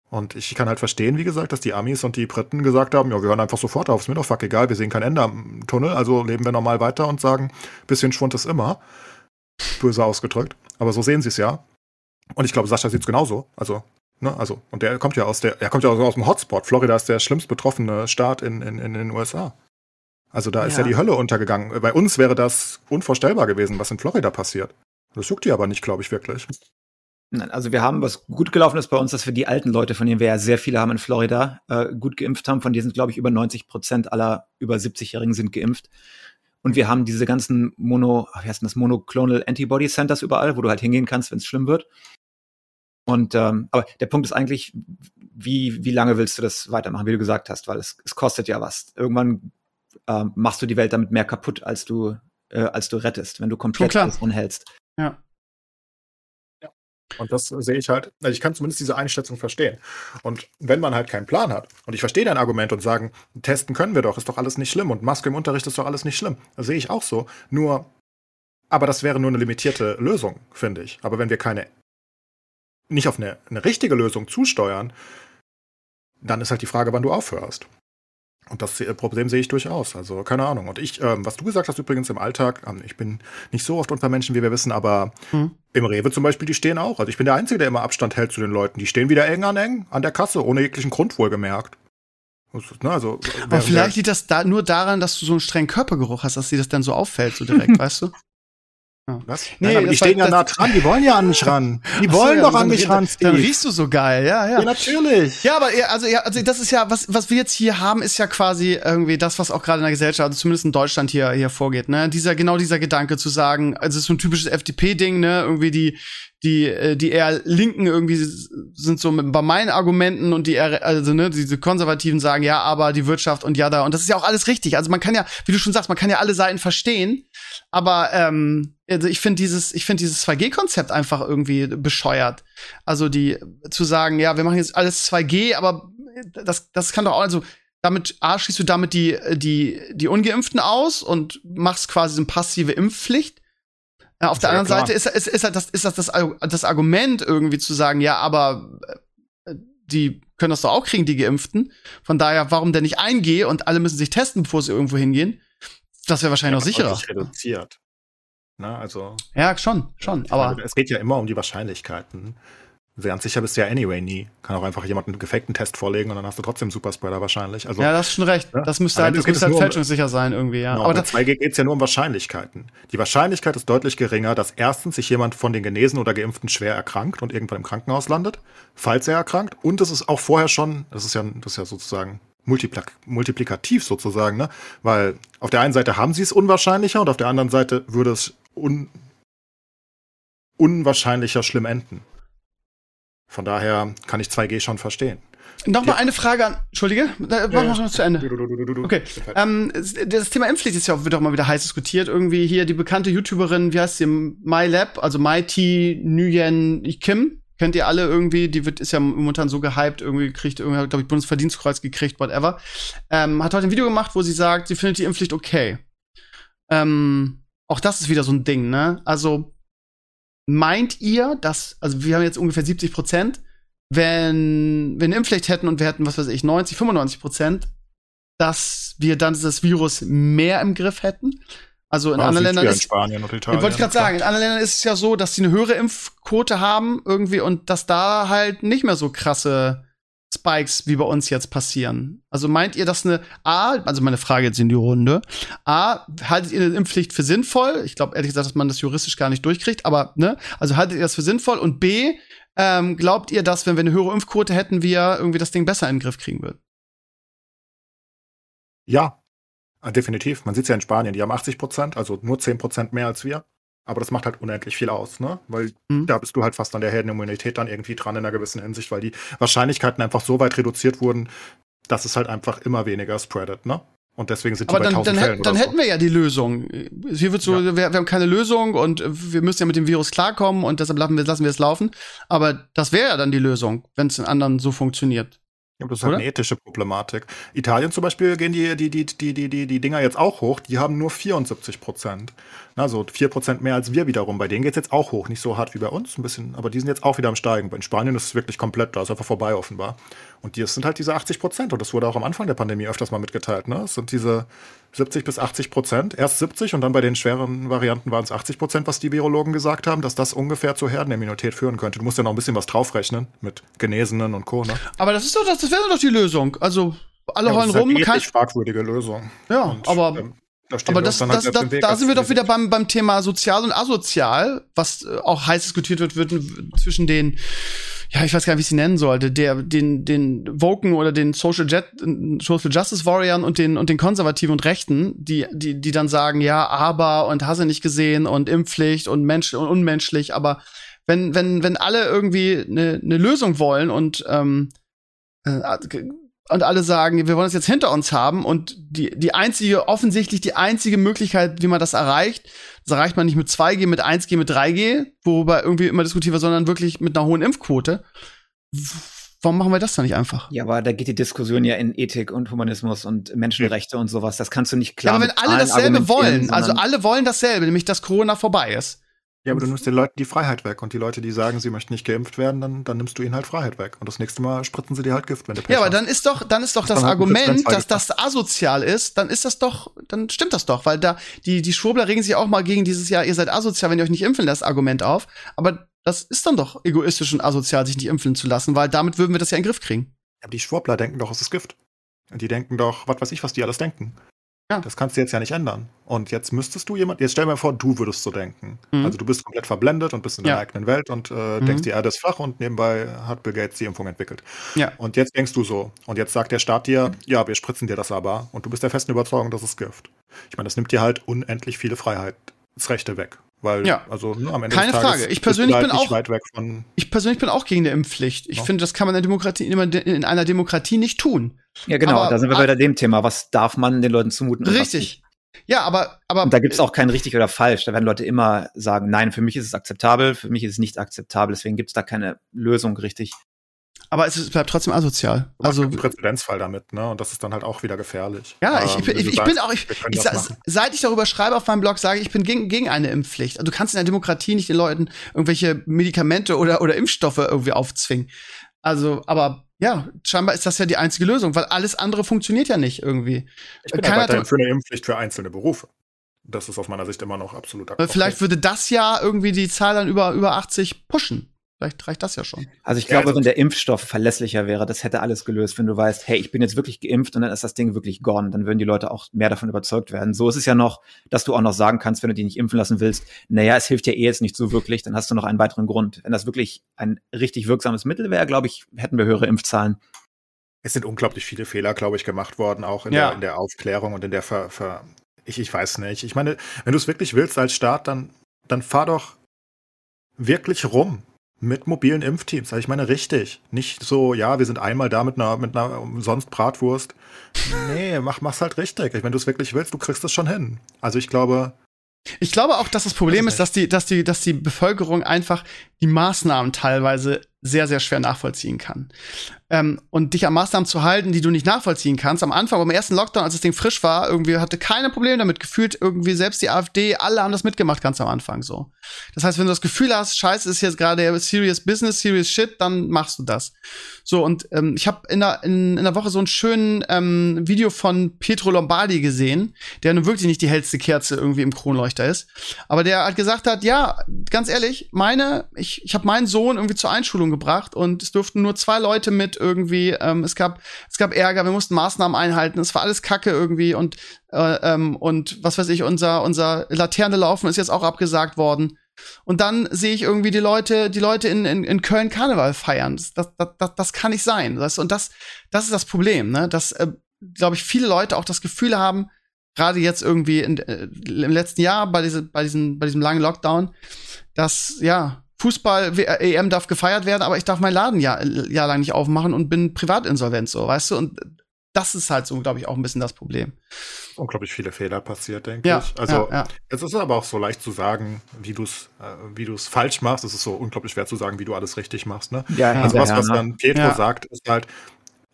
Und ich kann halt verstehen, wie gesagt, dass die Amis und die Briten gesagt haben, ja, wir hören einfach sofort auf, ist mir doch fuck egal, wir sehen kein Ende am Tunnel, also leben wir normal weiter und sagen, bisschen Schwund ist immer. Böse ausgedrückt. Aber so sehen sie es ja. Und ich glaube, Sascha sieht es genauso. Also, ne, also, und der kommt ja aus der, er kommt ja aus dem Hotspot. Florida ist der schlimmst betroffene Staat in, in, in den USA. Also da ist ja. ja die Hölle untergegangen. Bei uns wäre das unvorstellbar gewesen, was in Florida passiert. Das juckt die aber nicht, glaube ich, wirklich. Also wir haben, was gut gelaufen ist bei uns, dass wir die alten Leute, von denen wir ja sehr viele haben in Florida, äh, gut geimpft haben. Von denen sind, glaube ich, über 90 Prozent aller über 70-Jährigen sind geimpft. Und wir haben diese ganzen Mono, wie heißt das, Monoclonal Antibody Centers überall, wo du halt hingehen kannst, wenn es schlimm wird. Und ähm, aber der Punkt ist eigentlich, wie, wie lange willst du das weitermachen, wie du gesagt hast, weil es, es kostet ja was. Irgendwann ähm, machst du die Welt damit mehr kaputt, als du, äh, als du rettest, wenn du komplett alles anhältst. Und das sehe ich halt, also ich kann zumindest diese Einschätzung verstehen. Und wenn man halt keinen Plan hat, und ich verstehe dein Argument und sagen, testen können wir doch, ist doch alles nicht schlimm und Maske im Unterricht ist doch alles nicht schlimm. Das sehe ich auch so. Nur, aber das wäre nur eine limitierte Lösung, finde ich. Aber wenn wir keine, nicht auf eine, eine richtige Lösung zusteuern, dann ist halt die Frage, wann du aufhörst. Und das äh, Problem sehe ich durchaus. Also keine Ahnung. Und ich, ähm, was du gesagt hast übrigens im Alltag, ähm, ich bin nicht so oft unter Menschen, wie wir wissen, aber hm. im Rewe zum Beispiel, die stehen auch. Also ich bin der Einzige, der immer Abstand hält zu den Leuten. Die stehen wieder eng an eng an der Kasse, ohne jeglichen Grund wohlgemerkt. Ne, also, aber vielleicht liegt das da nur daran, dass du so einen strengen Körpergeruch hast, dass dir das dann so auffällt, so direkt, weißt du? Was? Nee, Nein, aber die stehen ja nah dran, die wollen ja an mich ran. Die wollen so, doch ja, an mich ran, Steve. Dann riechst du so geil, ja, ja. Ja, natürlich. Ja, aber also, ja, also das ist ja, was, was wir jetzt hier haben, ist ja quasi irgendwie das, was auch gerade in der Gesellschaft, also zumindest in Deutschland hier, hier vorgeht, ne? Dieser, genau dieser Gedanke zu sagen, also es ist so ein typisches FDP-Ding, ne? Irgendwie die, die, äh, die eher Linken irgendwie sind so mit, bei meinen Argumenten und die eher, also ne, diese Konservativen sagen, ja, aber die Wirtschaft und ja da. Und das ist ja auch alles richtig. Also man kann ja, wie du schon sagst, man kann ja alle Seiten verstehen. Aber ähm, also ich finde dieses, ich finde dieses 2G-Konzept einfach irgendwie bescheuert. Also die zu sagen, ja, wir machen jetzt alles 2G, aber das, das kann doch auch, also damit A, schließt du damit die, die, die Ungeimpften aus und machst quasi so eine passive Impfpflicht. Auf der ja, anderen klar. Seite ist, ist, ist, halt das, ist das, das das Argument irgendwie zu sagen, ja, aber äh, die können das doch auch kriegen, die Geimpften. Von daher, warum denn nicht eingehen und alle müssen sich testen, bevor sie irgendwo hingehen? Das wäre wahrscheinlich ja, noch sicherer. reduziert. Na, also. Ja, schon, schon. Aber es geht ja immer um die Wahrscheinlichkeiten. Während sicher bist du ja anyway nie. Kann auch einfach jemand einen gefakten Test vorlegen und dann hast du trotzdem Superspreader wahrscheinlich. Also, ja, das ist schon recht. Ja? Das müsste halt, das müsste halt nur um- fälschungssicher sein irgendwie, ja. Genau, Aber bei das, 2G geht es ja nur um Wahrscheinlichkeiten. Die Wahrscheinlichkeit ist deutlich geringer, dass erstens sich jemand von den Genesen oder Geimpften schwer erkrankt und irgendwann im Krankenhaus landet, falls er erkrankt. Und es ist auch vorher schon, das ist ja, das ist ja sozusagen multiplik multiplikativ sozusagen, ne? Weil auf der einen Seite haben sie es unwahrscheinlicher und auf der anderen Seite würde es un unwahrscheinlicher schlimm enden. Von daher kann ich 2G schon verstehen. Nochmal eine Frage an. Entschuldige, da, machen wir schon zu Ende. Okay. Ähm, das Thema Impfpflicht ist ja auch, wird auch mal wieder heiß diskutiert. Irgendwie hier die bekannte YouTuberin, wie heißt sie, MyLab, also Mighty Nguyen Kim. Kennt ihr alle irgendwie, die wird, ist ja momentan so gehypt, irgendwie kriegt, irgendwie, glaube ich, Bundesverdienstkreuz gekriegt, whatever. Ähm, hat heute ein Video gemacht, wo sie sagt, sie findet die Impfpflicht okay. Ähm, auch das ist wieder so ein Ding, ne? Also, meint ihr, dass, also wir haben jetzt ungefähr 70 Prozent, wenn wir eine Impfpflicht hätten und wir hätten, was weiß ich, 90, 95 Prozent, dass wir dann das Virus mehr im Griff hätten? Also in Ah, anderen Ländern ja in ist, Spanien und Italien. wollte ich gerade sagen, in anderen Ländern ist es ja so, dass sie eine höhere Impfquote haben irgendwie und dass da halt nicht mehr so krasse Spikes wie bei uns jetzt passieren. Also meint ihr, dass eine A, also meine Frage jetzt in die Runde, A, haltet ihr eine Impfpflicht für sinnvoll? Ich glaube ehrlich gesagt, dass man das juristisch gar nicht durchkriegt, aber ne, also haltet ihr das für sinnvoll? Und B, ähm, glaubt ihr, dass wenn wir eine höhere Impfquote hätten, wir irgendwie das Ding besser in den Griff kriegen würden? Ja, definitiv. Man sieht es ja in Spanien, die haben 80 Prozent, also nur 10 Prozent mehr als wir. Aber das macht halt unendlich viel aus, ne? Weil Mhm. da bist du halt fast an der Herdenimmunität dann irgendwie dran in einer gewissen Hinsicht, weil die Wahrscheinlichkeiten einfach so weit reduziert wurden, dass es halt einfach immer weniger spreadet, ne? Und deswegen sind die Aber bei dann, 1000 dann, Fällen dann oder hätten wir ja die Lösung. Hier wird so, wir, wir haben keine Lösung und wir müssen ja mit dem Virus klarkommen und deshalb lassen wir, lassen wir es laufen. Aber das wäre ja dann die Lösung, wenn es in anderen so funktioniert. Ja, das ist halt eine ethische Problematik. Italien zum Beispiel gehen die, die, die, die, die, die, die Dinger jetzt auch hoch. Die haben nur 74 Prozent. Also 4 Prozent mehr als wir wiederum. Bei denen geht's jetzt auch hoch. Nicht so hart wie bei uns, ein bisschen, aber die sind jetzt auch wieder am Steigen. In Spanien ist es wirklich komplett, da ist einfach vorbei offenbar. Und die sind halt diese 80 Prozent. Und das wurde auch am Anfang der Pandemie öfters mal mitgeteilt. Ne? Es sind diese 70 bis 80 Prozent. Erst 70 und dann bei den schweren Varianten waren es 80 Prozent, was die Virologen gesagt haben, dass das ungefähr zur Herdenimmunität führen könnte. Du musst ja noch ein bisschen was draufrechnen mit Genesenen und Co. Ne? Aber das ist doch, das, das wäre doch die Lösung. Also alle Ja, heulen das ist rum, eine kein, ethisch fragwürdige Lösung. ja, Und, aber ähm, da Aber das, halt das, Weg da als sind wir doch wieder beim, beim Thema sozial und asozial, was äh, auch heiß diskutiert wird, wird zwischen den, ja, ich weiß gar nicht, wie ich sie nennen sollte, der, den, den Woken oder den Social, Jet, Social Justice Warriors und den, und den Konservativen und Rechten, die, die, die dann sagen, ja, aber und hast du nicht gesehen und Impfpflicht und Mensch und unmenschlich, aber wenn, wenn, wenn alle irgendwie eine ne Lösung wollen und, ähm, äh, und alle sagen, wir wollen das jetzt hinter uns haben und die, die einzige, offensichtlich die einzige Möglichkeit, wie man das erreicht, das erreicht man nicht mit 2G, mit 1G, mit 3G, worüber irgendwie immer diskutiert wird, sondern wirklich mit einer hohen Impfquote. Warum machen wir das dann nicht einfach? Ja, aber da geht die Diskussion ja in Ethik und Humanismus und Menschenrechte und sowas. Das kannst du nicht Ja, klar. aber wenn alle dasselbe wollen, also alle wollen dasselbe, nämlich dass Corona vorbei ist. Ja, aber du nimmst den Leuten die Freiheit weg. Und die Leute, die sagen, sie möchten nicht geimpft werden, dann, dann nimmst du ihnen halt Freiheit weg. Und das nächste Mal spritzen sie dir halt Gift, wenn du Pech Ja, aber hast. dann ist doch, dann ist doch das einen Argument, dass das asozial ist, dann ist das doch, dann stimmt das doch, weil da, die, die Schwurbler regen sich auch mal gegen dieses Jahr, ihr seid asozial, wenn ihr euch nicht impfen lasst, Argument auf. Aber das ist dann doch egoistisch und asozial, sich nicht impfen zu lassen, weil damit würden wir das ja in den Griff kriegen. Aber die Schwurbler denken doch, es ist Gift. Und die denken doch, was weiß ich, was die alles denken. Ja. Das kannst du jetzt ja nicht ändern. Und jetzt müsstest du jemand, jetzt stell mal vor, du würdest so denken. Mhm. Also du bist komplett verblendet und bist in deiner Ja. eigenen Welt und äh, Mhm. denkst, die Erde ist flach und nebenbei hat Bill Gates die Impfung entwickelt. Ja. Und jetzt denkst du so. Und jetzt sagt der Staat dir, ja, wir spritzen dir das aber. Und du bist der festen Überzeugung, das ist Gift. Ich meine, das nimmt dir halt unendlich viele Freiheitsrechte weg. Weil, Ja. also ne, am Ende Keine des Tages Frage. Ich persönlich bin nicht auch- weit weg von. Ich persönlich bin auch gegen eine Impfpflicht. Ich Ja. finde, das kann man in, Demokratie, in einer Demokratie nicht tun. Ja, genau, aber- da sind wir bei dem Thema. Was darf man den Leuten zumuten? Richtig. Ja, aber, aber. Und da gibt es auch kein richtig oder falsch. Da werden Leute immer sagen, nein, für mich ist es akzeptabel, für mich ist es nicht akzeptabel. Deswegen gibt es da keine Lösung richtig. Aber es ist- bleibt trotzdem asozial. Also einen Präzedenzfall damit, ne? Und das ist dann halt auch wieder gefährlich. Ja, ich, Ähm, ich, ich, ich sagst, bin auch, ich, ich, seit ich darüber schreibe auf meinem Blog, sage ich, ich bin gegen, gegen eine Impfpflicht. Also du kannst in der Demokratie nicht den Leuten irgendwelche Medikamente oder, oder Impfstoffe irgendwie aufzwingen. Also, aber ja, scheinbar ist das ja die einzige Lösung, weil alles andere funktioniert ja nicht irgendwie. Ich bin Keiner ja für eine Impfpflicht für einzelne Berufe. Das ist aus meiner Sicht immer noch absolut Weil Vielleicht würde das ja irgendwie die Zahl dann über, über 80 pushen. Vielleicht reicht das ja schon. Also ich glaube, ja, also wenn der Impfstoff verlässlicher wäre, das hätte alles gelöst. Wenn du weißt, hey, ich bin jetzt wirklich geimpft und dann ist das Ding wirklich gone, dann würden die Leute auch mehr davon überzeugt werden. So ist es ja noch, dass du auch noch sagen kannst, wenn du dich nicht impfen lassen willst, naja, es hilft ja eh jetzt nicht so wirklich, dann hast du noch einen weiteren Grund. Wenn das wirklich ein richtig wirksames Mittel wäre, glaube ich, hätten wir höhere Impfzahlen. Es sind unglaublich viele Fehler, glaube ich, gemacht worden, auch in, ja. der, in der Aufklärung und in der Ver, Ver ich, ich weiß nicht. Ich meine, wenn du es wirklich willst als Staat, dann, dann fahr doch wirklich rum mit mobilen Impfteams. Also ich meine richtig. Nicht so, ja, wir sind einmal da mit einer, mit einer sonst Bratwurst. Nee, mach, mach's halt richtig. Wenn du es wirklich willst, du kriegst es schon hin. Also ich glaube. Ich glaube auch, dass das Problem ist, dass die, dass die, dass die Bevölkerung einfach die Maßnahmen teilweise sehr, sehr schwer nachvollziehen kann. Ähm, und dich an Maßnahmen zu halten, die du nicht nachvollziehen kannst. Am Anfang, beim ersten Lockdown, als das Ding frisch war, irgendwie hatte keine Probleme damit gefühlt, irgendwie selbst die AfD, alle haben das mitgemacht ganz am Anfang so. Das heißt, wenn du das Gefühl hast, scheiße, ist jetzt gerade serious business, serious shit, dann machst du das. So, und ähm, ich habe in der, in, in der Woche so ein schönes ähm, Video von Pietro Lombardi gesehen, der nun wirklich nicht die hellste Kerze irgendwie im Kronleuchter ist. Aber der halt gesagt hat, ja, ganz ehrlich, meine, ich, ich habe meinen Sohn irgendwie zur Einschulung gebracht und es durften nur zwei Leute mit irgendwie. Ähm, es gab es gab Ärger, wir mussten Maßnahmen einhalten. Es war alles Kacke irgendwie und äh, ähm, und was weiß ich, unser unser Laterne laufen ist jetzt auch abgesagt worden. Und dann sehe ich irgendwie die Leute, die Leute in, in, in Köln Karneval feiern. Das, das, das, das kann nicht sein. Das, und das, das ist das Problem, ne? Dass, äh, glaube ich, viele Leute auch das Gefühl haben, gerade jetzt irgendwie in, äh, im letzten Jahr bei, diese, bei, diesen, bei diesem langen Lockdown, dass, ja, Fußball-EM darf gefeiert werden, aber ich darf meinen Laden ja jahrelang nicht aufmachen und bin privatinsolvent, so, weißt du? Und das ist halt so, glaube ich, auch ein bisschen das Problem. Unglaublich viele Fehler passiert, denke ja, ich. Also, ja, ja. es ist aber auch so leicht zu sagen, wie du es äh, wie du es falsch machst. Es ist so unglaublich schwer zu sagen, wie du alles richtig machst. Ne? Ja, also, was, was dann Pietro sagt, ist halt,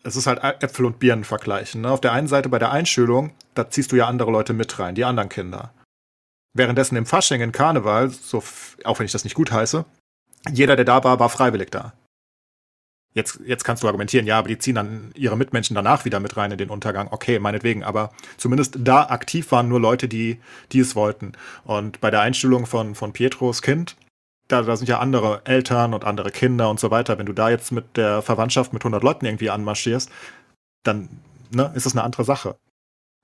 es ist halt Äpfel und Birnen vergleichen. Ne? Auf der einen Seite bei der Einschulung, da ziehst du ja andere Leute mit rein, die anderen Kinder. Währenddessen im Fasching, in Karneval, so, auch wenn ich das nicht gut heiße, jeder, der da war, war freiwillig da. Jetzt, jetzt kannst du argumentieren, ja, aber die ziehen dann ihre Mitmenschen danach wieder mit rein in den Untergang. Okay, meinetwegen, aber zumindest da aktiv waren nur Leute, die, die es wollten. Und bei der Einstellung von, von Pietros Kind, da, da sind ja andere Eltern und andere Kinder und so weiter. Wenn du da jetzt mit der Verwandtschaft mit 100 Leuten irgendwie anmarschierst, dann ne, ist das eine andere Sache.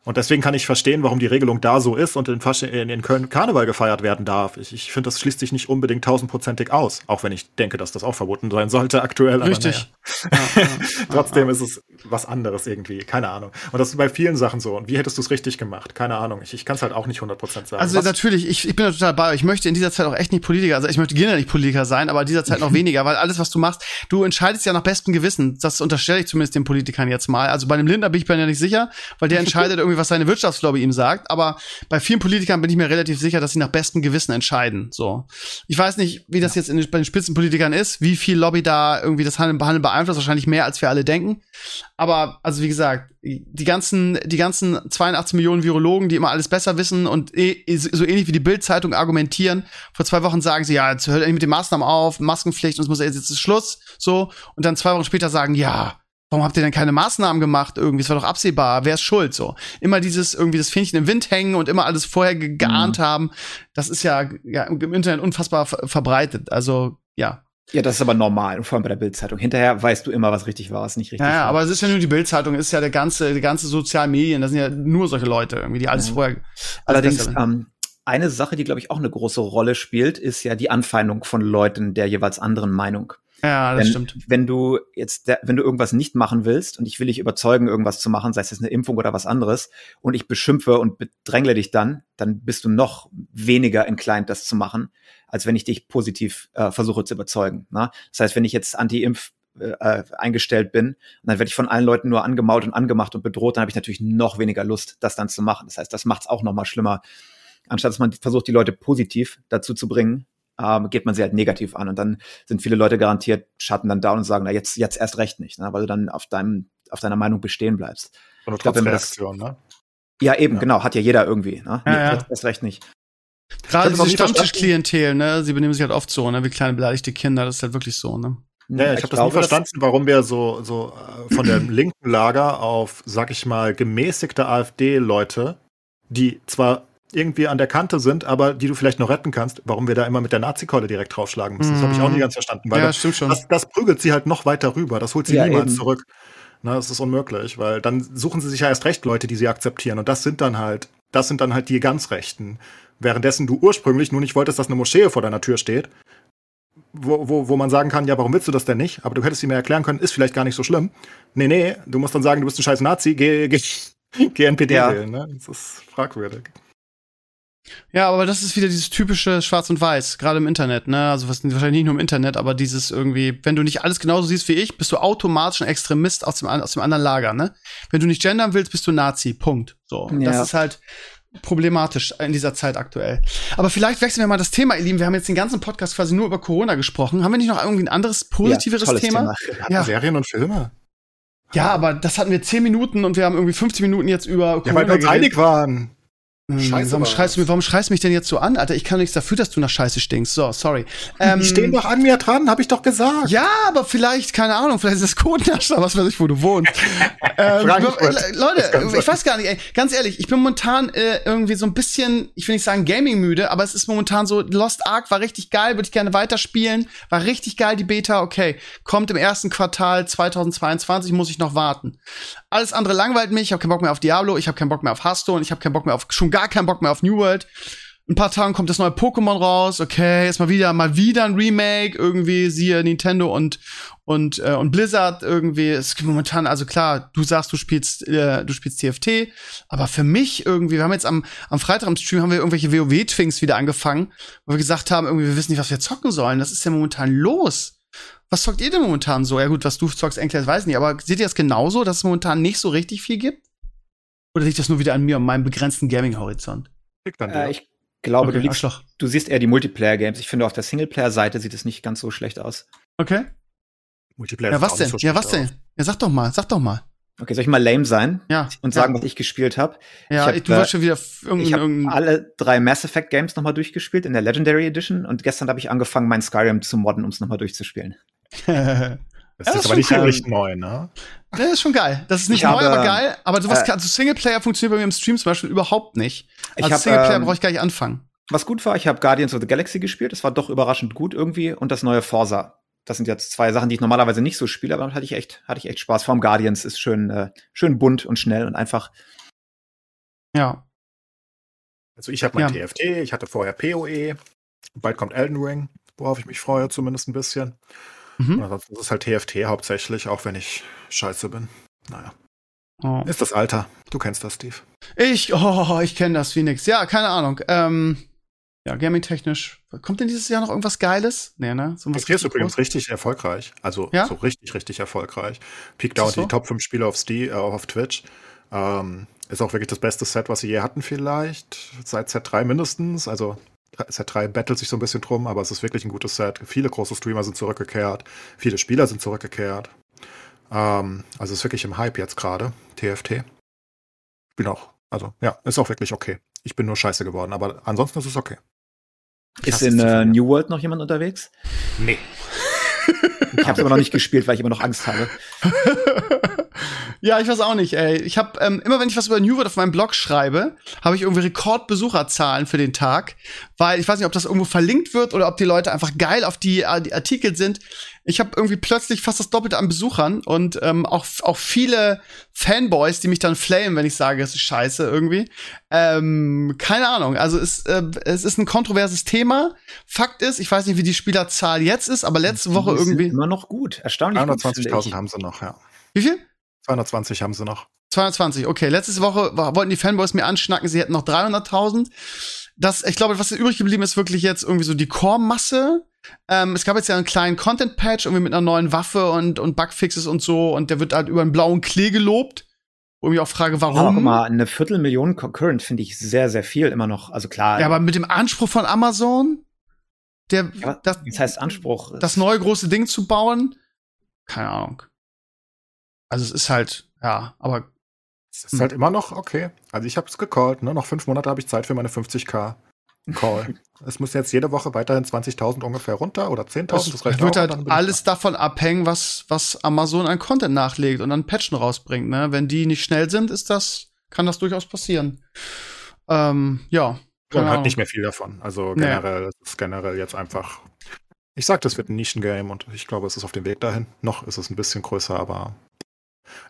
Und deswegen kann ich verstehen, warum die Regelung da so ist und in, in, in Köln Karneval gefeiert werden darf. Ich, ich finde, das schließt sich nicht unbedingt tausendprozentig aus, auch wenn ich denke, dass das auch verboten sein sollte aktuell. Richtig. Ja, ja, Trotzdem ist es was anderes irgendwie, keine Ahnung. Und das ist bei vielen Sachen so. Und wie hättest du es richtig gemacht? Keine Ahnung. Ich, ich kann es halt auch nicht 100% sagen. Also was? natürlich, ich, ich bin total bei euch. Ich möchte in dieser Zeit auch echt nicht Politiker, also ich möchte gerne nicht Politiker sein, aber in dieser Zeit noch weniger, weil alles, was du machst, du entscheidest ja nach bestem Gewissen. Das unterstelle ich zumindest den Politikern jetzt mal. Also bei dem Lindner bin ich mir ja nicht sicher, weil der entscheidet irgendwie, was seine Wirtschaftslobby ihm sagt. Aber bei vielen Politikern bin ich mir relativ sicher, dass sie nach bestem Gewissen entscheiden. So. Ich weiß nicht, wie das jetzt in, bei den Spitzenpolitikern ist, wie viel Lobby da irgendwie das Handeln beeinflusst. Wahrscheinlich mehr, als wir alle denken. Aber, also wie gesagt, die ganzen, die ganzen 82 Millionen Virologen, die immer alles besser wissen und eh, so ähnlich wie die Bild-Zeitung argumentieren. Vor zwei Wochen sagen sie, ja, jetzt hört endlich mit den Maßnahmen auf, Maskenpflicht und es muss jetzt, jetzt ist Schluss, so. Und dann zwei Wochen später sagen, ja, warum habt ihr denn keine Maßnahmen gemacht irgendwie? Es war doch absehbar, wer ist schuld, so. Immer dieses irgendwie das Fähnchen im Wind hängen und immer alles vorher ge geahnt mhm. haben. Das ist ja, ja im Internet unfassbar verbreitet. Also, ja, ja, das ist aber normal, vor allem bei der Bildzeitung. Hinterher weißt du immer, was richtig war, was nicht richtig ja, ja, war. aber es ist ja nur die Bildzeitung, ist ja der ganze, die ganze sozialen Medien, das sind ja nur solche Leute irgendwie, die alles ja. vorher. Allerdings, ähm, eine Sache, die, glaube ich, auch eine große Rolle spielt, ist ja die Anfeindung von Leuten der jeweils anderen Meinung. Ja, das Denn, stimmt. Wenn du jetzt, wenn du irgendwas nicht machen willst und ich will dich überzeugen, irgendwas zu machen, sei es jetzt eine Impfung oder was anderes, und ich beschimpfe und bedrängle dich dann, dann bist du noch weniger inclined, das zu machen, als wenn ich dich positiv äh, versuche zu überzeugen. Ne? Das heißt, wenn ich jetzt anti-impf äh, eingestellt bin. Und dann werde ich von allen Leuten nur angemaut und angemacht und bedroht, dann habe ich natürlich noch weniger Lust, das dann zu machen. Das heißt, das macht es auch noch mal schlimmer. Anstatt dass man versucht, die Leute positiv dazu zu bringen, ähm, geht man sie halt negativ an. Und dann sind viele Leute garantiert, schatten dann down und sagen, na jetzt, jetzt erst recht nicht, ne? weil du dann auf deinem, auf deiner Meinung bestehen bleibst. Und ich glaub, wenn das, ne? Ja, eben, ja. genau, hat ja jeder irgendwie. Ne? Ja, nee, ja. Erst recht nicht. Gerade diese Stammtischklientel, ne? Sie benehmen sich halt oft so, ne? Wie kleine beleidigte Kinder, das ist halt wirklich so, ne? Ja, ich, ich habe das nie verstanden, warum wir so, so äh, von dem linken Lager auf, sag ich mal, gemäßigte AfD-Leute, die zwar irgendwie an der Kante sind, aber die du vielleicht noch retten kannst, warum wir da immer mit der Nazi-Keule direkt draufschlagen müssen. Das habe ich auch nie ganz verstanden. Weil Ja, das, stimmt schon. Das, das prügelt sie halt noch weiter rüber. Das holt sie Ja, niemals eben. zurück. Na, das ist unmöglich, weil dann suchen sie sich ja erst recht Leute, die sie akzeptieren. Und das sind dann halt, das sind dann halt die ganz Rechten. Währenddessen du ursprünglich nur nicht wolltest, dass eine Moschee vor deiner Tür steht, wo, wo, wo man sagen kann, ja, warum willst du das denn nicht? Aber du hättest ihm ja erklären können, ist vielleicht gar nicht so schlimm. Nee, nee, du musst dann sagen, du bist ein scheiß Nazi, geh, geh, geh NPD Ja. wählen. Ne? Das ist fragwürdig. Ja, aber das ist wieder dieses typische Schwarz und Weiß, gerade im Internet, ne? Also was, wahrscheinlich nicht nur im Internet, aber dieses irgendwie, wenn du nicht alles genauso siehst wie ich, bist du automatisch ein Extremist aus dem, aus dem anderen Lager, ne? Wenn du nicht gendern willst, bist du Nazi. Punkt. So. Ja. Das ist halt problematisch in dieser Zeit aktuell. Aber vielleicht wechseln wir mal das Thema, ihr Lieben. Wir haben jetzt den ganzen Podcast quasi nur über Corona gesprochen. Haben wir nicht noch irgendwie ein anderes, positiveres tolles Thema? Thema. Ja. Serien und Filme. Ja, aber das hatten wir zehn Minuten und wir haben irgendwie 50 Minuten jetzt über Ja, weil wir uns einig waren. Hm, Scheiße warum schreist, du, mir- warum schreist du mich denn jetzt so an, Alter? Ich kann nichts dafür, dass du nach Scheiße stinkst. So, sorry. Ähm, Die stehen doch an mir dran, habe ich doch gesagt. ja, aber vielleicht, keine Ahnung, vielleicht ist das Kotnascher, was weiß ich, wo du wohnst. ähm, Leute, ich weiß gar nicht, ey, ganz ehrlich, ich bin momentan äh, irgendwie so ein bisschen, ich will nicht sagen Gaming-müde, aber es ist momentan so, Lost Ark war richtig geil, würde ich gerne weiterspielen, war richtig geil, die Beta, okay, kommt im ersten Quartal 2022, muss ich noch warten. Alles andere langweilt mich, ich habe keinen Bock mehr auf Diablo, ich habe keinen Bock mehr auf Hearthstone, ich habe keinen Bock mehr auf, schon gar keinen Bock mehr auf New World. In ein paar Tagen kommt das neue Pokémon raus. Okay, ist mal wieder mal wieder ein Remake irgendwie siehe Nintendo und und äh, und Blizzard irgendwie. Es gibt momentan also klar, du sagst, du spielst äh, du spielst TFT, aber für mich irgendwie, wir haben jetzt am am Freitag im Stream haben wir irgendwelche WoW Twings wieder angefangen, wo wir gesagt haben, irgendwie wir wissen nicht, was wir zocken sollen. Das ist ja momentan los. Was zockt ihr denn momentan so? Ja gut, was du zockst, Enkles, weiß nicht, aber seht ihr das genauso, dass es momentan nicht so richtig viel gibt? Oder liegt das nur wieder an mir und meinem begrenzten Gaming-Horizont? Äh, ich glaube, du, Okay, liegst, Arschloch. du siehst eher die Multiplayer-Games. Ich finde, auf der Singleplayer-Seite sieht es nicht ganz so schlecht aus. Okay. Multiplayer Ja, was denn? so ja, was denn? Ja, sag doch mal, sag doch mal. Okay, soll ich mal lame sein Ja. und sagen, ja. was ich gespielt habe? Ja, ich hab, du äh, wolltest schon wieder f- Ich irgendein, habe irgendein alle drei Mass Effect Games nochmal durchgespielt in der Legendary Edition und gestern habe ich angefangen, mein Skyrim zu modden, um es nochmal durchzuspielen. aus. Ja, Das das ist aber nicht wirklich neu, ne? Das ist schon geil. Das ist nicht Ich neu, habe, aber geil. Aber sowas äh, kann, also Singleplayer funktioniert bei mir im Stream zum Beispiel überhaupt nicht. Ich Also hab, Singleplayer ähm, brauche ich gar nicht anfangen. Was gut war, ich habe Guardians of the Galaxy gespielt, das war doch überraschend gut irgendwie und das neue Forza. Das sind jetzt zwei Sachen, die ich normalerweise nicht so spiele, aber damit hatte ich echt, hatte ich echt Spaß. Vor allem Guardians ist schön, äh, schön bunt und schnell und einfach. Ja. Also ich habe mein Ja. TFT, ich hatte vorher PoE, bald kommt Elden Ring, worauf ich mich freue, zumindest ein bisschen. Und Mhm. ansonsten ist es halt TFT hauptsächlich, auch wenn ich scheiße bin. Naja, Oh. ist das Alter. Du kennst das, Steve. Ich, oh, ich kenne das wie nix. Ja, keine Ahnung. Ähm, ja, gaming-technisch. Kommt denn dieses Jahr noch irgendwas Geiles? Nee, ne? So was TFT ist übrigens groß? richtig erfolgreich. Also Ja? so richtig, richtig erfolgreich. Peak Ist das Down so? die Top 5 Spiele auf, Steam, äh, auf Twitch. Ähm, ist auch wirklich das beste Set, was sie je hatten, vielleicht. Seit Z3 mindestens. Also Z3 battelt sich so ein bisschen drum, aber es ist wirklich ein gutes Set. Viele große Streamer sind zurückgekehrt. Viele Spieler sind zurückgekehrt. Ähm, also ist wirklich im Hype jetzt gerade, TFT. Ich bin auch, also ja, ist auch wirklich okay. Ich bin nur scheiße geworden, aber ansonsten ist es okay. Ist in äh. New World noch jemand unterwegs? Nee. Ich habe es aber noch nicht gespielt, weil ich immer noch Angst habe. ja, ich weiß auch nicht, ey. Ich habe ähm, immer, wenn ich was über New World auf meinem Blog schreibe, habe ich irgendwie Rekordbesucherzahlen für den Tag, weil ich weiß nicht, ob das irgendwo verlinkt wird oder ob die Leute einfach geil auf die, äh, die Artikel sind. Ich habe irgendwie plötzlich fast das Doppelte an Besuchern und ähm, auch auch viele Fanboys, die mich dann flamen, wenn ich sage, es ist scheiße irgendwie. Ähm, keine Ahnung. Also es, äh, es ist ein kontroverses Thema. Fakt ist, ich weiß nicht, wie die Spielerzahl jetzt ist, aber letzte Woche irgendwie. Immer noch gut. Erstaunlich gut. finde 320.000 ich. haben sie noch, ja. Wie viel? 220 haben sie noch. 220, okay. Letzte Woche wollten die Fanboys mir anschnacken, sie hätten noch 300.000. Das, ich glaube, was übrig geblieben ist, wirklich jetzt irgendwie so die Core-Masse. Ähm, es gab jetzt ja einen kleinen Content-Patch, irgendwie mit einer neuen Waffe und, und Bugfixes und so, und der wird halt über einen blauen Klee gelobt. Wo ich auch frage, Aber auch warum? immer eine Viertelmillion Concurrent finde ich sehr, sehr viel immer noch. Also klar, ja, aber mit dem Anspruch von Amazon, der, Ja, das, das heißt Anspruch. das neue große Ding zu bauen, keine Ahnung. Also es ist halt, ja, aber Es ist Hm. halt immer noch okay. Also ich habe es gecallt, ne? Noch fünf Monate habe ich Zeit für meine 50k Call. es muss jetzt jede Woche weiterhin 20.000 ungefähr runter oder 10.000. Das, Das wird auch, halt alles davon abhängen, was, was Amazon an Content nachlegt und an Patchen rausbringt. Ne? Wenn die nicht schnell sind, ist das, kann das durchaus passieren. Ähm, ja. Und keine hat Ahnung. nicht mehr viel davon. Also Nee. generell, es ist generell jetzt einfach. Ich sag, das wird ein Nischengame und ich glaube, es ist auf dem Weg dahin. Noch ist es ein bisschen größer, aber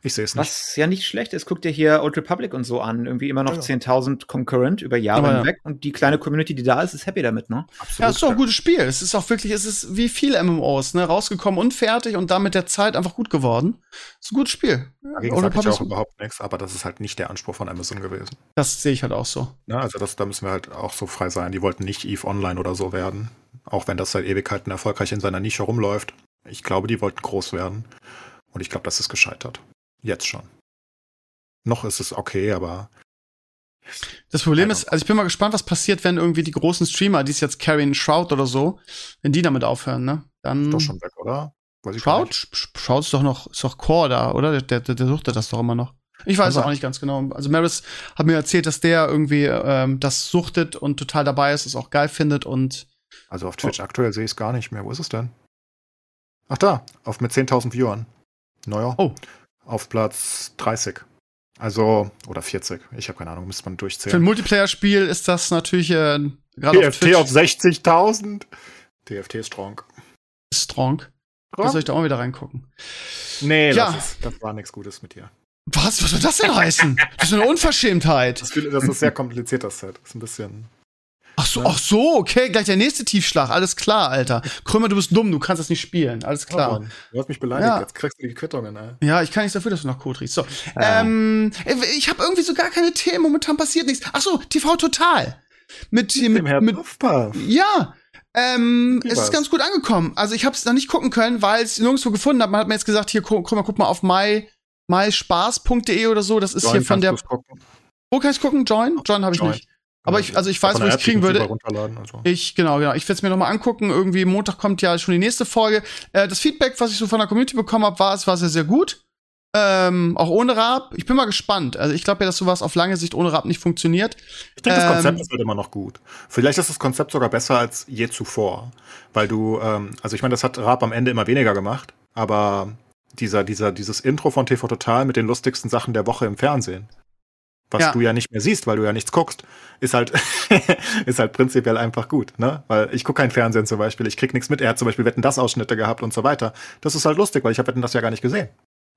ich sehe es nicht. Was ja nicht schlecht ist, guck dir hier Old Republic und so an. Irgendwie immer noch Ja. 10.000 Concurrent über Jahre ja. hinweg. Und die kleine Community, die da ist, ist happy damit, ne? Absolut. Ja, es ist doch ein gutes Spiel. Es ist auch wirklich, es ist wie viele MMOs, ne? Rausgekommen und fertig und dann mit der Zeit einfach gut geworden. Es ist ein gutes Spiel. Dagegen Old sage ich Republic auch ist- überhaupt nichts, aber das ist halt nicht der Anspruch von Amazon gewesen. Das sehe ich halt auch so. Ne? Also das, da müssen wir halt auch so frei sein. Die wollten nicht EVE Online oder so werden. Auch wenn das seit Ewigkeiten erfolgreich in seiner Nische rumläuft. Ich glaube, die wollten groß werden. Und ich glaube, das ist gescheitert. Jetzt schon. Noch ist es okay, aber Das Problem ist, also ich bin mal gespannt, was passiert, wenn irgendwie die großen Streamer, die es jetzt Carrion Shroud oder so, wenn die damit aufhören, ne? Dann. ist doch schon weg, oder? Shroud? Shroud ist doch noch, ist doch Core da, oder? Der, der, der suchte das doch immer noch. Ich weiß Also- auch nicht ganz genau. Also Maris hat mir erzählt, dass der irgendwie ähm, das suchtet und total dabei ist, es auch geil findet und Also auf Twitch aktuell sehe ich es gar nicht mehr. Wo ist es denn? Ach da, auf mit 10.000 Viewern. Naja. Oh. Auf Platz 30. Also, oder 40. Ich habe keine Ahnung, müsste man für ein durchzählen. Multiplayer-Spiel ist das natürlich äh, gerade auf TFT Twitch auf 60.000. TFT ist strong. strong. Da soll ich da auch wieder reingucken. Nee, Ja. das, ist, das war nichts Gutes mit dir. Was? Was soll das denn heißen? Das ist eine Unverschämtheit. Das, das ist sehr kompliziert, das Set. Das ist ein bisschen. Ach so, ach so, okay, gleich der nächste Tiefschlag. Alles klar, Alter. Krümmer, du bist dumm, du kannst das nicht spielen. Alles Oh klar. Mann, du hast mich beleidigt. Ja. Jetzt kriegst du die Quittungen, ey. Ja, ich kann nichts dafür, dass du nach Code riechst. So, Ja. ähm, ich habe irgendwie so gar keine Themen. Momentan passiert nichts. Ach so, TV Total. Mit, hier, mit, Dem Herr mit, Puffpuff. ja. Ähm, es ist ganz gut angekommen. Also ich habe es noch nicht gucken können, weil es nirgendwo gefunden habe. Man hat mir jetzt gesagt, hier guck, guck mal, guck mal auf my, myspaß.de oder so. Das ist Join, hier von der. Wo kann ich gucken? Join? Join habe ich Join. nicht. Aber ich, also ich weiß, wo ich es kriegen würde. also. Ich, genau, genau. Ich werde es mir nochmal angucken. Irgendwie Montag kommt ja schon die nächste Folge. Äh, das Feedback, was ich so von der Community bekommen habe, war, es war sehr, sehr gut. Ähm, auch ohne Raab. Ich bin mal gespannt. Also ich glaube ja, dass sowas auf lange Sicht ohne Raab nicht funktioniert. Ich denke, das Ähm, Konzept ist halt immer noch gut. Vielleicht ist das Konzept sogar besser als je zuvor. Weil du, ähm, also ich meine, das hat Raab am Ende immer weniger gemacht, aber dieser, dieser, dieses Intro von TV Total mit den lustigsten Sachen der Woche im Fernsehen, was Ja. du ja nicht mehr siehst, weil du ja nichts guckst, ist halt, ist halt prinzipiell einfach gut, ne? Weil ich gucke kein Fernsehen zum Beispiel, ich krieg nichts mit. Er hat zum Beispiel Wetten das Ausschnitte gehabt und so weiter. Das ist halt lustig, weil ich habe Wetten das ja gar nicht gesehen.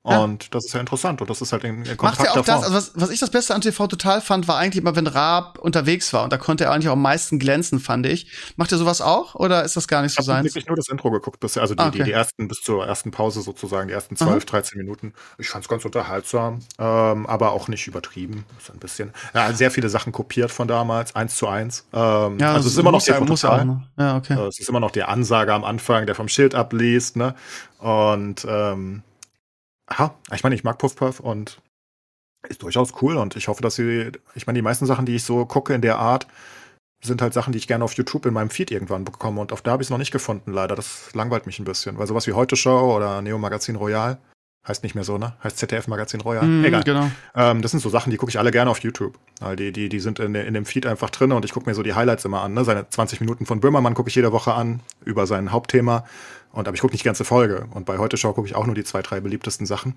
Ja. Und das ist ja interessant und das ist halt in, in Macht ja auch das, also was, was ich das Beste an TV Total fand, war eigentlich immer, wenn Raab unterwegs war. Und da konnte er eigentlich auch am meisten glänzen, fand ich. Macht er sowas auch? Oder ist das gar nicht Ich so habe seins? wirklich nur das Intro geguckt, bis, also die, Ah, okay. die, die ersten bis zur ersten Pause sozusagen, die ersten 12, Aha. 13 Minuten. Ich fand es ganz unterhaltsam, ähm, aber auch nicht übertrieben. So ein bisschen. Ja, sehr viele Sachen kopiert von damals, eins zu eins. Ähm, Ja, also es ist immer noch ja, TV muss ja Total. Ja, okay. Äh, Es ist immer noch der Ansage am Anfang, der vom Schild abliest, ne? Und ähm, aha, ich meine, ich mag Puff Puff und ist durchaus cool und ich hoffe, dass sie, ich meine, die meisten Sachen, die ich so gucke in der Art, sind halt Sachen, die ich gerne auf YouTube in meinem Feed irgendwann bekomme und auf da habe ich es noch nicht gefunden, leider. Das langweilt mich ein bisschen, weil sowas wie Heute Show oder Neo Magazin Royal heißt nicht mehr so, ne? Heißt ZDF Magazin Royal. Mhm, Egal. Genau. Ähm, das sind so Sachen, die gucke ich alle gerne auf YouTube. Weil die, die, die sind in, in dem Feed einfach drin und ich gucke mir so die Highlights immer an. Ne? Seine 20 Minuten von Böhmermann gucke ich jede Woche an über sein Hauptthema. Und aber ich gucke nicht die ganze Folge. Und bei Heute Show gucke ich auch nur die zwei, drei beliebtesten Sachen.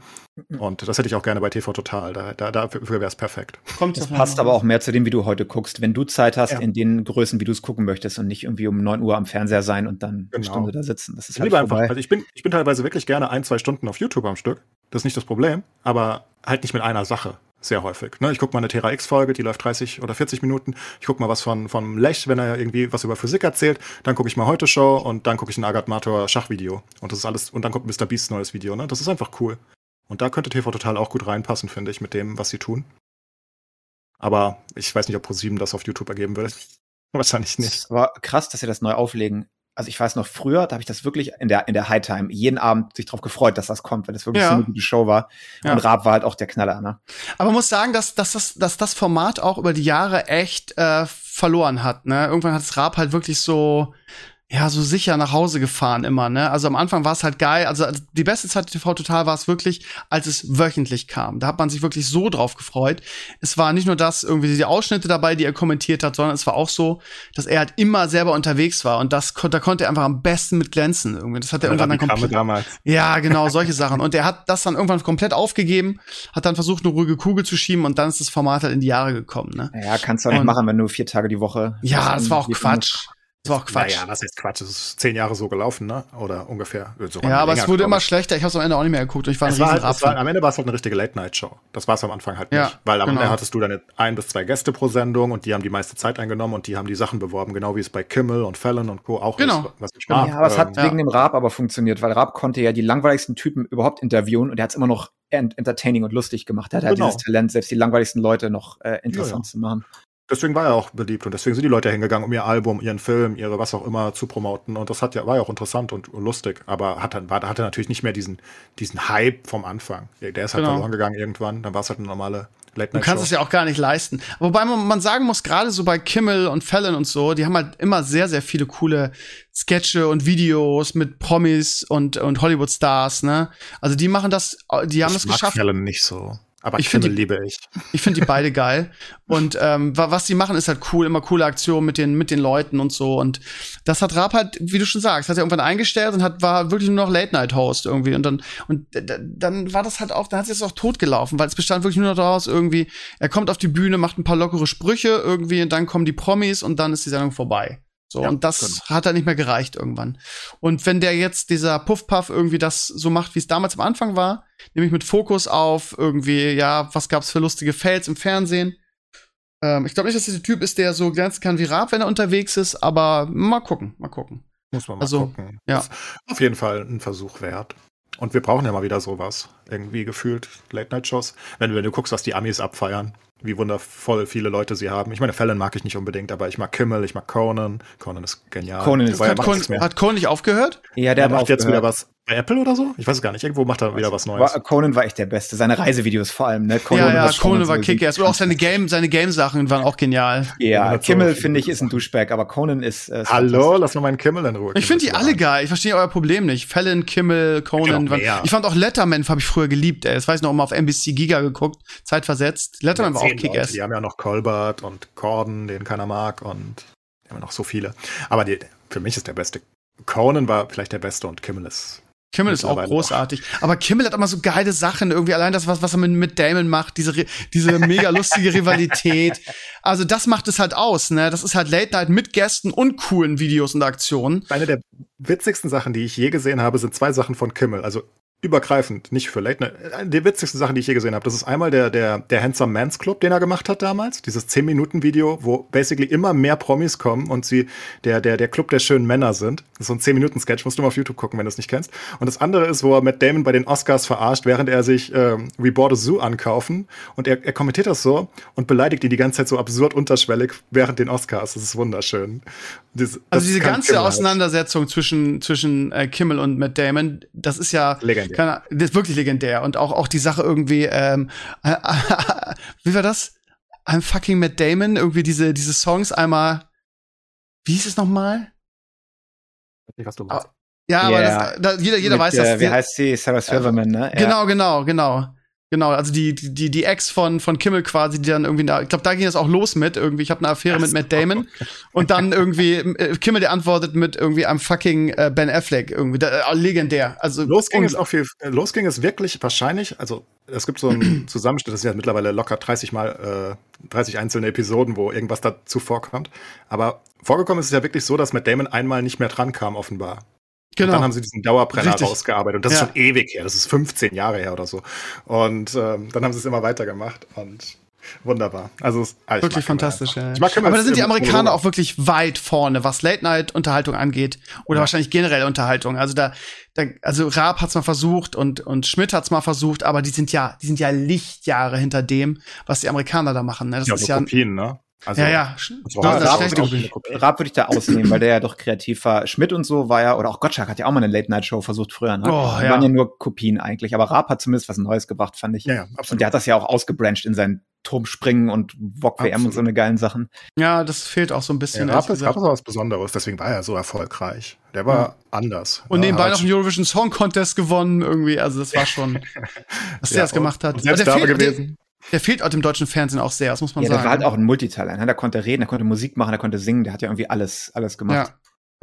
Und das hätte ich auch gerne bei TV Total. Da, da, dafür wäre es perfekt. Kommt Das passt aber auch mehr zu dem, wie du heute guckst. Wenn du Zeit hast, Ja. in den Größen, wie du es gucken möchtest und nicht irgendwie um 9 Uhr am Fernseher sein und dann eine Genau. Stunde da sitzen. Das ist Ich halt liebe einfach. Also ich bin, ich bin teilweise wirklich gerne ein, zwei Stunden auf YouTube am Stück. Das ist nicht das Problem. Aber halt nicht mit einer Sache. Sehr häufig. Ne? Ich gucke mal eine Terra X-Folge, die läuft 30 oder 40 Minuten. Ich gucke mal was von, von Lech, wenn er irgendwie was über Physik erzählt. Dann gucke ich mal Heute Show und dann gucke ich ein Agat Mator Schachvideo. Und das ist alles, und dann kommt Mr. Beast neues Video. Ne? Das ist einfach cool. Und da könnte TV Total auch gut reinpassen, finde ich, mit dem, was sie tun. Aber ich weiß nicht, ob ProSieben das auf YouTube ergeben würde. Wahrscheinlich nicht. Es war krass, dass sie das neu auflegen. Also ich weiß noch früher, da habe ich das wirklich in der in der High Time jeden Abend sich drauf gefreut, dass das kommt, weil das wirklich Ja. so eine gute Show war. Ja. Und Raab war halt auch der Knaller, ne? Aber man muss sagen, dass, dass, das, dass das Format auch über die Jahre echt äh, verloren hat. Ne? Irgendwann hat das Raab halt wirklich so, ja, so sicher nach Hause gefahren immer, ne? Also am Anfang war es halt geil. Also die beste Zeit TV Total war es wirklich, als es wöchentlich kam. Da hat man sich wirklich so drauf gefreut. Es war nicht nur das, irgendwie die Ausschnitte dabei, die er kommentiert hat, sondern es war auch so, dass er halt immer selber unterwegs war. Und das, da konnte er einfach am besten mit glänzen irgendwie. Das hat er irgendwann dann komplett. damals. Ja, genau, solche Sachen. Und er hat das dann irgendwann komplett aufgegeben, hat dann versucht, eine ruhige Kugel zu schieben und dann ist das Format halt in die Jahre gekommen, ne? Ja, kannst du auch nicht Und- machen, wenn du vier Tage die Woche. Ja, das war auch Quatsch. Das war auch Quatsch. Naja, was ist Quatsch? Das ist zehn Jahre so gelaufen, ne? Oder ungefähr. Sogar Ja, aber es wurde immer schlechter. Ich habe es am Ende auch nicht mehr geguckt. Und ich war ein Es war halt, es war, am Ende war es halt eine richtige Late-Night-Show. Das war es am Anfang halt Ja, nicht. Weil am genau. Ende hattest du dann ein bis zwei Gäste pro Sendung und die haben die meiste Zeit eingenommen und die haben die Sachen beworben, genau wie es bei Kimmel und Fallon und Co. auch Genau. ist, was ich mag. Ja, aber es hat Ähm, ja. wegen dem Raab aber funktioniert, weil Raab konnte ja die langweiligsten Typen überhaupt interviewen und er hat es immer noch ent entertaining und lustig gemacht. Er hat halt Genau. dieses Talent, selbst die langweiligsten Leute noch äh, interessant Ja, ja. zu machen. Deswegen war er auch beliebt und deswegen sind die Leute hingegangen, um ihr Album, ihren Film, ihre was auch immer zu promoten. Und das hat ja, war ja auch interessant und lustig, aber hat war, hatte natürlich nicht mehr diesen, diesen Hype vom Anfang. Der ist halt Genau. verloren gegangen irgendwann. Dann war es halt eine normale Du Late-Night-Show. kannst es ja auch gar nicht leisten. Wobei man, man sagen muss, gerade so bei Kimmel und Fallon und so, die haben halt immer sehr, sehr viele coole Sketche und Videos mit Promis und, und Hollywood-Stars, ne? Also die machen das, die haben mag geschafft. Fallon nicht so. Aber Ich ich find Kimmel die- liebe ich. Ich finde die beide geil. Und ähm, wa- was die machen, ist halt cool, immer coole Aktionen mit den, mit den Leuten und so. Und das hat Raab halt, wie du schon sagst, hat er irgendwann eingestellt und hat, war wirklich nur noch Late-Night-Host irgendwie. Und dann, und dann war das halt auch, dann hat sich das auch totgelaufen, weil es bestand wirklich nur noch daraus, irgendwie, er kommt auf die Bühne, macht ein paar lockere Sprüche irgendwie und dann kommen die Promis und dann ist die Sendung vorbei. So, Ja, und das genau. hat halt nicht mehr gereicht irgendwann. Und wenn der jetzt, dieser Puff-Puff, irgendwie das so macht, wie es damals am Anfang war, nämlich mit Fokus auf irgendwie, ja, was gab's für lustige Fails im Fernsehen. Ähm, ich glaube nicht, dass das der Typ ist, der so glänzen kann wie Raab, wenn er unterwegs ist, aber mal gucken, mal gucken. Muss man mal Also, gucken. ja. Ist auf jeden Fall ein Versuch wert. Und wir brauchen ja mal wieder sowas. Irgendwie gefühlt Late-Night-Shows. Wenn, du- wenn du guckst, was die Amis abfeiern, wie wundervoll viele Leute sie haben. Ich meine, Fallon mag ich nicht unbedingt, aber ich mag Kimmel, ich mag Conan. Conan ist genial. Conan ist- Hat mehr. hat Cohen nicht aufgehört? Ja, Der hat macht jetzt wieder aufgehört. was bei Apple oder so? Ich weiß es gar nicht. Irgendwo macht er wieder was Neues. War, Conan war echt der Beste. Seine Reisevideos vor allem, ne? Conan ja, ja, Conan so war Kick-Ass. Und auch seine Game, seine Game-Sachen waren auch genial. Ja, so Kimmel, viele finde ich, ist ein Douchebag, aber Conan ist. Äh, Hallo, lass mal meinen Kimmel in Ruhe. Ich finde die alle geil. Ich verstehe euer Problem nicht. Fallon, Kimmel, Conan. mehr. Ich fand auch Letterman, habe ich früher geliebt, ey. Das weiß ich noch immer auf NBC Giga geguckt, zeitversetzt. Letterman war auch Kick-Ass. Die haben ja noch Colbert und Corden, den keiner mag und die haben ja noch so viele. Aber die, für mich ist der beste. Conan war vielleicht der beste und Kimmel ist. Kimmel ist auch großartig. Aber Kimmel hat immer so geile Sachen, irgendwie allein das, was, was er mit, mit Damon macht, diese, diese mega lustige Rivalität. Also das macht es halt aus, ne? Das ist halt Late Night mit Gästen und coolen Videos und Aktionen. Eine der witzigsten Sachen, die ich je gesehen habe, sind zwei Sachen von Kimmel. Also übergreifend, nicht für Late Night. Eine der witzigsten Sachen, die ich je gesehen habe, das ist einmal der, der, der Handsome Man's Club, den er gemacht hat damals. Dieses 10-Minuten-Video, wo basically immer mehr Promis kommen und sie der, der, der Club der schönen Männer sind. Das ist so ein 10-Minuten-Sketch, musst du mal auf YouTube gucken, wenn du es nicht kennst. Und das andere ist, wo er Matt Damon bei den Oscars verarscht, während er sich ähm, We Bought a Zoo ankaufen. Und er, er kommentiert das so und beleidigt ihn die ganze Zeit so absurd unterschwellig während den Oscars. Das ist wunderschön. Das Also diese ganze Kimmel halt. Auseinandersetzung zwischen, zwischen äh, Kimmel und Matt Damon, das ist ja Legendär. Keine, das ist wirklich legendär. Und auch, auch die Sache irgendwie, ähm, wie war das? I'm fucking Matt Damon, irgendwie diese, diese Songs einmal, wie hieß es nochmal? Nicht, was du Ah, meinst. Ja, aber das, da, jeder, jeder mit, weiß äh, das. Wie heißt sie? Sarah Silverman, ne? Ja. Genau, genau, genau. Genau, also die, die, die Ex von, von Kimmel quasi, die dann irgendwie da, ich glaube, da ging es auch los mit, irgendwie, ich habe eine Affäre mit Matt Damon und dann irgendwie, äh, Kimmel, der antwortet mit irgendwie I'm fucking äh, Ben Affleck, irgendwie, da, äh, legendär. Also, Los ging es auch viel, äh, los ging es wirklich wahrscheinlich, also es gibt so einen Zusammenschnitt, das sind ja mittlerweile locker 30 mal, äh, 30 einzelne Episoden, wo irgendwas dazu vorkommt. Aber vorgekommen ist es ja wirklich so, dass Matt Damon einmal nicht mehr dran kam, offenbar. Und genau. dann haben sie diesen Dauerbrenner Richtig. rausgearbeitet. Und das Ja. ist schon ewig her. Das ist 15 Jahre her oder so. Und ähm, dann haben sie es immer weitergemacht. Und wunderbar. Also es, ah, ich Wirklich fantastisch, ja. Aber da sind die Amerikaner auch wirklich weit vorne, was Late-Night-Unterhaltung angeht. Oder Ja. wahrscheinlich generell Unterhaltung. Also da, da also Raab hat's mal versucht und, und Schmidt hat's mal versucht, aber die sind ja, die sind ja Lichtjahre hinter dem, was die Amerikaner da machen. Ne? Das Ja, ist so ja, Kopien, ne? Also, ja, ja. Ist Raab auch- übrig. Raab würde ich da ausnehmen, weil der ja doch kreativ war. Schmidt und so war ja, oder auch Gottschalk hat ja auch mal eine Late-Night-Show versucht früher, ne? Oh, Die ja. waren ja nur Kopien eigentlich, aber Raab hat zumindest was Neues gebracht, fand ich. Ja, ja, Und absolut. der hat das ja auch ausgebrancht in sein Turm springen und Wok WM und so eine geilen Sachen. Ja, das fehlt auch so ein bisschen. Ja, Rapp ist, ist was Besonderes, deswegen war er so erfolgreich. Der war ja. anders. Und nebenbei halt noch einen Eurovision Song Contest gewonnen irgendwie. Also das war schon, was der ja, das gemacht hat. Und selbst der fehlt, gewesen. Der, der, fehlt auch dem deutschen Fernsehen auch sehr, das muss man ja, sagen. Der war halt auch ein Multitalent. Ne? Der konnte reden, der konnte Musik machen, der konnte singen, der hat ja irgendwie alles, alles gemacht. Ja.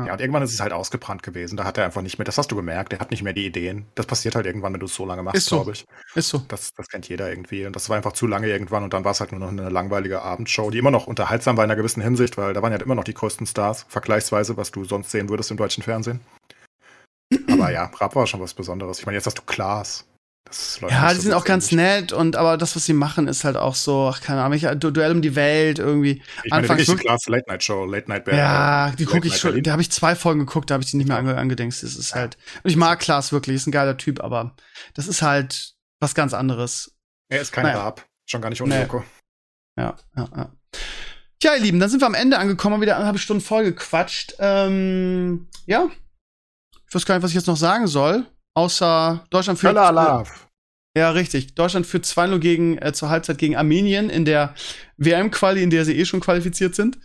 Ja, und irgendwann ist es halt ausgebrannt gewesen. Da hat er einfach nicht mehr, das hast du gemerkt, er hat nicht mehr die Ideen. Das passiert halt irgendwann, wenn du es so lange machst, so. glaube ich. Ist so. Das, das kennt jeder irgendwie. Und das war einfach zu lange irgendwann und dann war es halt nur noch eine langweilige Abendshow, die immer noch unterhaltsam war in einer gewissen Hinsicht, weil da waren ja immer noch die größten Stars, vergleichsweise, was du sonst sehen würdest im deutschen Fernsehen. Aber ja, Rap war schon was Besonderes. Ich meine, jetzt hast du Klaas ja, die so sind auch ganz nett und aber das, was sie machen, ist halt auch so, ach, keine Ahnung, ich, du Duell um die Welt irgendwie. Ich meine, wirklich die Class Late Night Show, Late Night Bear. Ja, die gucke ich schon, da habe ich zwei Folgen geguckt, da habe ich die nicht mehr ange angedenkt. Das ist halt, und ich mag Klaas wirklich, ist ein geiler Typ, aber das ist halt was ganz anderes. Er ist kein naja. Rap, schon gar nicht ohne nee. Ja, ja, ja. Tja, ihr Lieben, dann sind wir am Ende angekommen, wieder eineinhalb Stunden voll gequatscht. Ähm, ja. Ich weiß gar nicht, was ich jetzt noch sagen soll. Außer Deutschland führt. Ja, richtig. Deutschland führt 2-0 gegen, äh, zur Halbzeit gegen Armenien in der WM-Quali, in der sie eh schon qualifiziert sind.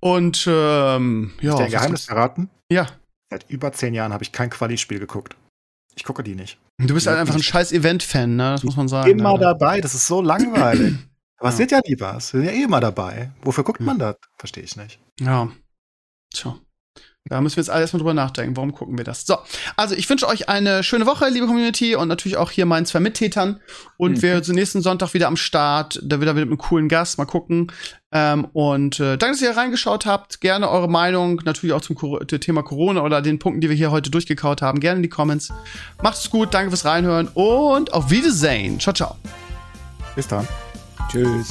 Und ähm, ja. Ist der Geheimnis verraten? Ja. Seit über zehn Jahren habe ich kein Quali-Spiel geguckt. Ich gucke die nicht. Du bist halt einfach ein scheiß Event-Fan, ne? Das muss man sagen. Immer Alter. dabei, das ist so langweilig. Aber es wird ja nie was. Wir sind ja eh immer dabei. Wofür guckt man das? Verstehe ich nicht. Ja. Tja. Da müssen wir jetzt alles mal drüber nachdenken. Warum gucken wir das? So, also ich wünsche euch eine schöne Woche, liebe Community, und natürlich auch hier meinen zwei Mittätern. Und mhm. wir sind nächsten Sonntag wieder am Start. Da wieder mit einem coolen Gast. Mal gucken. Ähm, und äh, danke, dass ihr reingeschaut habt. Gerne eure Meinung, natürlich auch zum Cor Thema Corona oder den Punkten, die wir hier heute durchgekaut haben. Gerne in die Comments. Macht's gut, danke fürs Reinhören und auf Wiedersehen. Ciao, ciao. Bis dann. Tschüss.